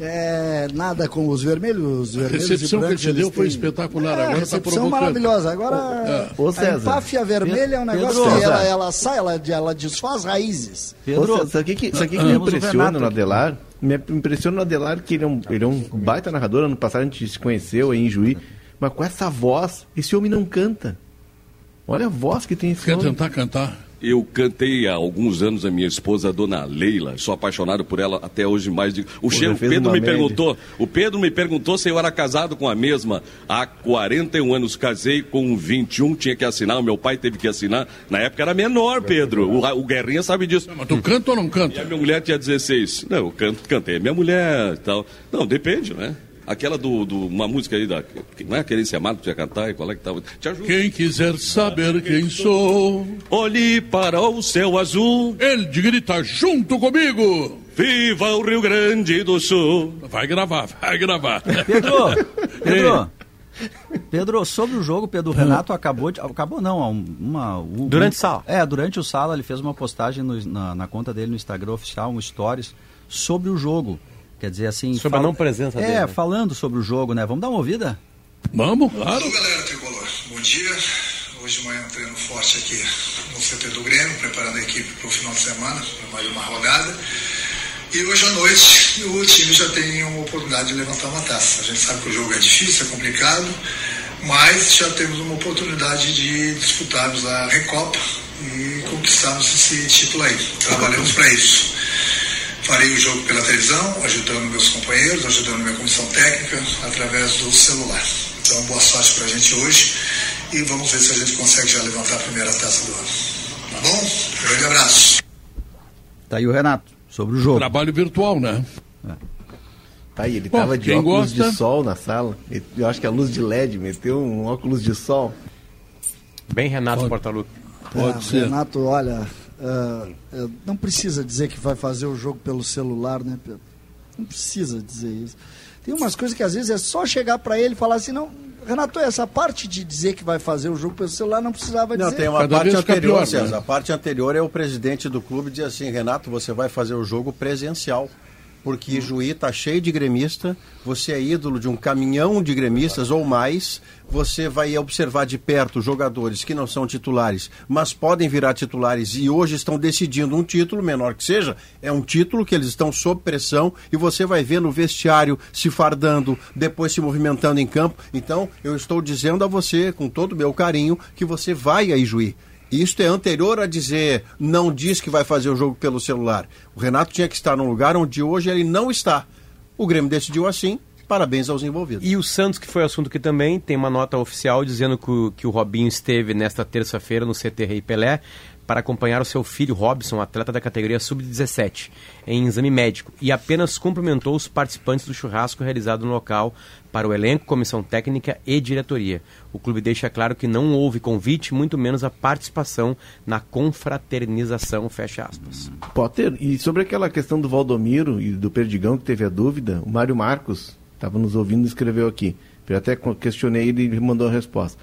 É, nada com os vermelhos. Os A vermelhos recepção e que ele deu foi têm- espetacular. É, Agora a está recepção provocando. maravilhosa. Agora, Ô, a empáfia vermelha é um negócio Pedro. que ela, César. ela sai, ela, ela desfaz raízes. Ô, César, Sabe o que, que, sabe o que, que me impressiona no aqui. Adelar? Me impressiona no Adelar que ele é, um, ele é um baita narrador. Ano passado a gente se conheceu aí em Juí. Mas com essa voz, esse homem não canta. Olha a voz que tem esse Quer homem. tentar cantar? Eu cantei há alguns anos a minha esposa, a dona Leila. Sou apaixonado por ela até hoje mais. De... O, Pedro me média. perguntou. O Pedro me perguntou se eu era casado com a mesma. Há 41 anos casei com 21, tinha que assinar. O meu pai teve que assinar. Na época era menor, Pedro. O, o Guerrinha sabe disso. Mas tu canta ou não E a canta? minha mulher tinha 16. Não, eu canto, cantei. Minha mulher e tal. Não, depende, né? Aquela do, do uma música aí da. Não é aquele se amado que tu ia cantar? E qual é que tava? Te ajuda. Quem quiser saber quem sou, Olhe para o céu azul. ele grita junto comigo. Viva o Rio Grande do Sul. Vai gravar, vai gravar. Pedro, Pedro, Pedro, sobre o jogo, Pedro, o Renato acabou de. Acabou não, um- uma. um- Durante o sala. É, durante o sala ele fez uma postagem no- na, na conta dele no Instagram oficial, um stories, sobre o jogo. Quer dizer assim. Sobre a não presença É, dele, né? falando sobre o jogo, né? Vamos dar uma ouvida? Vamos, claro. Alô, galera tricolor. Bom dia. Hoje de manhã um treino forte aqui no CT do Grêmio, preparando a equipe para o final de semana, para mais uma rodada. E hoje à noite o time já tem uma oportunidade de levantar uma taça. A gente sabe que o jogo é difícil, é complicado, mas já temos uma oportunidade de disputarmos a Recopa e conquistarmos esse título aí. Trabalhamos para isso. Farei o jogo pela televisão, ajudando meus companheiros, ajudando minha comissão técnica através do celular. Então, boa sorte para a gente hoje e vamos ver se a gente consegue já levantar a primeira taça do ano. Tá bom? Grande abraço. Tá aí o Renato, sobre o jogo. Trabalho virtual, né? Tá aí, ele Bom, tava de óculos gosta- de sol na sala. Eu acho que a luz de LED meteu um óculos de sol. Bem Renato Pode. Pode É, ser. Renato, olha, ah, é, não precisa dizer que vai fazer o jogo pelo celular, né, Pedro? Não precisa dizer isso. Tem umas coisas que às vezes é só chegar para ele e falar assim, não, Renato, essa parte de dizer que vai fazer o jogo pelo celular não precisava Não, dizer. tem uma Cada parte anterior, pior, César. né? A parte anterior é o presidente do clube dizer assim, Renato, você vai fazer o jogo presencial. Porque Juí está cheio de gremista, você é ídolo de um caminhão de gremistas ou mais, você vai observar de perto jogadores que não são titulares, mas podem virar titulares e hoje estão decidindo um título, menor que seja, é um título que eles estão sob pressão e você vai ver no vestiário se fardando, depois se movimentando em campo. Então, eu estou dizendo a você, com todo o meu carinho, que você vai a Ijuí. Isto é anterior a dizer não diz que vai fazer o jogo pelo celular. O Renato tinha que estar num lugar onde hoje ele não está. O Grêmio decidiu assim. Parabéns aos envolvidos. E o Santos, que foi assunto aqui também, tem uma nota oficial dizendo que o, que o Robinho esteve nesta terça-feira no CT Rei Pelé para acompanhar o seu filho Robson, atleta da categoria sub-17, em exame médico, e apenas cumprimentou os participantes do churrasco realizado no local para o elenco, comissão técnica e diretoria. O clube deixa claro que não houve convite, muito menos a participação na confraternização, fecha aspas. Potter, e sobre aquela questão do Valdomiro e do Perdigão, que teve a dúvida, o Mário Marcos estava nos ouvindo e escreveu aqui. Eu até questionei ele e ele mandou a resposta.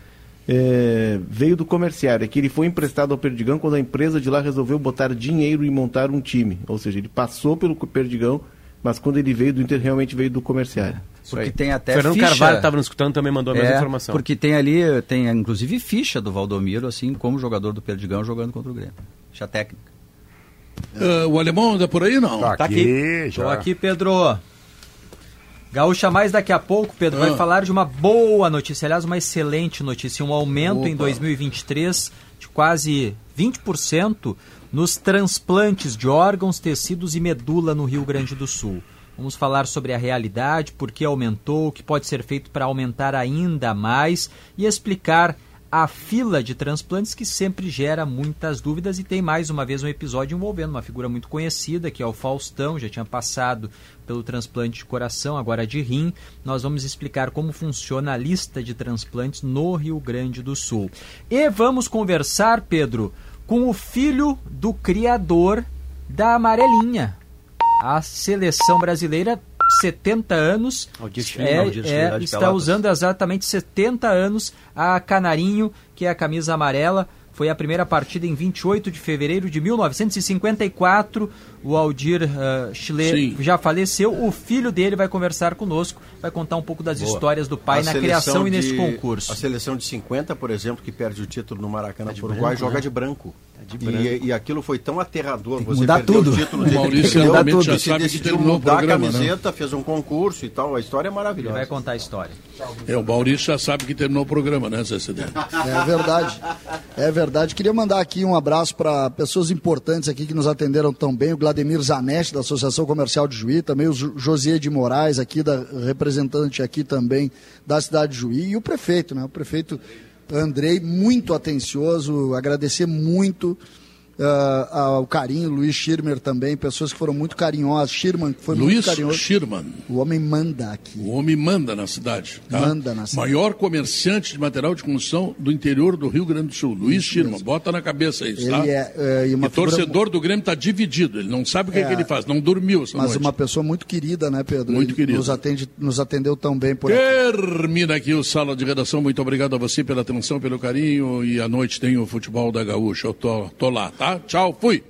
É, veio do comerciário, é que ele foi emprestado ao Perdigão quando a empresa de lá resolveu botar dinheiro e montar um time. Ou seja, ele passou pelo Perdigão, mas quando ele veio do Inter, realmente veio do comerciário. Porque aí. tem até Fernando ficha. Carvalho estava nos escutando também mandou a mesma É, informação. Porque tem ali, tem inclusive ficha do Valdomiro, assim como jogador do Perdigão jogando contra o Grêmio. Ficha técnica. Ah, o alemão anda por aí, não? Tá Tá aqui, aqui. já. Tô aqui, Pedro. Gaúcha Mais daqui a pouco, Pedro, Ah. vai falar de uma boa notícia, aliás, uma excelente notícia, um aumento em Opa. 2023 de quase 20% nos transplantes de órgãos, tecidos e medula no Rio Grande do Sul. Vamos falar sobre a realidade, por que aumentou, o que pode ser feito para aumentar ainda mais e explicar a fila de transplantes que sempre gera muitas dúvidas e tem mais uma vez um episódio envolvendo uma figura muito conhecida, que é o Faustão, já tinha passado pelo transplante de coração, agora de rim. Nós vamos explicar como funciona a lista de transplantes no Rio Grande do Sul. E vamos conversar, Pedro, com o filho do criador da amarelinha. A seleção brasileira 70 anos Aldir é, Aldir é, está usando exatamente 70 anos a Canarinho, que é a camisa amarela. Foi a primeira partida em 28 de fevereiro de 1954. O Aldir uh, Schiller Sim. já faleceu. O filho dele vai conversar conosco, vai contar um pouco das Boa. histórias do pai A na criação e nesse de- concurso. A seleção de 50, por exemplo, que perde o título no Maracanã pro Uruguai, branco, joga né? de branco. de E-. E, aquilo foi tão aterrador. Tem que você mudar perder tudo. o título O Maurício perdeu, realmente e já se sabe que decidiu terminou o mudar programa, a né? camiseta, fez um concurso e tal. A história é Ele maravilhosa. vai contar a história. É, o Maurício já sabe que terminou o programa, né, Zé? É verdade. É verdade. Queria mandar aqui um abraço para pessoas importantes aqui que nos atenderam tão bem. O Vladimir Zanetti, da Associação Comercial de Juí, também o Jo- Josier de Moraes, aqui da representante aqui também da cidade de Juí, e o prefeito, né? O prefeito Andrei, muito atencioso, agradecer muito. Ao carinho, Luiz Schirmer também, pessoas que foram muito carinhosas. Schirman, que foi Luiz muito carinhoso. Schirman. O homem manda aqui. O homem manda na cidade. Tá? Manda na cidade. Maior comerciante de material de construção do interior do Rio Grande do Sul. Luiz Schirman. Bota na cabeça isso, tá? Ele é, é, e E torcedor do Grêmio está dividido. Ele não sabe o que, É. que ele faz. Não dormiu Mas noite. uma pessoa muito querida, né, Pedro? Muito Ele querida. Nos, atende, nos atendeu tão bem por aqui. Termina aqui o Sala de Redação. Muito obrigado a você pela atenção, pelo carinho. E à noite tem o Futebol da Gaúcha. Eu tô, tô lá, Tchau, fui.